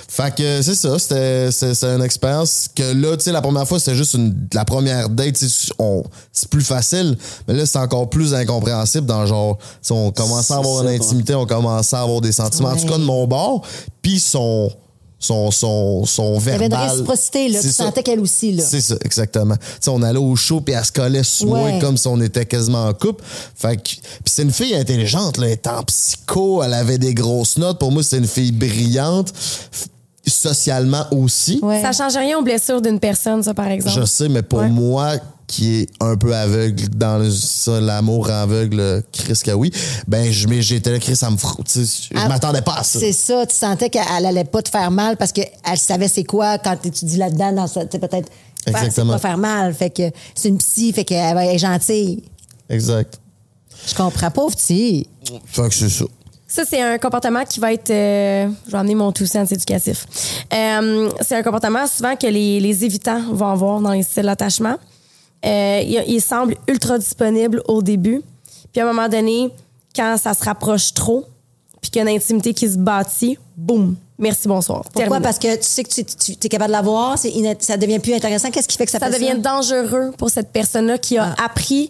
Fait que c'est ça, c'était c'est- c'est une expérience que là, tu sais, la première fois, c'était juste une, la première date, tu sais, on- c'est plus facile, mais là, c'est encore plus incompréhensible dans genre, tu sais, on commençait à avoir une intimité, on commençait à avoir des sentiments, en tout cas de mon bord, puis son, son, son, son Il y avait verbal. une réciprocité, là. Tu ça. sentais qu'elle aussi, là. C'est ça, exactement. Tu sais, on allait au show puis elle se collait sur moi Ouais. comme si on était quasiment en couple. Fait que, puis c'est une fille intelligente, là. Elle était en psycho, elle avait des grosses notes. Pour moi, c'est une fille brillante, socialement aussi. Ouais. Ça change rien aux blessures d'une personne, ça, par exemple. Je sais, mais pour Ouais. moi, qui est un peu aveugle dans le- ça, l'amour aveugle, Chris que oui, ben, je, mais j'étais là, Chris, ça me frotte. tu sais, Je Ah, m'attendais pas à ça. C'est ça, tu sentais qu'elle allait pas te faire mal parce qu'elle savait c'est quoi quand tu étudies là-dedans, dans ça, tu sais, peut-être. faire- Exactement. pas faire mal. Fait que c'est une psy, fait qu'elle va être gentille. Exact. Je comprends, pauvre psy. Fait que c'est ça. Ça, c'est un comportement qui va être. euh, je vais amener mon tout sens éducatif. Euh, c'est un comportement souvent que les, les évitants vont avoir dans les styles d'attachement. Euh, il, il semble ultra disponible au début. Puis à un moment donné, quand ça se rapproche trop, puis qu'il y a une intimité qui se bâtit, boum, merci, bonsoir. Pourquoi? Terminé. Parce que tu sais que tu, tu es capable de l'avoir, ça devient plus intéressant. Qu'est-ce qui fait que ça, ça? devient dangereux pour cette personne-là qui a Ah. appris.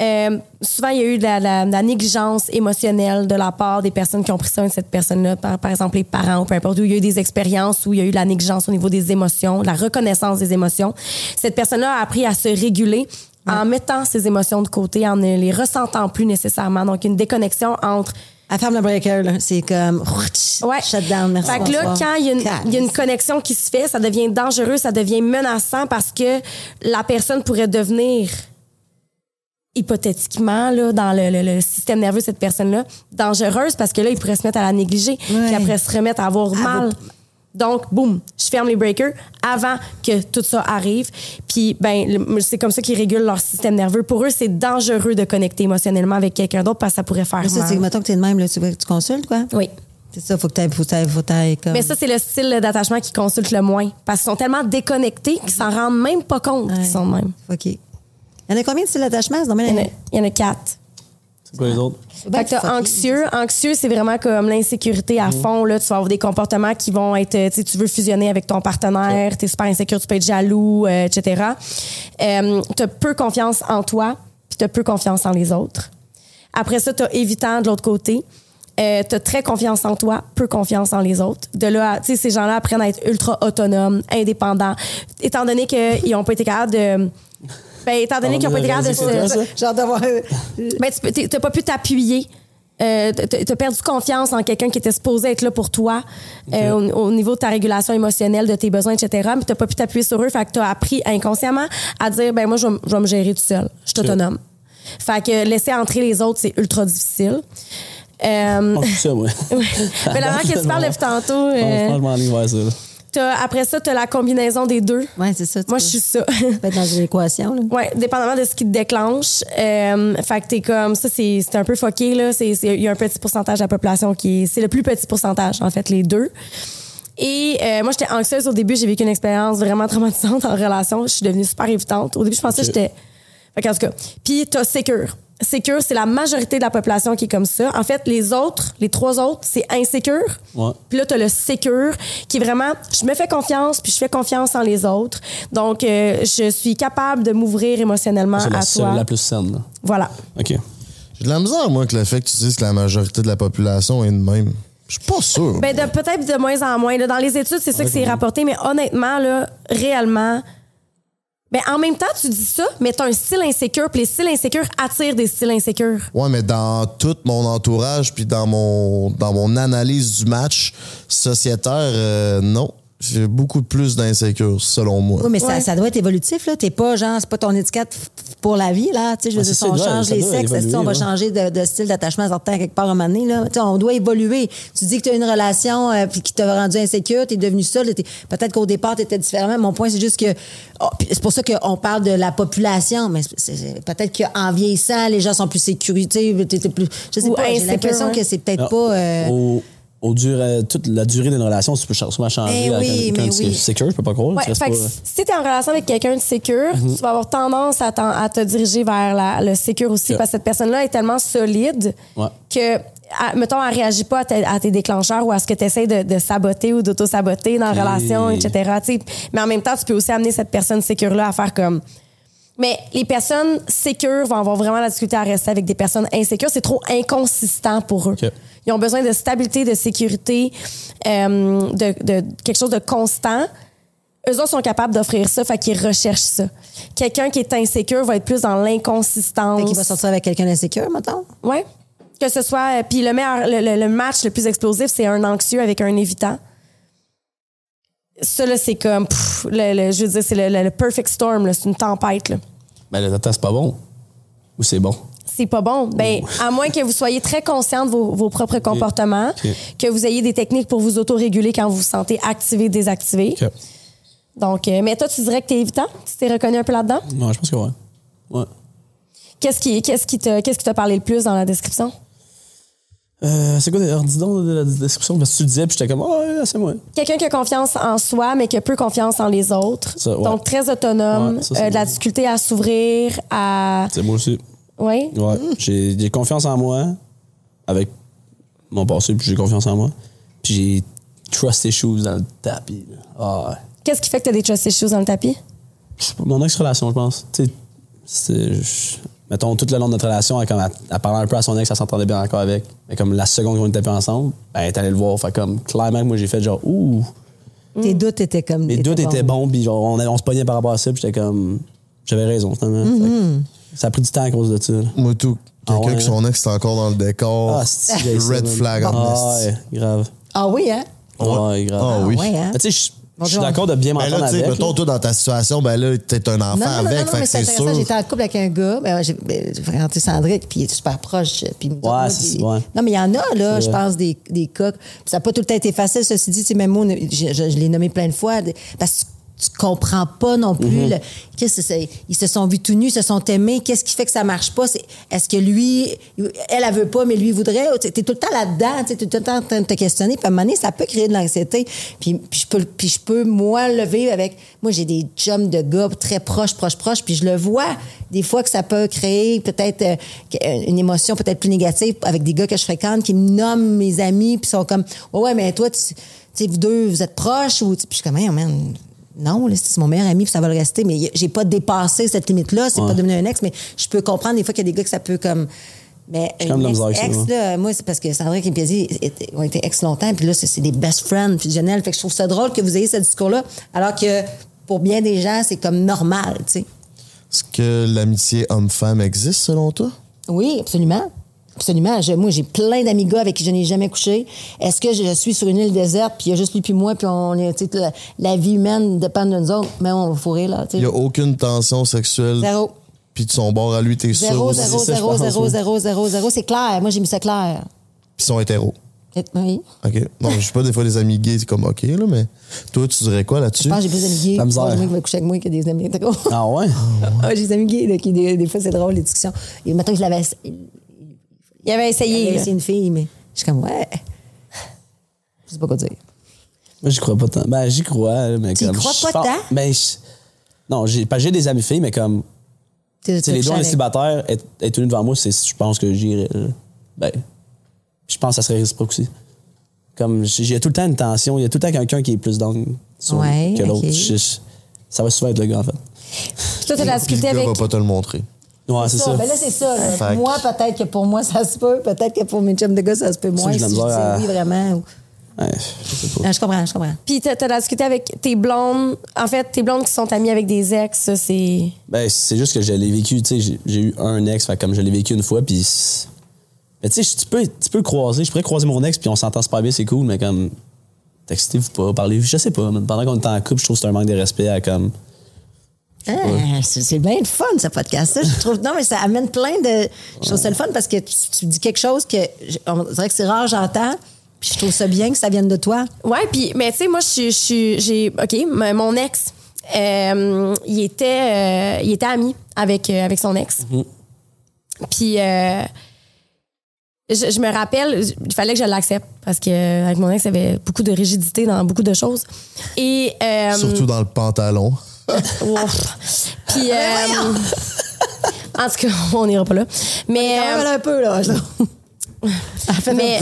Euh, souvent, il y a eu de la, la- de la négligence émotionnelle de la part des personnes qui ont pris soin de cette personne-là, par, par exemple les parents ou peu importe, où il y a eu des expériences où il y a eu de la négligence au niveau des émotions, de la reconnaissance des émotions. Cette personne-là a appris à se réguler en mettant ses émotions de côté, en ne les ressentant plus nécessairement. Donc, une déconnexion entre Elle ferme le breaker, là. C'est comme. Ouais. Shut down, merci. Fait que là, quand il y, y a une connexion qui se fait, ça devient dangereux, ça devient menaçant parce que la personne pourrait devenir hypothétiquement là, dans le, le- le système nerveux de cette personne-là dangereuse parce que là il pourrait se mettre à la négliger Ouais. puis après se remettre à avoir mal donc boum je ferme les breakers avant que tout ça arrive puis ben c'est comme ça qu'ils régulent leur système nerveux pour eux c'est dangereux de connecter émotionnellement avec quelqu'un d'autre parce que ça pourrait faire ça, c'est, mal mettons que t'es de même, là, tu, tu consultes, quoi? oui C'est ça, faut que t'ailles, faut que t'ailles, faut que t'ailles comme. Mais ça, c'est le style d'attachement qu'ils consultent le moins. Parce qu'ils sont tellement déconnectés qu'ils s'en rendent même pas compte Ouais. qu'ils sont de même. OK. Il y en a combien de styles d'attachement? Il y, en a, dommage. il y en a quatre. C'est quoi les autres? Fait que t'as anxieux. Anxieux, c'est vraiment comme l'insécurité à fond. Là. Tu vas avoir des comportements qui vont être... Tu sais, tu veux fusionner avec ton partenaire, tu es super insécure, tu peux être jaloux, euh, etc. Euh, tu as peu confiance en toi, puis tu as peu confiance en les autres. Après ça, tu as évitant de l'autre côté. Euh, tu as très confiance en toi, peu confiance en les autres. De là, à- tu sais, ces gens-là apprennent à être ultra autonomes, indépendants. Étant donné qu'ils n'ont pas été capables de... Ben, étant donné On qu'ils n'ont pas été capables de se... Genre d'avoir. Ben, tu t'as pas pu t'appuyer euh, t'as perdu confiance en quelqu'un qui était supposé être là pour toi euh, au, au niveau de ta régulation émotionnelle, de tes besoins, etc. Mais t'as pas pu t'appuyer sur eux. Fait que t'as appris inconsciemment à dire, ben moi, je vais, m- je vais me gérer tout seul. Je suis autonome. Fait que laisser entrer les autres, c'est ultra difficile. Euh, Oh, c'est ça, moi. mais la que tu parles depuis tantôt, je euh, je vers ça. là. T'as- après ça, t'as la combinaison des deux. Ouais, c'est ça. tu Moi, je suis ça. tu peux être dans une équation, là. Ouais, dépendamment de ce qui te déclenche. Euh, fait que t'es comme ça, c'est c'est un peu foqué là. C'est c'est- il y a un petit pourcentage de la population qui est, c'est le plus petit pourcentage en fait les deux. Et euh, moi, j'étais anxieuse au début. J'ai vécu une expérience vraiment traumatisante en relation. Je suis devenue super évitante. Au début, je pensais que j'étais. Fait qu'en tout cas. Puis t'as sécure. Sécure, c'est la majorité de la population qui est comme ça. En fait, les autres, les trois autres, c'est insécure. Ouais. Puis là, tu as le sécure qui est vraiment, je me fais confiance, puis je fais confiance en les autres. Donc, euh, je suis capable de m'ouvrir émotionnellement C'est la à toi. la plus saine. là. Voilà. OK. J'ai de la misère, moi, avec le fait que tu dises que la majorité de la population est de même. Je suis pas sûr. Ben, de- peut-être de moins en moins. là. Dans les études, c'est ça que c'est rapporté, mais honnêtement, là, réellement, ben, en même temps, tu dis ça, mais tu as un style insécure, puis les styles insécures attirent des styles insécures. Ouais, mais dans tout mon entourage, puis dans mon, dans mon analyse du match sociétaire, euh, non. J'ai beaucoup plus d'insécurité, selon moi. Oui, mais Ouais. ça, ça doit être évolutif, là. T'es pas, genre, c'est pas ton étiquette pour la vie, là. Tu sais, je veux Ah, dire, si on change les sexes, est-ce qu'on va ouais. changer de, de style d'attachement certain quelque part à un moment donné, là? Tu sais, on doit évoluer. Tu dis que tu as une relation euh, qui t'a rendu insécure, t'es devenu seul. t'es- Peut-être qu'au départ, t'étais différemment. Mon point, c'est juste que. oh, puis c'est pour ça qu'on parle de la population, mais peut-être qu'en vieillissant, les gens sont plus sécurité, t'étais plus. Je sais Ou pas, j'ai l'impression hein. que c'est peut-être Non, pas. euh, Au, au durée- toute la durée d'une relation, tu peux souvent changer. Eh oui, mais tu es oui. secure, je peux pas croire. Ouais, tu fait que si tu es en relation avec quelqu'un de sécure, Mhm. tu vas avoir tendance à, te diriger vers la- le sécure aussi parce que cette personne-là est tellement solide Ouais. que, à- mettons, elle réagit pas à, tes- à tes déclencheurs ou à ce que tu essaies de, de saboter ou d'auto-saboter dans la relation, etc. Mais en même temps, tu peux aussi amener cette personne sécure-là à faire comme. Mais les personnes sécures vont avoir vraiment la difficulté à rester avec des personnes insécures. C'est trop inconsistant pour eux. Ok. Ils ont besoin de stabilité, de sécurité, euh, de, de quelque chose de constant. Eux autres sont capables d'offrir ça, fait qu'ils recherchent ça. Quelqu'un qui est insécure va être plus dans l'inconsistance. Fait qu'il va sortir avec quelqu'un d'insécure, mettons? Ouais. Que ce soit. euh, Puis le, meilleur, le, le- le match le plus explosif, c'est un anxieux avec un évitant. Ça, là, c'est comme. pff, le, le- je veux dire, c'est le, le- le perfect storm, c'est une tempête. Là. Ben, le temps, c'est pas bon. Ou c'est bon? C'est pas bon. Ben, à moins que vous soyez très conscient de vos, vos propres comportements, que vous ayez des techniques pour vous autoréguler quand vous vous sentez activé, désactivé. Donc, euh, mais toi, tu dirais que t'es évitant? Tu t'es reconnu un peu là-dedans? Non, je pense que ouais. Ouais. Qu'est-ce qui, qu'est-ce qui t'a, qu'est-ce qui t'a parlé le plus dans la description? Euh, c'est quoi, alors, dis donc de la description? Parce que tu le disais, puis j'étais comme, oh, ouais, c'est moi. Quelqu'un qui a confiance en soi, mais qui a peu confiance en les autres. Ça, ouais. Donc, très autonome, Ouais, ça, euh, de la difficulté à s'ouvrir, à. C'est moi aussi. Oui? Ouais. J'ai j'ai confiance en moi avec mon passé, puis j'ai confiance en moi. Puis j'ai trust issues dans le tapis. Ah. Qu'est-ce qui fait que t'as des trust issues dans le tapis? Mon ex-relation, je pense. Tu sais, c'est- je- mettons, tout le long de notre relation, elle, comme, elle, elle parlait un peu à son ex, elle s'entendait bien encore avec. Mais comme la seconde qu'on était plus ensemble, ben, elle est allée le voir. Fait comme, clairement, moi, j'ai fait genre, ouh. Tes doutes étaient comme. Mes doutes étaient bons, puis genre, on, on se pognait par rapport à ça, puis j'étais comme, j'avais raison, finalement. Fait que Ça a pris du temps à cause de ça. là. Moi, tout. Quelqu'un Ah ouais, que son ex est encore dans le décor. Ah, c'est Red flag en Ah, esti. ouais, grave. Ah oui, hein? Ouais, grave. Ah oui. ouais, hein? Mais Tu sais, je- je suis Bonjour. d'accord de bien Ben m'entendre là, tu sais, avec. mettons, là. toi, dans ta situation, ben là, t'es un enfant Non, non, non, avec, non, fait mais que c'est c'est intéressant. sûr. J'étais en couple avec un gars. Ben, j'ai ben, j'ai fréquenté Cendric, puis il est super proche. Puis il me dit, Ouais, moi, c'est- ouais. Non, mais il y en a, là, je pense, des, des cas. Puis ça n'a pas tout le temps été facile, ceci dit. Tu sais, même moi, je, je- je l'ai nommé plein de fois. des- Parce que tu comprends pas non plus. Le- qu'est-ce que c'est- ils se sont vus tout nus, ils se sont aimés. Qu'est-ce qui fait que ça marche pas? Est-ce que lui, elle, elle veut pas, mais lui voudrait? Tu es tout le temps là-dedans. Tu es tout le temps en train de te questionner. Puis à un moment donné, ça peut créer de l'anxiété. Puis, puis je peux, puis je peux, moi, le vivre avec. Moi, j'ai des chums de gars très proches, proches, proches. Puis je le vois des fois que ça peut créer peut-être euh, une émotion peut-être plus négative avec des gars que je fréquente qui me nomment mes amis. Puis sont comme, ouais, ouais, mais toi, tu tu sais, vous deux, vous êtes proches. Ou, puis je suis comme, Hey, man, non, c'est mon meilleur ami, puis ça va le rester. Mais j'ai pas dépassé cette limite-là. C'est pas devenu un ex, mais je peux comprendre des fois qu'il y a des gars que ça peut comme. Mais comme un avec ex, ça, ex, là, moi, c'est parce que Piazzi étaient- ont été ex longtemps, puis là, c'est c'est des best friends fusionnels. Fait que je trouve ça drôle que vous ayez ce discours-là, alors que pour bien des gens, c'est comme normal, tu sais. Est-ce que l'amitié homme-femme existe selon toi? Oui, absolument. Absolument. Je- moi, j'ai plein d'amis gars avec qui je n'ai jamais couché. Est-ce que je suis sur une île déserte, puis il y a juste lui puis moi, puis on est, la, la vie humaine dépend de nous autres, mais on va fourrer, là. Il n'y a aucune tension sexuelle. Zéro. Puis de son bord à lui, t'es sûr Zéro, zéro, zéro, zéro, zéro, zéro, zéro. C'est clair. Moi, j'ai mis ça clair. Puis ils sont hétéros. Oui. OK. Non, je sais pas, des fois, des amis gays, c'est comme OK, là, mais toi, tu dirais quoi là-dessus? Je pense que j'ai plus d'amis gays. La misère. Moi, qui va coucher avec moi que des amis hétéros. Ah ouais? Ah, j'ai des amis gays, là, qui, des, des fois, c'est drôle, les discussions. Et maintenant, je l'avais il Il avait essayé. avait là. essayé une fille, mais je suis comme, ouais. Je sais pas quoi dire. Moi, j'y crois pas tant. Ben, j'y crois, mais Tu comme. crois je pas tant? Ben, je- non, j'ai pas j'ai des amis filles, mais comme. Tu Tu sais, les deux, est célibataires, être, être devant moi, c'est, je pense que j'irais. Ben, je pense que ça serait réciproque aussi. Comme, j'ai tout le temps une tension, il y a tout le temps quelqu'un qui est plus dans Ouais, que l'autre. ça va souvent être le gars, en fait. Toi, t'as la avec. va pas te le montrer. Ouais, c'est ça. Ben là, c'est ça. là. Fait que- Moi, peut-être que pour moi, ça se peut. Peut-être que pour mes chums de gars, ça se peut ça moins. Si je dis à- oui, vraiment. ou- Ouais, je sais pas. Non, je comprends, je comprends. Puis t'as la discuté avec tes blondes. En fait, tes blondes qui sont amies avec des ex, ça, c'est. Ben, c'est juste que je l'ai vécu, tu sais, j'ai- eu un ex, fait comme je l'ai vécu une fois, puis. c'est- Mais tu sais, tu peux, tu peux le croiser, je pourrais croiser mon ex, puis on s'entend super bien, c'est cool, mais comme. Textez-vous pas, parlez-vous, je sais pas, mais pendant qu'on est en couple, je trouve que c'est un manque de respect à comme. Ah, c'est bien le fun, ce podcast-là. Je trouve, non, mais ça amène plein de. Je trouve ça le fun parce que tu, tu dis quelque chose que. On dirait que c'est rare, j'entends. Puis je trouve ça bien que ça vienne de toi. Ouais, puis, mais tu sais, moi, je suis-. J'ai. OK, mon ex, euh, il, était, euh, il était ami avec, euh, avec son ex. Puis. euh, je, je me rappelle, il fallait que je l'accepte parce que avec mon ex, il y avait beaucoup de rigidité dans beaucoup de choses. Et euh, Surtout dans le pantalon. Puis euh, en tout cas, on n'ira pas là. Mais un peu, là. mais,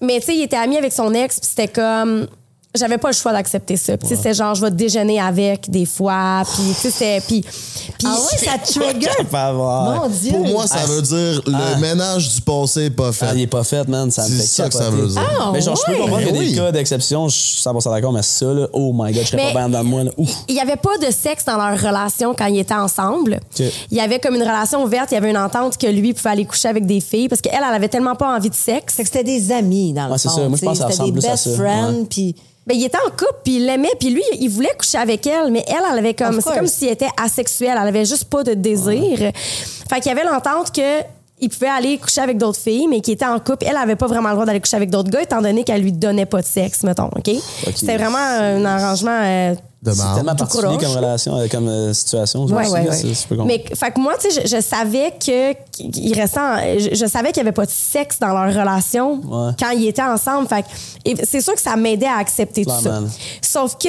mais tu sais, il était ami avec son ex, puis c'était comme. J'avais pas le choix d'accepter ça. Puis tu sais, c'était genre, je vais déjeuner avec des fois. Puis, tu sais. Puis. puis- Ah ouais, ça trigger. Ouais. Mon Dieu. Pour moi, ça Ah, veut dire le ah. ménage du passé est pas fait. Ah, il est pas fait, man. Ça me C'est fait ça que ça veut dire. Ah, mais genre, je peux ouais. comprendre qu'il y a Oui. des cas d'exception, je suis 100% d'accord, mais ça, là, oh my god, je serais Mais- pas bien dans moi, là. Ouf. il n'y avait pas de sexe dans leur relation quand ils étaient ensemble. Il y avait comme une relation ouverte, il y avait une entente que lui pouvait aller coucher avec des filles parce qu'elle, elle avait tellement pas envie de sexe. C'est que c'était des amis, dans le Ouais, c'est fond. ça. Moi, je pense que ça C'était des ressemble plus à best friends, Ouais. puis... Ben, il était en couple, puis il l'aimait, puis lui, il voulait coucher avec elle, mais elle, elle avait comme. C'est comme s'il était asexuel, elle avait juste pas de désir. Fait qu'il y avait l'entente que. Il pouvait aller coucher avec d'autres filles, mais qui était en couple. Elle avait pas vraiment le droit d'aller coucher avec d'autres gars, étant donné qu'elle lui donnait pas de sexe, mettons, OK? C'était vraiment un arrangement euh, De C'est tellement Tout particulier comme relation, euh, comme euh, situation. je Ouais, peux. Mais fait que moi, tu sais, je, je savais que qu'il restait, en- je, je savais qu'il y avait pas de sexe dans leur relation Ouais. quand ils étaient ensemble. Fait que- et c'est sûr que ça m'aidait à accepter tout ça. Sauf que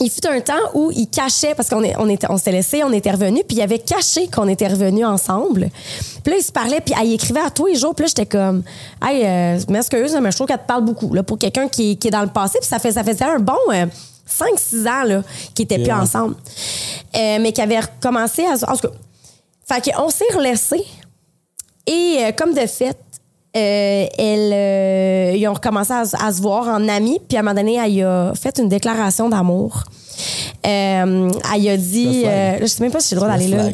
il fut un temps où il cachait parce qu'on on était, on s'était laissé, on était revenu, puis il avait caché qu'on était revenus ensemble. Puis là, il se parlait, puis il écrivait à tous les jours. Puis là, j'étais comme, hey, euh, m'excuse, mais je trouve qu'elle te parle beaucoup là, pour quelqu'un qui, qui est dans le passé. Puis ça, fait, ça faisait un bon euh, 5-6 ans là, qu'ils étaient plus ensemble. Euh, mais qui avaient recommencé à. se- En tout cas, fait qu'on s'est relaissés. Et euh, comme de fait, euh, elle, euh, ils ont recommencé à, se- à se voir en amis. Puis à un moment donné, elle a fait une déclaration d'amour. Euh, elle a dit, euh, je sais même pas si j'ai le droit d'aller là.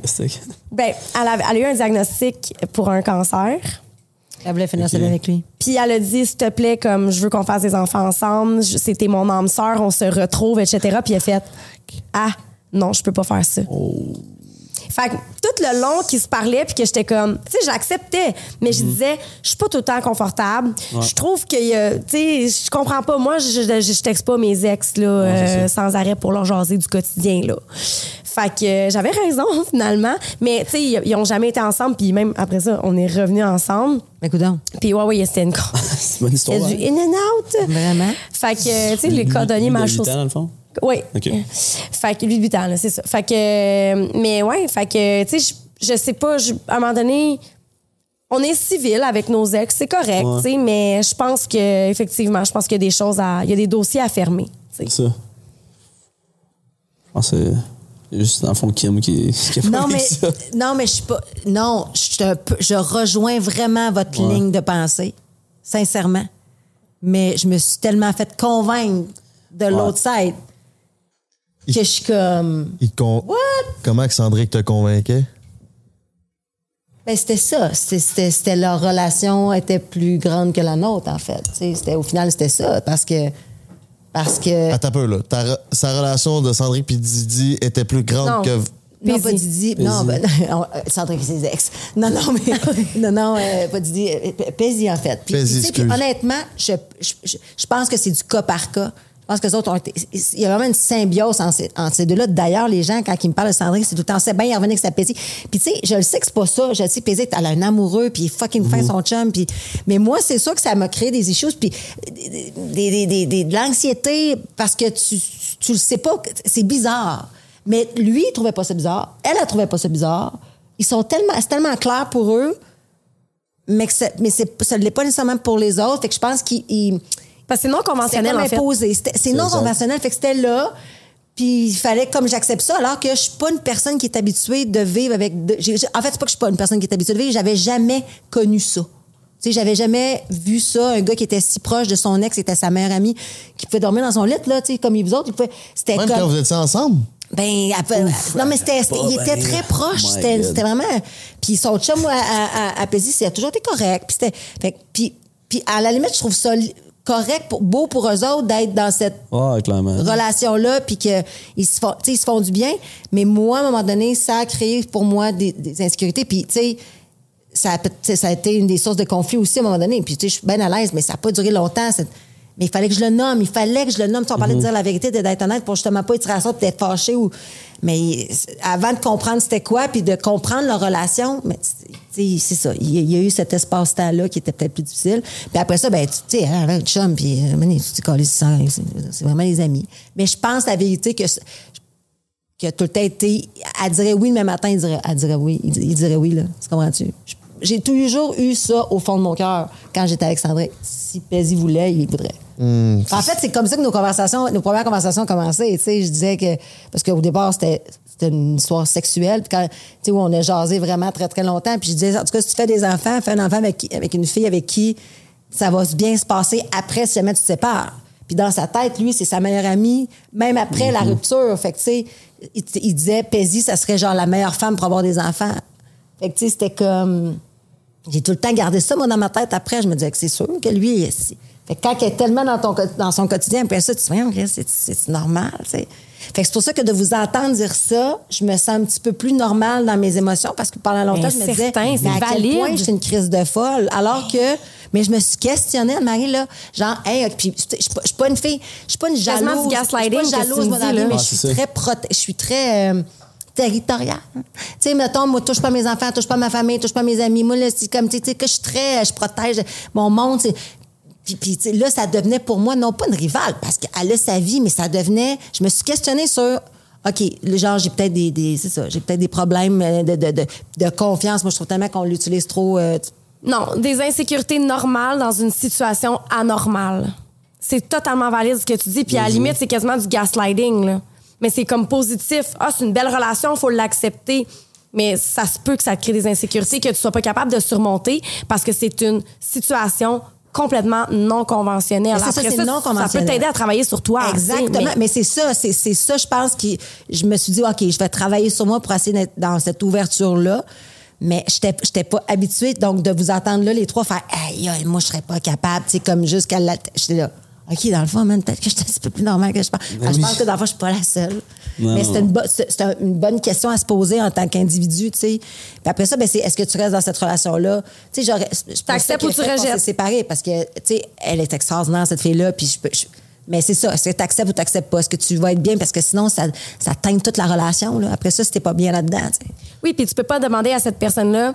Ben, elle, elle a eu un diagnostic pour un cancer. Elle voulait finir Ok. sa vie avec lui. Puis elle a dit, s'il te plaît, comme je veux qu'on fasse des enfants ensemble, c'était mon âme sœur, on se retrouve, etc. Puis elle a fait, ah, non, je peux pas faire ça. Fait que tout le long qu'ils se parlaient, puis que j'étais comme, tu sais, j'acceptais, mais Mhm. je disais, je suis pas tout le temps confortable. Je trouve que, euh, tu sais, je comprends pas. Moi, je, je, je texte pas mes ex, là, euh, sans arrêt pour leur jaser du quotidien, là. Fait que euh, j'avais raison, finalement. Mais, tu sais, ils, ils ont jamais été ensemble, puis même après ça, on est revenus ensemble. Écoute donc. Puis, ouais, ouais, c'était une. C'est une bonne histoire. Il y a du hein? in and out. Vraiment? Fait que, tu sais, les cordonniers ans, dans le fond? Oui. OK. Fait que lui de 8 ans, là, c'est ça. Fait que, euh, mais ouais, fait que, tu sais, je, je sais pas, je- à un moment donné, on est civil avec nos ex, c'est correct, Ouais. tu sais, mais je pense que, effectivement, je pense qu'il y a des choses à, il y a des dossiers à fermer, tu sais. C'est ça. Je pense que c'est juste, dans le fond, Kim qui, qui a Non, mais, ça. non, mais je suis pas. Non, je, je rejoins vraiment votre Ouais. ligne de pensée, sincèrement. Mais je me suis tellement fait convaincre de l'autre side que je suis comme. Il te con- What? Comment que Sandrick te convainquait? Ben, c'était ça. C'était- leur relation était plus grande que la nôtre, en fait. Tu sais, C'était, au final, c'était ça. Parce que. Parce que. Attends un peu, là. Ta sa relation de Sandrine puis Didi était plus grande Non. que. Non, pas Didi. Non, ben, euh, et ses ex. Non, non, mais. non, non, euh, pas Didi. euh, P- Paisy, en fait. Puis, puis honnêtement, je, je- je pense que c'est du cas par cas. Pense que les autres ont été. Il y a vraiment une symbiose entre ces, entre ces deux-là. D'ailleurs, les gens, quand ils me parlent de Sandrine, c'est tout le temps, c'est bien, il revenait que c'était Paisy. Puis, tu sais, je le sais que c'est pas ça. Je le sais Paisy, elle a un amoureux, puis il fucking fin son chum. Puis, mais moi, c'est sûr que ça m'a créé des issues, puis des, des, des- des- de l'anxiété, parce que tu, tu le sais pas. C'est bizarre. Mais lui, il trouvait pas ça bizarre. Elle, elle trouvait pas ça bizarre. Ils sont tellement, c'est tellement clair pour eux, mais, que c'est- mais c'est, ça ne l'est pas nécessairement pour les autres. Fait que je pense qu'ils. Ils- Parce que c'est non conventionnel, en fait. C'est non conventionnel. Fait que c'était là. Puis il fallait comme j'accepte ça, alors que je suis pas une personne qui est habituée de vivre avec. de- en fait, c'est pas que je suis pas une personne qui est habituée de vivre. J'avais jamais connu ça. Tu sais, j'avais jamais vu ça, un gars qui était si proche de son ex, qui était sa meilleure amie, qui pouvait dormir dans son lit, là, tu sais, comme vous autres. Il pouvait, c'était Même comme. quand vous étiez ensemble? Ben, après- non, mais c'était, il était très proche. My C'était, vraiment. Puis son chum à, à, à, à Paisy, ça a toujours été correct. Puis c'était. puis, puis à la limite, je trouve ça correct, pour, beau pour eux autres d'être dans cette clairement. relation-là, puis qu'ils se, font, ils se font du bien. Mais moi, à un moment donné, ça a créé pour moi des, des insécurités. Puis, tu sais, ça, ça a été une des sources de conflit aussi à un moment donné. Puis, tu sais, je suis bien à l'aise, mais ça n'a pas duré longtemps. cette- Mais il fallait que je le nomme. Il fallait que je le nomme. Tu sais, on parlait de dire la vérité, d'être honnête pour justement pas être sorte, d'être fâché. Ou... Mais avant de comprendre c'était quoi, puis de comprendre leur relation, mais c'est ça. Il y, a- eu cet espace-temps-là qui était peut-être plus difficile. Puis après ça, ben, tu sais, hein, un chum, puis euh, c'est vraiment les amis. Mais je pense la vérité que qui a tout le temps été. Elle dirait oui, mais matin, il dirait, elle dirait oui. Il, il dirait oui, là. Tu comprends-tu? J'ai toujours eu ça au fond de mon cœur quand j'étais avec Sandrine. Si Paisy voulait, il voudrait. En fait, c'est comme ça que nos conversations, nos premières conversations ont commencé. Tu sais, je disais que. Parce qu'au départ, c'était. Une histoire sexuelle, puis quand, tu sais, où on a jasé vraiment très, très longtemps. Puis je disais, en tout cas, si tu fais des enfants, fais un enfant avec, qui- avec une fille avec qui ça va bien se passer après si jamais tu te sépares. Puis dans sa tête, lui, c'est sa meilleure amie, même après la rupture. Fait que, tu sais, il, il disait, Paisy, ça serait genre la meilleure femme pour avoir des enfants. Fait que, tu sais, c'était comme. J'ai tout le temps gardé ça, moi, dans ma tête. Après, je me disais que c'est sûr que lui, fait que quand il est tellement dans, ton, dans son quotidien, après ça, tu te dis, c'est normal, tu sais. Fait que c'est pour ça que de vous entendre dire ça, je me sens un petit peu plus normale dans mes émotions parce que pendant longtemps, Ben, je me disais, mais à quel valide. point je suis une crise de folle? Alors que, mais je me suis questionnée, Marie, là, genre, hey, puis je suis pas- je suis pas une fille, je suis pas une jalouse. Je suis pas tu jalouse, me moi, dans la dis, vie, là? mais Ah, je suis très proté- je suis très euh, territoriale. Tu sais, mettons, moi, touche pas mes enfants, touche pas ma famille, touche pas mes amis. Moi, là, c'est comme, tu sais, que je suis très, je protège mon monde. Puis, puis là, ça devenait pour moi, non pas une rivale, parce qu'elle a sa vie, mais ça devenait. Je me suis questionnée sur. OK, le genre, j'ai peut-être des, des- c'est ça, j'ai peut-être des problèmes euh, de, de, de, de confiance. Moi, je trouve tellement qu'on l'utilise trop. euh, Non, des insécurités normales dans une situation anormale. C'est totalement valide ce que tu dis. Puis à la limite, c'est quasiment du gaslighting. Là. Mais c'est comme positif. Ah, c'est une belle relation, faut l'accepter. Mais ça se peut que ça te crée des insécurités que tu sois pas capable de surmonter parce que c'est une situation complètement non conventionnelle. Mais c'est ça, non Ça peut conventionnel. t'aider à travailler sur toi. tu sais, Exactement. mais- Mais, c'est ça, c'est, c'est ça, je pense que je me suis dit, OK, je vais travailler sur moi pour essayer d'être dans cette ouverture-là. Mais je n'étais pas habituée, donc de vous entendre là, les trois, faire, aïe, aïe, moi, je serais pas capable, tu sais, comme jusqu'à la. J'étais là. OK, dans le fond, man, peut-être que je suis un petit peu plus normal que je pense. Ben je oui. pense que dans le fond, je suis pas la seule. Non. Mais c'est une, bo- c'est- c'est un- une bonne question à se poser en tant qu'individu, tu sais. Puis après ça, ben, c'est est-ce que tu restes dans cette relation-là? Tu sais, j'aurais. je pense T'acceptes que ou tu rejettes? s'est séparés parce que, tu sais, elle est extraordinaire, cette fille-là, puis je peux. je- mais c'est ça, est-ce que tu acceptes ou tu n'acceptes pas? Est-ce que tu vas être bien? Parce que sinon, ça, ça teinte toute la relation. Là. Après ça, si t'es pas bien là-dedans. tu sais. Oui, puis tu peux pas demander à cette personne-là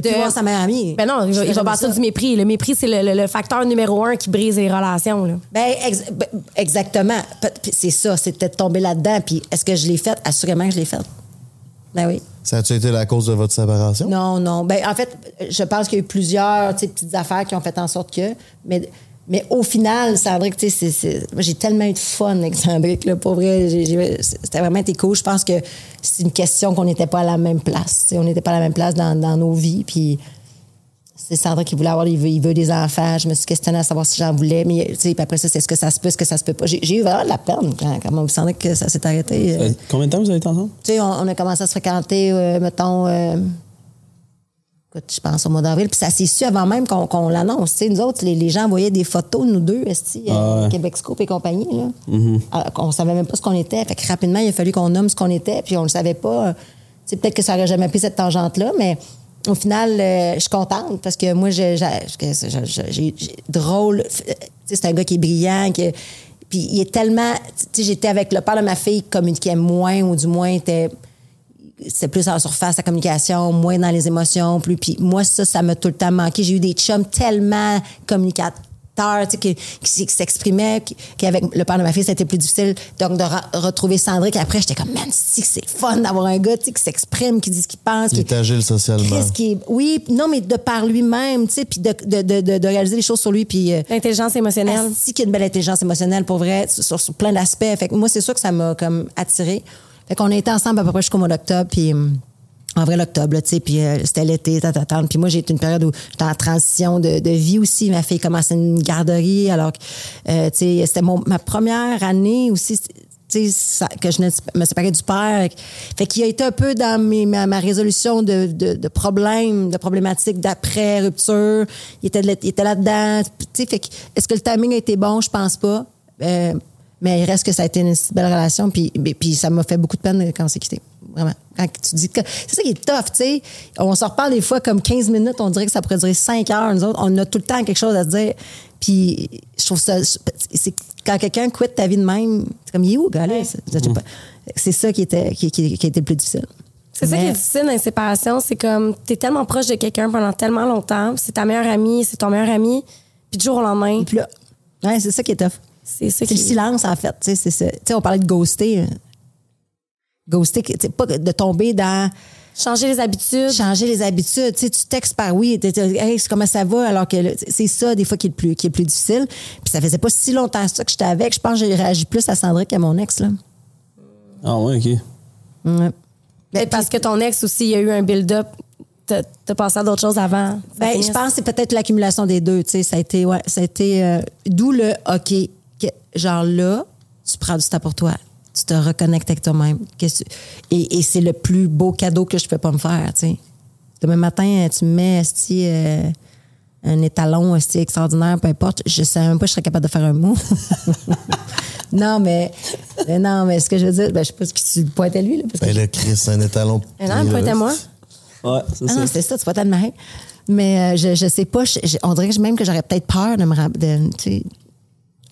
De plus voir sa meilleure amie. Ben non, il Je va, il ça. du mépris. Le mépris, c'est le, le- le facteur numéro un qui brise les relations. Là. Ben, ex- ben, exactement. C'est ça, c'est peut-être tomber là-dedans. Puis est-ce que je l'ai faite? Assurément que je l'ai faite. Ben oui. Ça a-tu été la cause de votre séparation? Non, non. Ben, en fait, je pense qu'il y a eu plusieurs petites affaires qui ont fait en sorte que. Mais, mais au final, Sandrick, tu sais, j'ai tellement eu de fun avec Sandrick, là, pour vrai. C'était vraiment été cool. Je pense que c'est une question qu'on n'était pas à la même place. on n'était pas à la même place dans, dans nos vies. Puis c'est Sandrick qui voulait avoir, il veut, il veut des enfants. Je me suis questionnée à savoir si j'en voulais. Mais, tu sais, puis après ça, c'est est-ce que ça se peut, est-ce que ça se peut pas? J'ai eu vraiment de la peine quand, quand Sandrick, que ça s'est arrêté. Euh, Euh, Combien de temps vous avez été ensemble? tu sais, on, on a commencé à se fréquenter, euh, mettons, euh, je pense au mois d'avril. Puis ça s'est su avant même qu'on l'annonce. Nous autres, les, les gens voyaient des photos nous deux, esti, euh, Québec Scoop et compagnie. Là. Alors qu'on savait même pas ce qu'on était. Fait que rapidement, il a fallu qu'on nomme ce qu'on était, puis on le savait pas. Peut-être que ça aurait jamais pris cette tangente-là, mais au final, euh, je suis contente parce que moi, j'ai drôle. Sais, c'est un gars qui est brillant, qui, puis il est tellement. Tu sais, j'étais avec le père de ma fille qui communiquait moins, ou du moins était c'était plus en surface la communication, moins dans les émotions, plus. Puis moi, ça, ça m'a tout le temps manqué. J'ai eu des chums tellement communicateurs, tu sais, qui, qui, qui s'exprimaient, qui- qu'avec le père de ma fille, c'était plus difficile. Donc, de re- retrouver Cendric, après, j'étais comme, man, si, c'est fun d'avoir un gars, tu sais, qui s'exprime, qui dit ce qu'il pense. Il qui- est agile socialement. Qui est- oui, non, mais de par lui-même, tu sais, puis de, de, de, de- de réaliser les choses sur lui, puis... euh, L'intelligence émotionnelle. Asti qu'il y a une belle intelligence émotionnelle, pour vrai, sur, sur plein d'aspects. Fait que moi, c'est sûr que ça m'a comme attiré. Fait qu'on a été ensemble à peu près jusqu'au mois d'octobre, puis hum, en vrai, l'octobre, tu sais, puis euh, c'était l'été, ta, ta, ta. Puis moi, j'ai été une période où j'étais en transition de, de vie aussi. Ma fille commençait une garderie, alors que, euh, tu sais, c'était ma première année aussi, ça- que je me séparais du père. Fait qu'il a été un peu dans mes- ma, résolution de, de, de problèmes, de problématiques d'après-rupture. Il était, il était là-dedans. Fait que, est-ce que le timing a été bon? Je pense pas. Euh, mais il reste que ça a été une belle relation, puis, puis- ça m'a fait beaucoup de peine quand on s'est quitté. Vraiment. Quand tu dis que. C'est ça qui est tough, tu sais. On s'en reparle des fois comme 15 minutes, on dirait que ça pourrait durer 5 heures. Nous autres, on a tout le temps quelque chose à se dire. Puis je trouve ça. C'est quand quelqu'un quitte ta vie de même, c'est comme, il est où, gars, là? C'est- ça qui, était, qui, qui- qui a été le plus difficile. C'est ça qui est difficile dans les séparations, c'est comme t'es tellement proche de quelqu'un pendant tellement longtemps, c'est ta meilleure amie, c'est ton meilleur ami, puis du jour au lendemain, Puis là, ouais, c'est ça qui est tough. C'est ça C'est qui le silence, en fait. Tu sais, c'est ça. Tu sais, on parlait de ghoster. euh. Ghoster, tu sais, pas de tomber dans changer les habitudes. changer les habitudes. Tu sais, tu textes par oui, hey, comment ça va, alors que c'est ça, des fois, qui est le plus, qui est le plus difficile. Puis ça faisait pas si longtemps ça que j'étais avec. Je pense que j'ai réagi plus à Sandrick qu'à mon ex, là. Ah ouais, OK. Ouais. Mais Ben, parce que ton ex aussi, il y a eu un build-up, t'as t'as passé à d'autres choses avant. Ben, je pense que c'est peut-être l'accumulation des deux. Tu sais, ça a été, ouais, ça a été euh, d'où le OK. Que- genre là, tu prends du temps pour toi. Tu te reconnectes avec toi-même. Qu'est-ce que tu- Et, et c'est le plus beau cadeau que je peux pas me faire. Tu sais. Demain matin, tu me mets euh, un étalon esti, extraordinaire, peu importe. Je savais même pas que je serais capable de faire un mot. non, mais, mais non, mais ce que je veux dire, ben, je sais pas ce que tu pointes à lui. Là, parce que Ben là, Chris, c'est un étalon. Mais non, pointe à moi. Ouais, c'est ah ça. non, c'est ça, tu vas tellement. Mais euh, je, je sais pas, je- je- on dirait que même que j'aurais peut-être peur de me sais,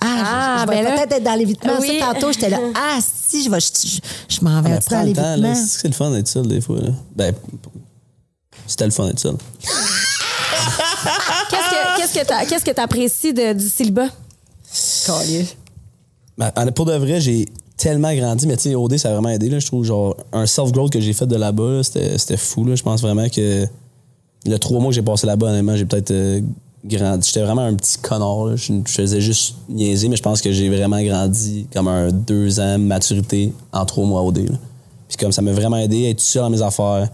Ah, Ah, je, je vais ben là- peut-être être dans l'évitement. Oui. Ça, tantôt, j'étais là, ah, si, je, vais, je, je, je m'en Ah, vais dans là. l'évitement. C'est le fun d'être seul, des fois. Là. Ben, c'était le fun d'être seul. Qu'est-ce que t'as- qu'est-ce que t'apprécies de- du célibat? Ben, en- pour de vrai, j'ai tellement grandi, mais tu sais, OD, ça a vraiment aidé. Là, je trouve, genre, un self-growth que j'ai fait de là-bas, là, c'était c'était fou. Là. Je pense vraiment que le trois mois que j'ai passé là-bas, honnêtement, j'ai peut-être euh, grandi. J'étais vraiment un petit connard. là. Je, faisais juste niaiser, mais je pense que j'ai vraiment grandi comme un deux ans maturité en trois mois OD. là. Puis comme ça m'a vraiment aidé à être tout seul dans mes affaires.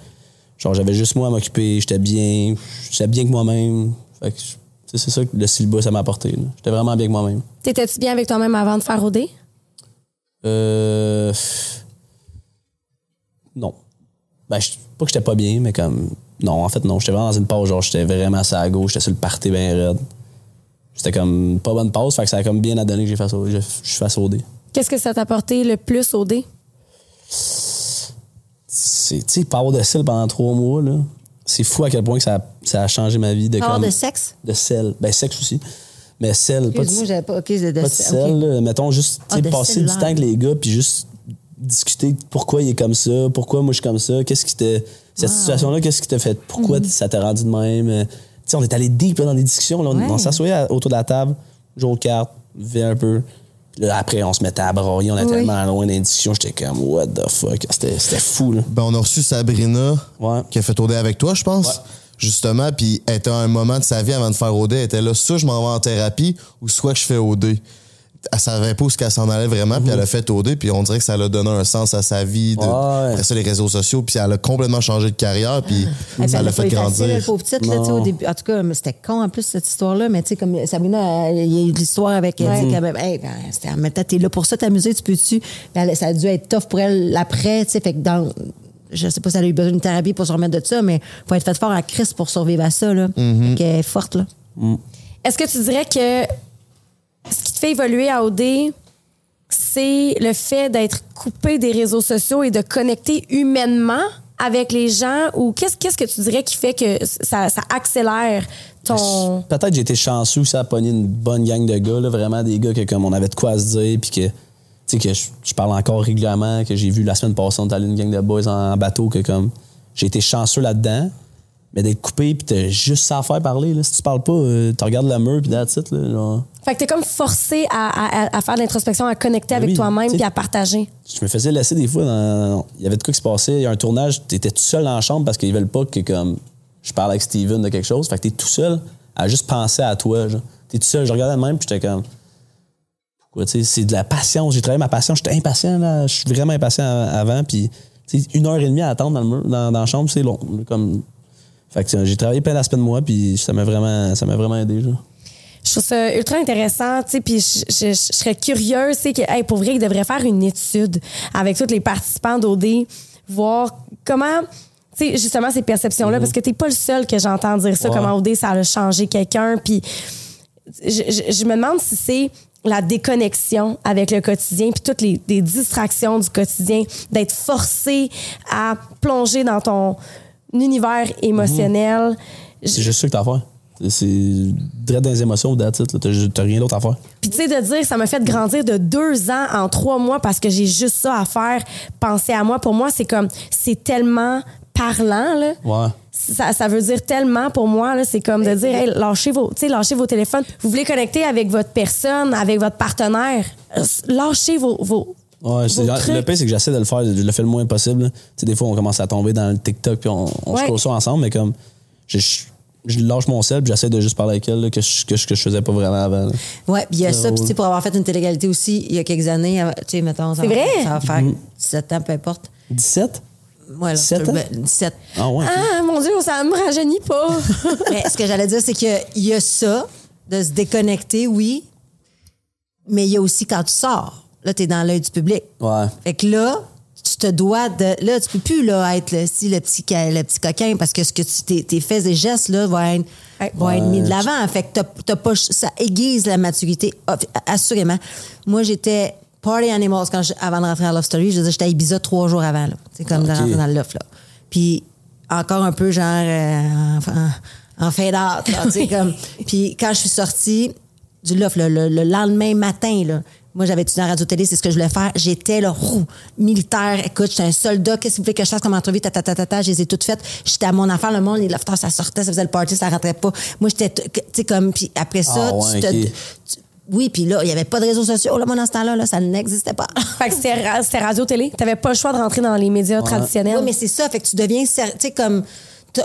Genre, j'avais juste moi à m'occuper, j'étais bien, j'étais bien que moi-même. Fait que, c'est ça que le célibat, ça m'a apporté. J'étais vraiment bien que moi-même. T'étais-tu bien avec toi-même avant de faire OD? Euh. Non. Ben, je- pas que j'étais pas bien, mais comme. Non, en fait, non. J'étais vraiment dans une pause, genre, j'étais vraiment à la gauche, j'étais sur le party bien raide. C'était comme pas bonne pause, fait que ça a comme bien à donner que j'ai fait. Je, je fasse OD. Qu'est-ce que ça t'a apporté le plus OD? C'est, tu sais, avoir de sel pendant trois mois, là. C'est fou à quel point que ça, a- ça a changé ma vie. De, comme, de sexe? De sel. Ben, sexe aussi. Mais sel, pas de j'avais pas. OK, de, de pas de sexe. sel, OK. là. mettons juste Ah, tu sais, de passer du temps avec les gars puis juste discuter pourquoi il est comme ça, pourquoi moi je suis comme ça, qu'est-ce qui te cette situation-là, qu'est-ce qui t'a fait, pourquoi Mhm. ça t'a rendu de même? euh, Tu sais, on est allé deep là, dans des discussions, là, on, Ouais. on s'assoyait autour de la table, jouait aux cartes, vivait un peu. Puis là, après, on se mettait à broyer, on était Oui. tellement loin les discussions, j'étais comme what the fuck, c'était c'était fou là. Ben, on a reçu Sabrina, Ouais. qui a fait OD avec toi, je pense. Ouais. Justement, puis elle était à un moment de sa vie avant de faire OD, elle était là, soit je m'en vais en thérapie ou soit que je fais OD. Elle savait pas où ce qu'elle s'en allait vraiment, puis elle a fait OD, puis on dirait que ça l'a donné un sens à sa vie. De, Ouais. Après ça, les réseaux sociaux, puis elle a complètement changé de carrière, puis Ah, ça ben, l'a fait facile, grandir. pauvre petite, là, tu sais, au début. En tout cas, c'était con en plus, cette histoire-là. Mais tu sais, comme Sabrina, elle- il y a eu l'histoire avec elle. Ouais. dit qu'elle- hey, ben, c'était, mais t'es là pour ça, t'amuser, tu peux-tu. Ben, elle- ça a dû être tough pour elle après, tu sais. Fait que dans. je sais pas si elle a eu besoin d'une thérapie pour se remettre de ça, mais faut être fait fort à Chris pour survivre à ça, là. Fait qu'elle est forte, là. Est-ce que tu dirais que fait évoluer à OD, c'est le fait d'être coupé des réseaux sociaux et de connecter humainement avec les gens ou qu'est-ce que tu dirais qui fait que ça, ça accélère ton Peut-être j'ai été chanceux aussi à pogner une bonne gang de gars, là, vraiment des gars que comme on avait de quoi se dire, puis que, tu sais, que je, je parle encore régulièrement, que j'ai vu la semaine passée, on est allé une gang de boys en, en bateau, que comme j'ai été chanceux là-dedans, mais d'être coupé, puis t'as juste ça à faire parler, là. Si tu parles pas, euh, tu regardes le mur, puis that's it, là. genre. Fait que t'es comme forcé à, à- à faire de l'introspection, à connecter Ben avec oui, toi-même puis à partager. je me faisais laisser des fois dans... Il y avait de quoi qui se passait. Il y a un tournage, t'étais tout seul dans la chambre parce qu'ils veulent pas que comme je parle avec Steven de quelque chose. Fait que t'es tout seul à juste penser à toi. T'es tout seul. Je regardais de même puis j'étais comme. Pourquoi, tu sais, c'est de la patience. J'ai travaillé ma patience. J'étais impatient, là. Je suis vraiment impatient avant. Puis, une heure et demie à attendre dans, le mur- dans, dans la chambre, c'est long. Comme... Fait que euh, j'ai travaillé plein d'aspects de moi, puis ça m'a vraiment, ça m'a vraiment aidé. Genre. Je trouve ça ultra intéressant, tu sais, puis je, je- je serais curieuse, tu sais, que, hey, pour vrai, ils devraient faire une étude avec tous les participants d'OD, voir comment, tu sais, justement, ces perceptions-là, parce que t'es pas le seul que j'entends dire ça, comment OD, ça a changé quelqu'un, puis je me demande si c'est la déconnexion avec le quotidien, puis toutes les, les distractions du quotidien, d'être forcé à plonger dans ton univers émotionnel. C'est juste ça que t'as à faire. C'est direct dans les émotions, that's it. T'as rien d'autre à faire. Puis tu sais, de dire, ça m'a fait grandir de deux ans en trois mois parce que j'ai juste ça à faire, penser à moi. Pour moi, c'est comme, c'est tellement parlant, là. Ouais. Ça, ça veut dire tellement pour moi, c'est comme de dire, hey, lâchez vos, lâchez vos téléphones. Vous voulez connecter avec votre personne, avec votre partenaire, euh, lâchez vos, vos, Ouais, le pire, c'est que j'essaie de le faire, je le fais le moins possible. là. Tu sais, des fois, on commence à tomber dans le TikTok, puis on, on Ouais. scrolle ça ensemble, mais comme, je, je, je lâche mon sel, puis j'essaie de juste parler avec elle, là, que, je, que, je, que je faisais pas vraiment avant. là. Ouais, puis il y a ça, puis tu sais, pour avoir fait une télé-réalité aussi, il y a quelques années, euh, tu sais, mettons, ça, va- vrai? ça va faire Mm-hmm. 17 ans, peu importe. 17? Ouais, là, 17 ans? ben, 17. Ah ouais. Ah, mon Dieu, ça me rajeunit pas. Mais ce que j'allais dire, c'est qu'il y a ça, de se déconnecter, oui, mais il y a aussi quand tu sors. Là, tu es dans l'œil du public. Ouais. Fait que là, tu te dois de. Là, tu peux plus là, être le, si, le, petit, le petit coquin parce que ce que tu, tes, tes faits et gestes là, vont être, vont être mis de l'avant. Fait que t'as, t'as pas, ça aiguise la maturité, off- assurément. Moi, j'étais party animals quand je- avant de rentrer à Love Story. Je veux dire, j'étais à Ibiza trois jours avant. là. C'est comme de rentrer dans le loft. Là. Puis encore un peu genre euh, en, en fade out. là, tu sais, comme. Puis quand je suis sortie du loft, le, le- le lendemain matin, là, moi, j'avais étudié en radio-télé, c'est ce que je voulais faire. J'étais là, roux, militaire. Écoute, j'étais un soldat. Qu'est-ce que vous voulez que je fasse comme entrevue? Ta, ta, ta, ta, ta. Je les ai toutes faites. J'étais à mon affaire, le monde, les lofters, ça sortait, ça faisait le party, ça rentrait pas. Moi, j'étais, tu sais, comme, puis après ça, Ah ouais, tu te. tu- oui, puis là, il n'y avait pas de réseaux sociaux, là, moi, dans ce temps-là, là, ça n'existait pas. fait que c'était, ra- c'était radio-télé. T'avais pas le choix de rentrer dans les médias traditionnels. Oui, mais c'est ça. Fait que tu deviens, tu sais, comme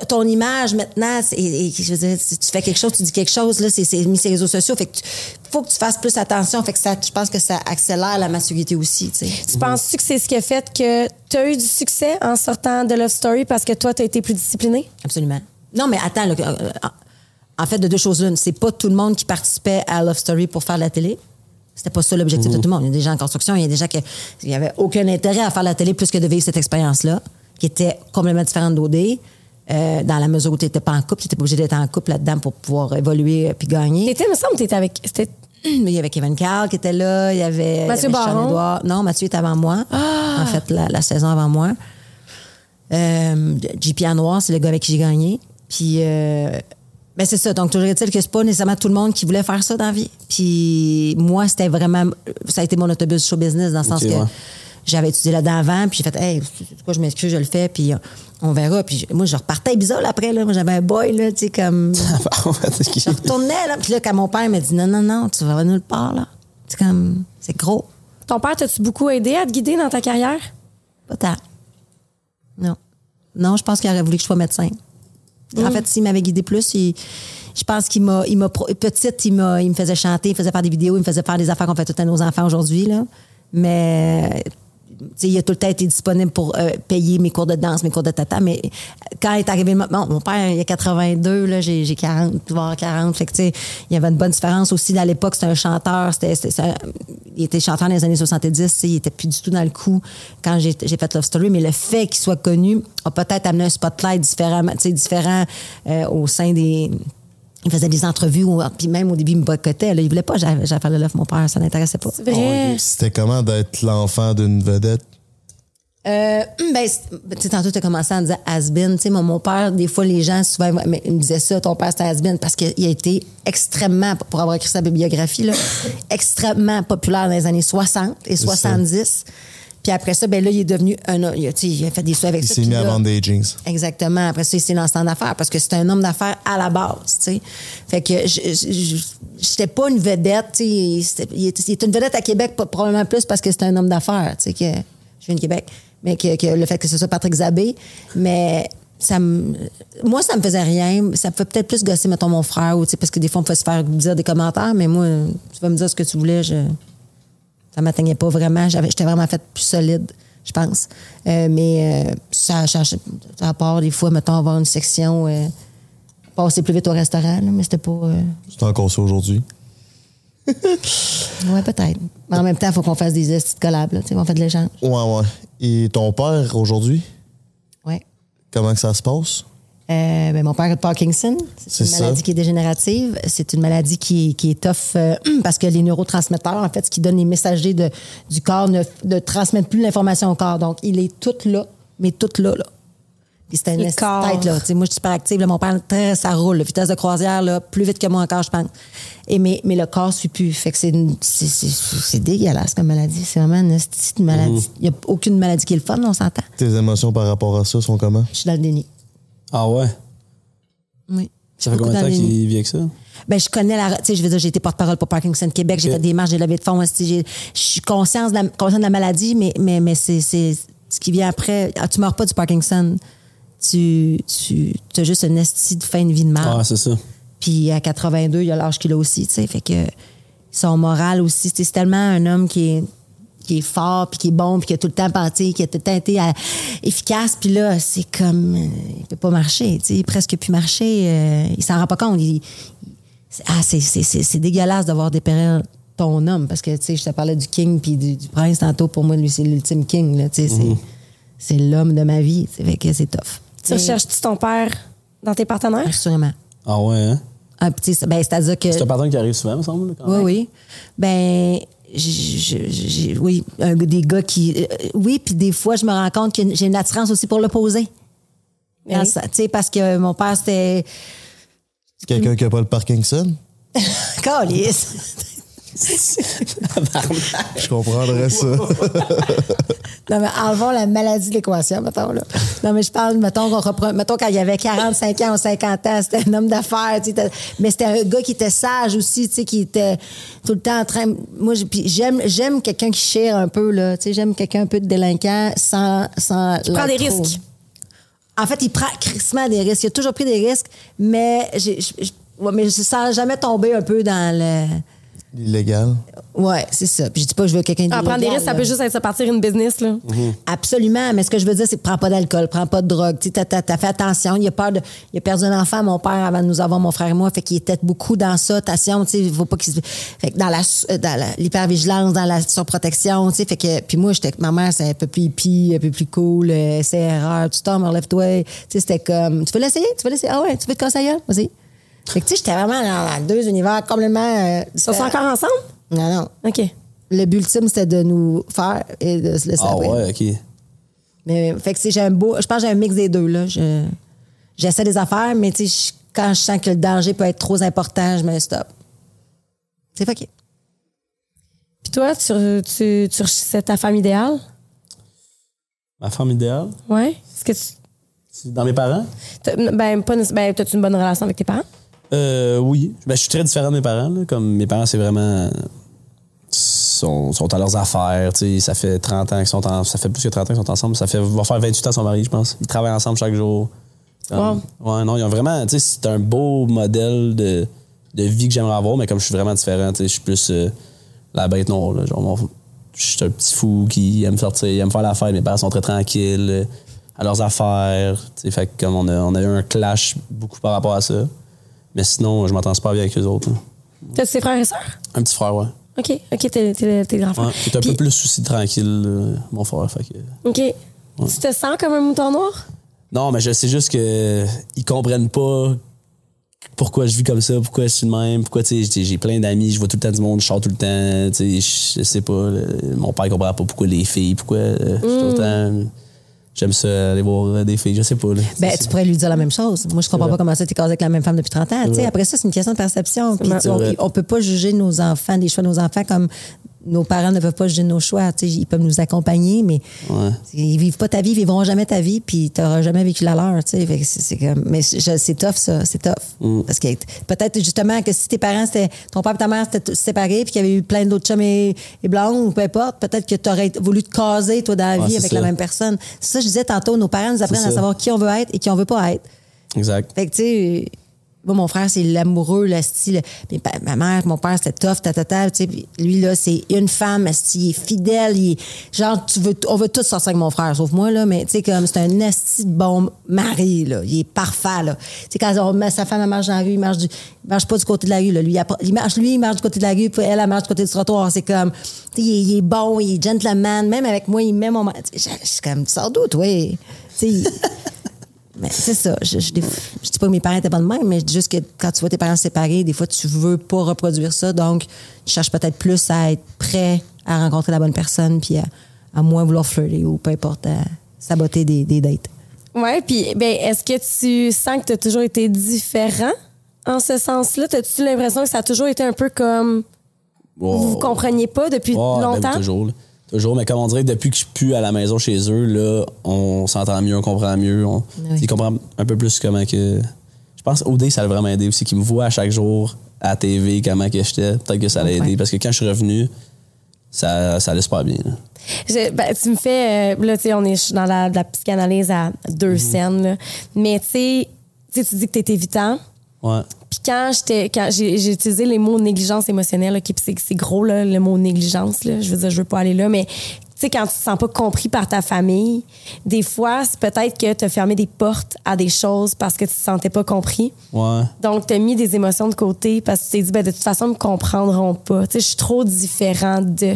ton image maintenant, c'est- et, et je veux dire, si tu fais quelque chose, tu dis quelque chose, là, c'est c'est mis sur les réseaux sociaux. Fait que tu- faut que tu fasses plus attention. Fait que ça, je pense que ça accélère la maturité aussi, tu sais. Tu penses-tu que c'est ce qui a fait que tu as eu du succès en sortant de Love Story parce que toi, tu as été plus discipliné? Absolument. Non, mais attends, là, euh, en fait, de deux choses une, c'est pas tout le monde qui participait à Love Story pour faire la télé. C'était pas ça l'objectif de tout le monde. Il y a des gens en construction, il y a des gens qui n'avaient aucun intérêt à faire la télé plus que de vivre cette expérience-là, qui était complètement différente d'OD, euh, dans la mesure où tu n'étais pas en couple, tu n'étais pas obligé d'être en couple là-dedans pour pouvoir évoluer euh, puis gagner. T'étais, il me semble que t'étais avec. C'était Il y avait Kevin Carl qui était là, il y avait Mathieu Baron. Non, Mathieu était avant moi. En fait, la, la saison avant moi. Euh, JP Noir, c'est le gars avec qui j'ai gagné. Puis, euh, ben c'est ça. Donc, toujours est-il que c'est pas nécessairement tout le monde qui voulait faire ça dans la vie. Puis, moi, c'était vraiment. Ça a été mon autobus show business dans le sens que ouais. J'avais étudié là-dedans avant. Puis, j'ai fait, hey, quoi, je m'excuse, je le fais. Puis, euh, on verra. Puis, moi, je repartais bizarre après. Là. Moi, j'avais un boy, là, tu sais, comme. Je retournais, là. Puis là, quand mon père m'a dit non, non, non, tu vas nulle part, là. C'est comme, c'est gros. Ton père, t'as-tu beaucoup aidé à te guider dans ta carrière? Pas tant. Non. Non, je pense qu'il aurait voulu que je sois médecin. En fait, s'il m'avait guidé plus, il- je pense qu'il m'a, il m'a petite, il, m'a, il me faisait chanter, il me faisait faire des vidéos, il me faisait faire des affaires qu'on fait toutes à nos enfants aujourd'hui, là. Mais il a tout le temps été disponible pour euh, payer mes cours de danse, mes cours de tata. Mais quand est arrivé le moment, mon père, il a 82, là, j'ai, j'ai 40, voire 40. Fait que, tu sais, il y avait une bonne différence aussi. À l'époque, c'était un chanteur. C'était, il était chanteur dans les années 70. tu sais, Il était plus du tout dans le coup quand j'ai, fait Love Story. Mais le fait qu'il soit connu a peut-être amené un spotlight sais, différent euh, au sein des il faisait des entrevues, ou- puis même au début, il me boycottait. Là. Il voulait pas que j'aille j'aille faire le love, mon père, ça l'intéressait pas. C'est vrai. C'était comment d'être l'enfant d'une vedette? Euh, ben, c'est- tu sais, tantôt, tu as commencé en disant has-been. Tu sais, mon, mon père, des fois, les gens, souvent, mais ils me disaient ça, ton père, c'était has-been, parce qu'il a été extrêmement, pour avoir écrit sa bibliographie, là, extrêmement populaire dans les années 60 et 70. Puis après ça, ben là, il est devenu un. Il sais, il a fait des sous avec Il ça. s'est puis mis à là- vendre des jeans. Exactement. Après ça, il s'est lancé en affaires parce que c'était un homme d'affaires à la base, tu sais. Fait que je- j'étais pas une vedette, tu sais. C'était- Il était, il était une vedette à Québec, probablement plus parce que c'était un homme d'affaires, tu sais, que je viens de Québec. Mais que, que le fait que ce soit Patrick Zabé, mais ça me, moi, ça me faisait rien. Ça me fait peut-être plus gosser, mettons, mon frère, ou, tu sais, parce que des fois, on fait se faire dire des commentaires, mais moi, tu vas me dire ce que tu voulais, je, ça m'atteignait pas vraiment. J'étais vraiment faite plus solide, je pense. Euh, mais euh, ça, à part des fois, mettons, avoir une section, euh, passer plus vite au restaurant, là, mais c'était pas. C'est encore ça aujourd'hui? ouais, peut-être. Mais en même temps, il faut qu'on fasse des petites collabs, là, tu sais, on fait de l'échange. Ouais, ouais. Et ton père, aujourd'hui, Ouais. comment que ça se passe? Euh, ben, mon père a de Parkinson. C'est C'est une ça. maladie qui est dégénérative. C'est une maladie qui, est- qui est tough euh, parce que les neurotransmetteurs, en fait, ce qui donne les messagers de, du corps ne, ne transmettent plus l'information au corps. Donc, il est tout là, mais tout là, là. Puis c'était une tête, là. Tu sais, moi, je suis super active. là. mon père, très, ça roule. là. Vitesse de croisière, là, plus vite que moi encore, je pense. Et mais, mais le corps ne suit plus. Fait que c'est, une- c'est, c'est, c'est dégueulasse comme maladie. C'est vraiment une esti de maladie. Il n'y a aucune maladie qui est le fun, on s'entend. Tes émotions par rapport à ça sont comment? Je suis dans le déni. Ah ouais? Oui. Ça fait combien de temps qu'il vit avec ça? Ben, je connais la. Tu sais, je veux dire, j'ai été porte-parole pour Parkinson Québec, j'ai fait des marches, j'ai levé de fonds. j'ai- Je suis consciente de la, consciente de la maladie, mais, mais, mais c'est, ce qui vient après. Ah, tu meurs pas du Parkinson. Tu, tu as juste une esti de fin de vie de mort. Ah, c'est ça. Puis à 82, il a l'âge qu'il a aussi, tu sais. Fait que son moral aussi, c'est tellement un homme qui est qui est fort, puis qui est bon, puis qui a tout le temps pensé, qui a tout le temps été euh, efficace. Puis là, c'est comme... euh, il peut pas marcher, tu sais, presque plus marcher. euh, il s'en rend pas compte. Il- il- ah, c'est, c'est, c'est, c'est dégueulasse d'avoir dépérir ton homme, parce que, tu sais, je te parlais du king puis du, du prince tantôt. Pour moi, lui, c'est l'ultime king, là, tu sais. c'est- C'est, l'homme de ma vie, tu sais, fait que c'est tough. Tu recherches-tu ton père dans tes partenaires? Assurément. Ah ouais, hein? Ah, ben, c'est-à-dire que... C'est un patron qui arrive souvent, me semble. quand Oui, même. oui. Ben, j- j- j- oui, un- des gars qui. euh, oui, puis des fois, je me rends compte que j'ai une attirance aussi pour l'opposé. Oui. Parce que mon père, c'était. Quelqu'un qui a pas le Parkinson? Calice! Je comprendrais ça. Non, mais enlevons la maladie de l'équation, mettons, là. Non, mais je parle, mettons, qu'on reprend, mettons, quand il avait 45 ans ou 50 ans, c'était un homme d'affaires, tu sais, t'as- mais c'était un gars qui était sage aussi, tu sais, qui était tout le temps en train. Moi, j'aime, j'aime quelqu'un qui chire un peu, là. Tu sais, j'aime quelqu'un un peu de délinquant sans. sans prend des trop. risques. En fait, il prend crissement des risques. Il a toujours pris des risques, mais j'ai, ouais, mais je sens jamais tomber un peu dans le. Illégal. Ouais, c'est ça. Puis je dis pas que je veux quelqu'un Ah, prendre des d'illégal, risques, ça peut juste être se partir une business, là. Absolument, mais ce que je veux dire, c'est que prends pas d'alcool, prends pas de drogue. Tu sais, t'as, t'as- t'as fait attention. Il a peur de. Il a perdu un enfant, mon père, avant de nous avoir, mon frère et moi. Fait qu'il était beaucoup dans ça. Attention, tu sais, il faut pas qu'il se. Fait que dans la, euh, dans la- l'hypervigilance, dans la surprotection, tu sais. Fait que. Puis moi, j'étais. Ma mère, c'est un peu plus hippie, un peu plus cool, euh, c'est erreur, tu tombes, relève-toi. Tu sais, c'était comme. Tu veux l'essayer? Tu veux l'essayer? Ah ouais, tu veux te gueule? Vas-y. Fait que, tu sais, j'étais vraiment dans, dans deux univers complètement. euh, Ils sont encore ensemble? Non, non. OK. Le but ultime, c'était de nous faire et de se laisser Ah après. ouais, OK. Mais fait que c'est j'ai un beau, je pense que j'ai un mix des deux là. Je, j'essaie des affaires, mais tu sais, je- quand je sens que le danger peut être trop important, je me stop. C'est fucké. Puis toi, tu, tu, tu recherchais ta femme idéale? Ma femme idéale, Ouais. Est-ce que tu. c'est dans mes parents? t'as- Ben, pas ben, t'as-tu une bonne relation avec tes parents? Euh, oui. Ben, je suis très différent de mes parents. là. Comme mes parents, c'est vraiment. sont, sont à leurs affaires. Ça fait 30 ans qu'ils sont en, Ça fait plus que 30 ans qu'ils sont ensemble. Ça fait, va faire 28 ans qu'ils sont mariés, je pense. Ils travaillent ensemble chaque jour. Ouais, non, ils ont vraiment. C'est un beau modèle de, de vie que j'aimerais avoir, mais comme je suis vraiment différent, je suis plus euh, la bête noire. là. Genre, mon- je suis un petit fou qui aime sortir, il aime faire la fête. Mes parents sont très tranquilles euh, à leurs affaires. Fait que comme on a, on a eu un clash beaucoup par rapport à ça. Mais sinon, je m'entends super bien avec eux autres. T'as tes frères et sœurs? Un petit frère, ouais. OK. OK, t'es t'es- t'es le grand frère. ouais est un Puis- peu plus aussi tranquille, euh, mon frère. Fait que... OK. Tu te sens comme un mouton noir? Non, mais je sais juste que ils comprennent pas pourquoi je vis comme ça, pourquoi je suis de même, pourquoi j'ai- plein d'amis, je vois tout le temps du monde, je sors tout le temps, je sais pas. le- mon père comprend pas pourquoi les filles, pourquoi euh, je suis tout le temps. J'aime ça aller voir euh, des filles, je sais pas. Là. Ben, tu pourrais lui dire la même chose. Moi, je comprends pas comment ça, t'es casé avec la même femme depuis 30 ans. Tu sais, vrai. après ça, c'est une question de perception. Puis, on, on peut pas juger nos enfants, des choix de nos enfants comme nos parents ne peuvent pas juger nos choix. Tu sais, ils peuvent nous accompagner, mais Ouais. ils vivent pas ta vie, ils vivront jamais ta vie, puis tu n'auras jamais vécu la leur. Tu sais, Fait que c'est c'est comme, mais je- c'est tough, ça. C'est tough. Mm. Parce que peut-être justement que si tes parents, c'était, ton père et ta mère s'étaient séparés, puis qu'il y avait eu plein d'autres chums et, et blondes, ou peu importe, peut-être que tu aurais voulu te caser, toi, dans la Ouais, vie avec ça. la même personne. C'est ça, je disais tantôt, nos parents nous apprennent à savoir qui on veut être et qui on veut pas être. Exact. Fait que, tu sais, moi, mon frère, c'est l'amoureux, le style. Mais ma mère, mon père, c'était tough, tatata, tu sais. Lui, là, c'est une femme, il est fidèle, genre, tu veux, on veut tous sortir avec mon frère, sauf moi, là, mais tu sais, comme, c'est un esti de bon mari, là. Il est parfait, là. Tu sais, quand on met sa femme, elle marche dans la rue, il marche, du, il marche pas du côté de la rue, là. Lui, il, marche, lui, il marche du côté de la rue, puis elle, elle marche du côté du trottoir. C'est comme, il, est- bon, il est gentleman, même avec moi, il met mon. Je suis comme, toi? Tu sais, mais c'est ça. Je, je, je dis pas que mes parents étaient pas de même, mais je dis juste que quand tu vois tes parents séparés, des fois, tu veux pas reproduire ça. Donc, tu cherches peut-être plus à être prêt à rencontrer la bonne personne, puis à, à moins vouloir flirter ou peu importe, à saboter des, des dates. Ouais, puis ben, est-ce que tu sens que tu as toujours été différent en ce sens-là? As-tu l'impression que ça a toujours été un peu comme vous vous compreniez pas depuis ben oui, longtemps? toujours. Toujours, mais comme on dirait depuis que je suis plus à la maison chez eux, là, on s'entend mieux, on comprend mieux. On, Oui. Ils comprennent un peu plus comment que. Je pense OD, ça l'a vraiment aidé aussi, qu'ils me voient à chaque jour à la TV, comment que j'étais. Peut-être que ça l'a aidé. Parce que quand je suis revenu, ça, ça allait super bien. là. Je- ben, tu me fais. euh, là, tu sais, on est dans la, la psychanalyse à deux Mhm. scènes. là. Mais tu sais, tu sais, tu dis que tu es évitant. Ouais. Puis quand j'étais quand j'ai j'ai utilisé les mots négligence émotionnelle, qui c'est c'est gros là, le mot négligence là, je veux dire je veux pas aller là mais tu sais quand tu te sens pas compris par ta famille, des fois c'est peut-être que tu as fermé des portes à des choses parce que tu te sentais pas compris. Ouais. Donc, tu as mis des émotions de côté parce que tu t'es dit, ben, de toute façon, ils me comprendront pas. Tu sais, je suis trop différent de.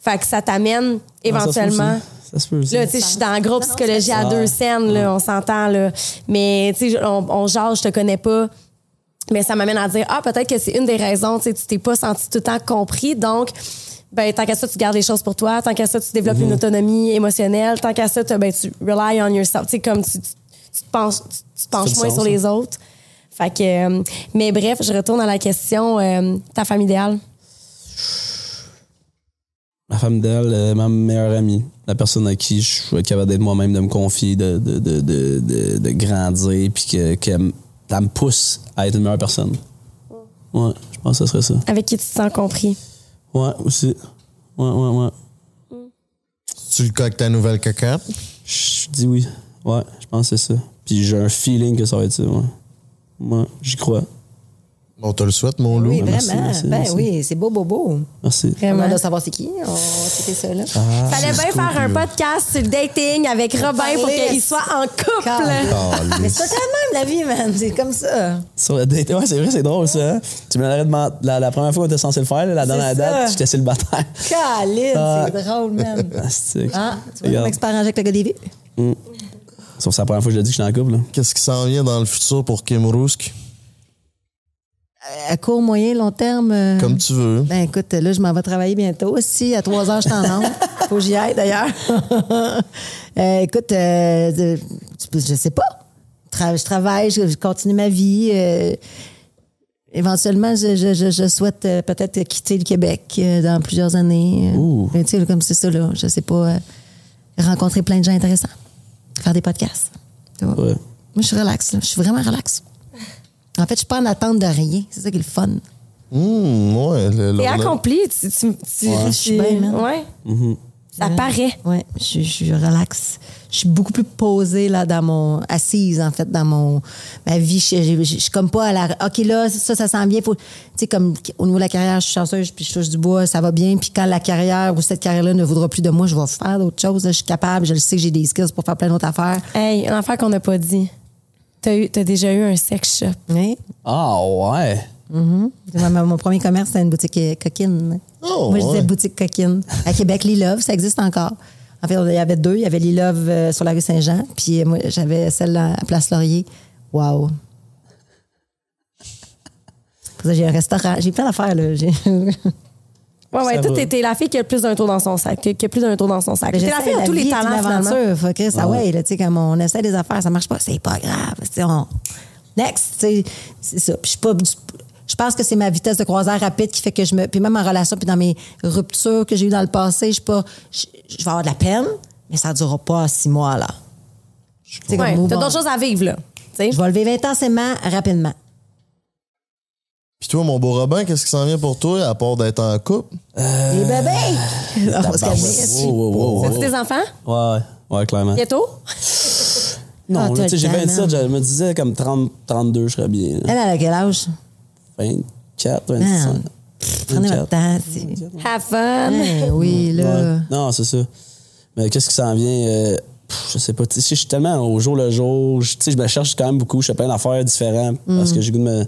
Fait que ça t'amène éventuellement. Ça se peut aussi. Là, tu sais, je suis dans le groupe psychologie à deux scènes, là, on s'entend, là. Mais, tu sais, on, on jase, je te connais pas. Mais ça m'amène à dire, ah, peut-être que c'est une des raisons, tu sais, tu t'es pas senti tout le temps compris. Donc, ben, tant qu'à ça, tu gardes les choses pour toi. Tant qu'à ça, tu développes Mhm. une autonomie émotionnelle. Tant qu'à ça, tu, ben, tu rely on yourself. Tu sais, comme tu, tu, tu te penches, tu, te penches moins sens, sur ça. les autres. Fait que, euh, mais bref, je retourne à la question, euh, ta femme idéale. Ma femme idéale, euh, ma meilleure amie. La personne à qui je suis capable d'être moi-même, de me confier, de, de, de, de, grandir, puis que, qu'elle elle me pousse à être une meilleure personne. Ouais, je pense que ce serait ça. Avec qui tu te sens compris. Ouais, aussi. Ouais, ouais, ouais. Tu le cas avec ta nouvelle cocotte? Je dis oui. Ouais, je pense que c'est ça. Puis j'ai un feeling que ça va être ça, ouais. Ouais, j'y crois. On te le souhaite, mon loup. Oui, vraiment. merci, ben merci. oui, c'est beau, beau, beau. Merci. Vraiment. On doit savoir c'est qui. On va checker ça, là. Fallait bien faire un podcast sur le dating avec Robin pour qu'il soit en couple. Ah, Mais c'est pas quand même la vie, man. C'est comme ça. Sur le date, ouais, c'est vrai, c'est drôle ça. hein? Tu me l'aurais demandé la, la première fois qu'on était censé le faire, là, la dernière date, j'étais célibataire. Calice, Ah. c'est drôle, man. Ah, c'est- Ah, tu vois, Regarde. comment expert avec le gars des? Sauf que c'est la première fois que je l'ai dit que je suis en couple. là. Qu'est-ce qui s'en vient dans le futur pour Kim Rusk? À court, moyen, long terme. euh, Comme tu veux. Ben écoute, là, je m'en vais travailler bientôt aussi. À 3 heures, je t'en rends. Faut que j'y aille d'ailleurs. Euh, écoute, euh, je sais pas. Tra- je travaille, je, continue ma vie. éventuellement, je, je- je- je souhaite peut-être quitter le Québec dans plusieurs années. Ouh. ben, tu sais, comme c'est ça, là. Je sais pas. rencontrer plein de gens intéressants. Faire des podcasts. Tu vois. Ouais. Moi, je suis relax, là. Je suis vraiment relax. En fait, je suis pas en attente de rien. C'est ça qui est le fun. Hum, ouais. le- T'es accompli. Tu, tu, tu, Je suis bien, man. Ouais. Ça paraît. Oui, je, je relaxe. Je suis beaucoup plus posée là dans mon assise en fait dans mon ma vie. Je, je- je- je suis comme pas à la. Ok là ça ça sent bien. Faut, tu sais comme au niveau de la carrière, je suis chanceuse puis je touche du bois, ça va bien. Puis quand la carrière ou cette carrière là ne voudra plus de moi, je vais faire d'autres choses. là. Je suis capable, je le sais que j'ai des skills pour faire plein d'autres affaires. Hey, une affaire qu'on n'a pas dit. T'as eu- t'as déjà eu un sex shop. Oui. Ah, ouais. Mhm. Mon, mon premier commerce c'était une boutique euh, coquine. Oh, Moi je disais ouais. boutique coquine à Québec, Lee Love, ça existe encore. En fait, il y avait deux. Il y avait Lee Love euh, sur la rue Saint-Jean, puis euh, moi j'avais celle à Place Laurier. Ça, j'ai un restaurant. J'ai plein d'affaires, là. J'ai- Ouais, ouais, toi, t'es la fille qui a plus d'un tour dans son sac. Qui a plus d'un tour dans son sac. T'es la fille à tous vie les talents, finalement. Faut que ça, ouais, là, tu sais, comme on essaie des affaires, ça marche pas, c'est pas grave. On... Next, tu sais, c'est ça. Puis je suis pas. Je pense que c'est ma vitesse de croisière rapide qui fait que je me. Puis même en relation, puis dans mes ruptures que j'ai eues dans le passé, je suis pas. Je, je vais avoir de la peine, mais ça durera pas six mois, là. Tu sais, Ouais, bon, d'autres choses à vivre, là. Tu sais. Je vais le vivre intensément, rapidement. Puis toi, mon beau Robin, qu'est-ce qui s'en vient pour toi, à part d'être en couple? Les bébés! On va se calmer As-tu wow. des enfants? Ouais, ouais, clairement. Bientôt? Non, Ah, tu sais, j'ai le temps, 27, je me disais comme 30, 32, je serais bien. là. Elle, elle a quel âge? 24, 25. Man, Prenez 24. votre temps. c'est- Have fun. Oui, là. Ouais. Non, c'est ça. Mais qu'est-ce qui s'en vient? euh, je sais pas. Tu sais, je suis tellement au jour le jour. Je, tu sais, je me cherche quand même beaucoup. Je fais plein d'affaires différentes parce que j'ai goût de me.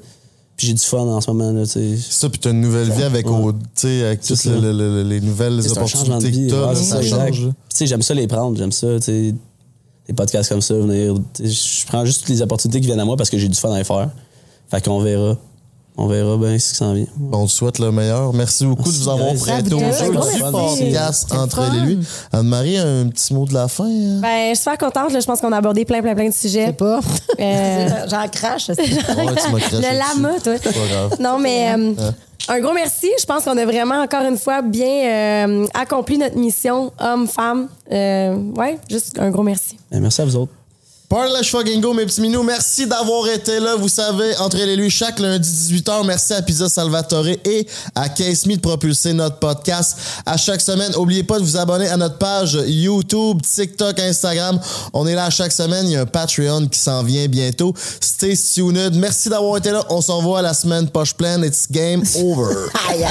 Puis j'ai du fun en ce moment. Là, tu sais. C'est ça, puis t'as une nouvelle vie avec, au- tu sais, avec toutes C'est le- ça. le- le- les nouvelles opportunités vie. que t'as, ouais, ça ça, change. j'aime ça les prendre. J'aime ça, tu sais, des podcasts comme ça, venir. Je prends juste toutes les opportunités qui viennent à moi parce que j'ai du fun à les faire. Fait qu'on verra. On verra bien ce qui s'en vient. On te souhaite le meilleur. Merci beaucoup Merci, de vous avoir prêté au jeu du podcast C'est entre et lui. Anne-Marie, un petit mot de la fin? hein? Ben, je suis super contente. là. Je pense qu'on a abordé plein, plein, plein de Je sujets. sais pas. Euh, J'en crache. c'est- Ouais, tu Le dessus. lama, toi. C'est pas grave. Non, mais euh, un gros merci. Je pense qu'on a vraiment, encore une fois, bien euh, accompli notre mission, homme, femme. Euh, ouais, juste un gros merci. Ben, merci à vous autres. Parlage fucking mes petits minous. Merci d'avoir été là. Vous savez, entre et lui, chaque lundi 18h. Merci à Pizza Salvatore et à Case Me de propulser notre podcast à chaque semaine. N'oubliez pas de vous abonner à notre page YouTube, TikTok, Instagram. On est là à chaque semaine. Il y a un Patreon qui s'en vient bientôt. Stay tuned. Merci d'avoir été là. On s'en voit la semaine poche pleine. It's game over. Aïe.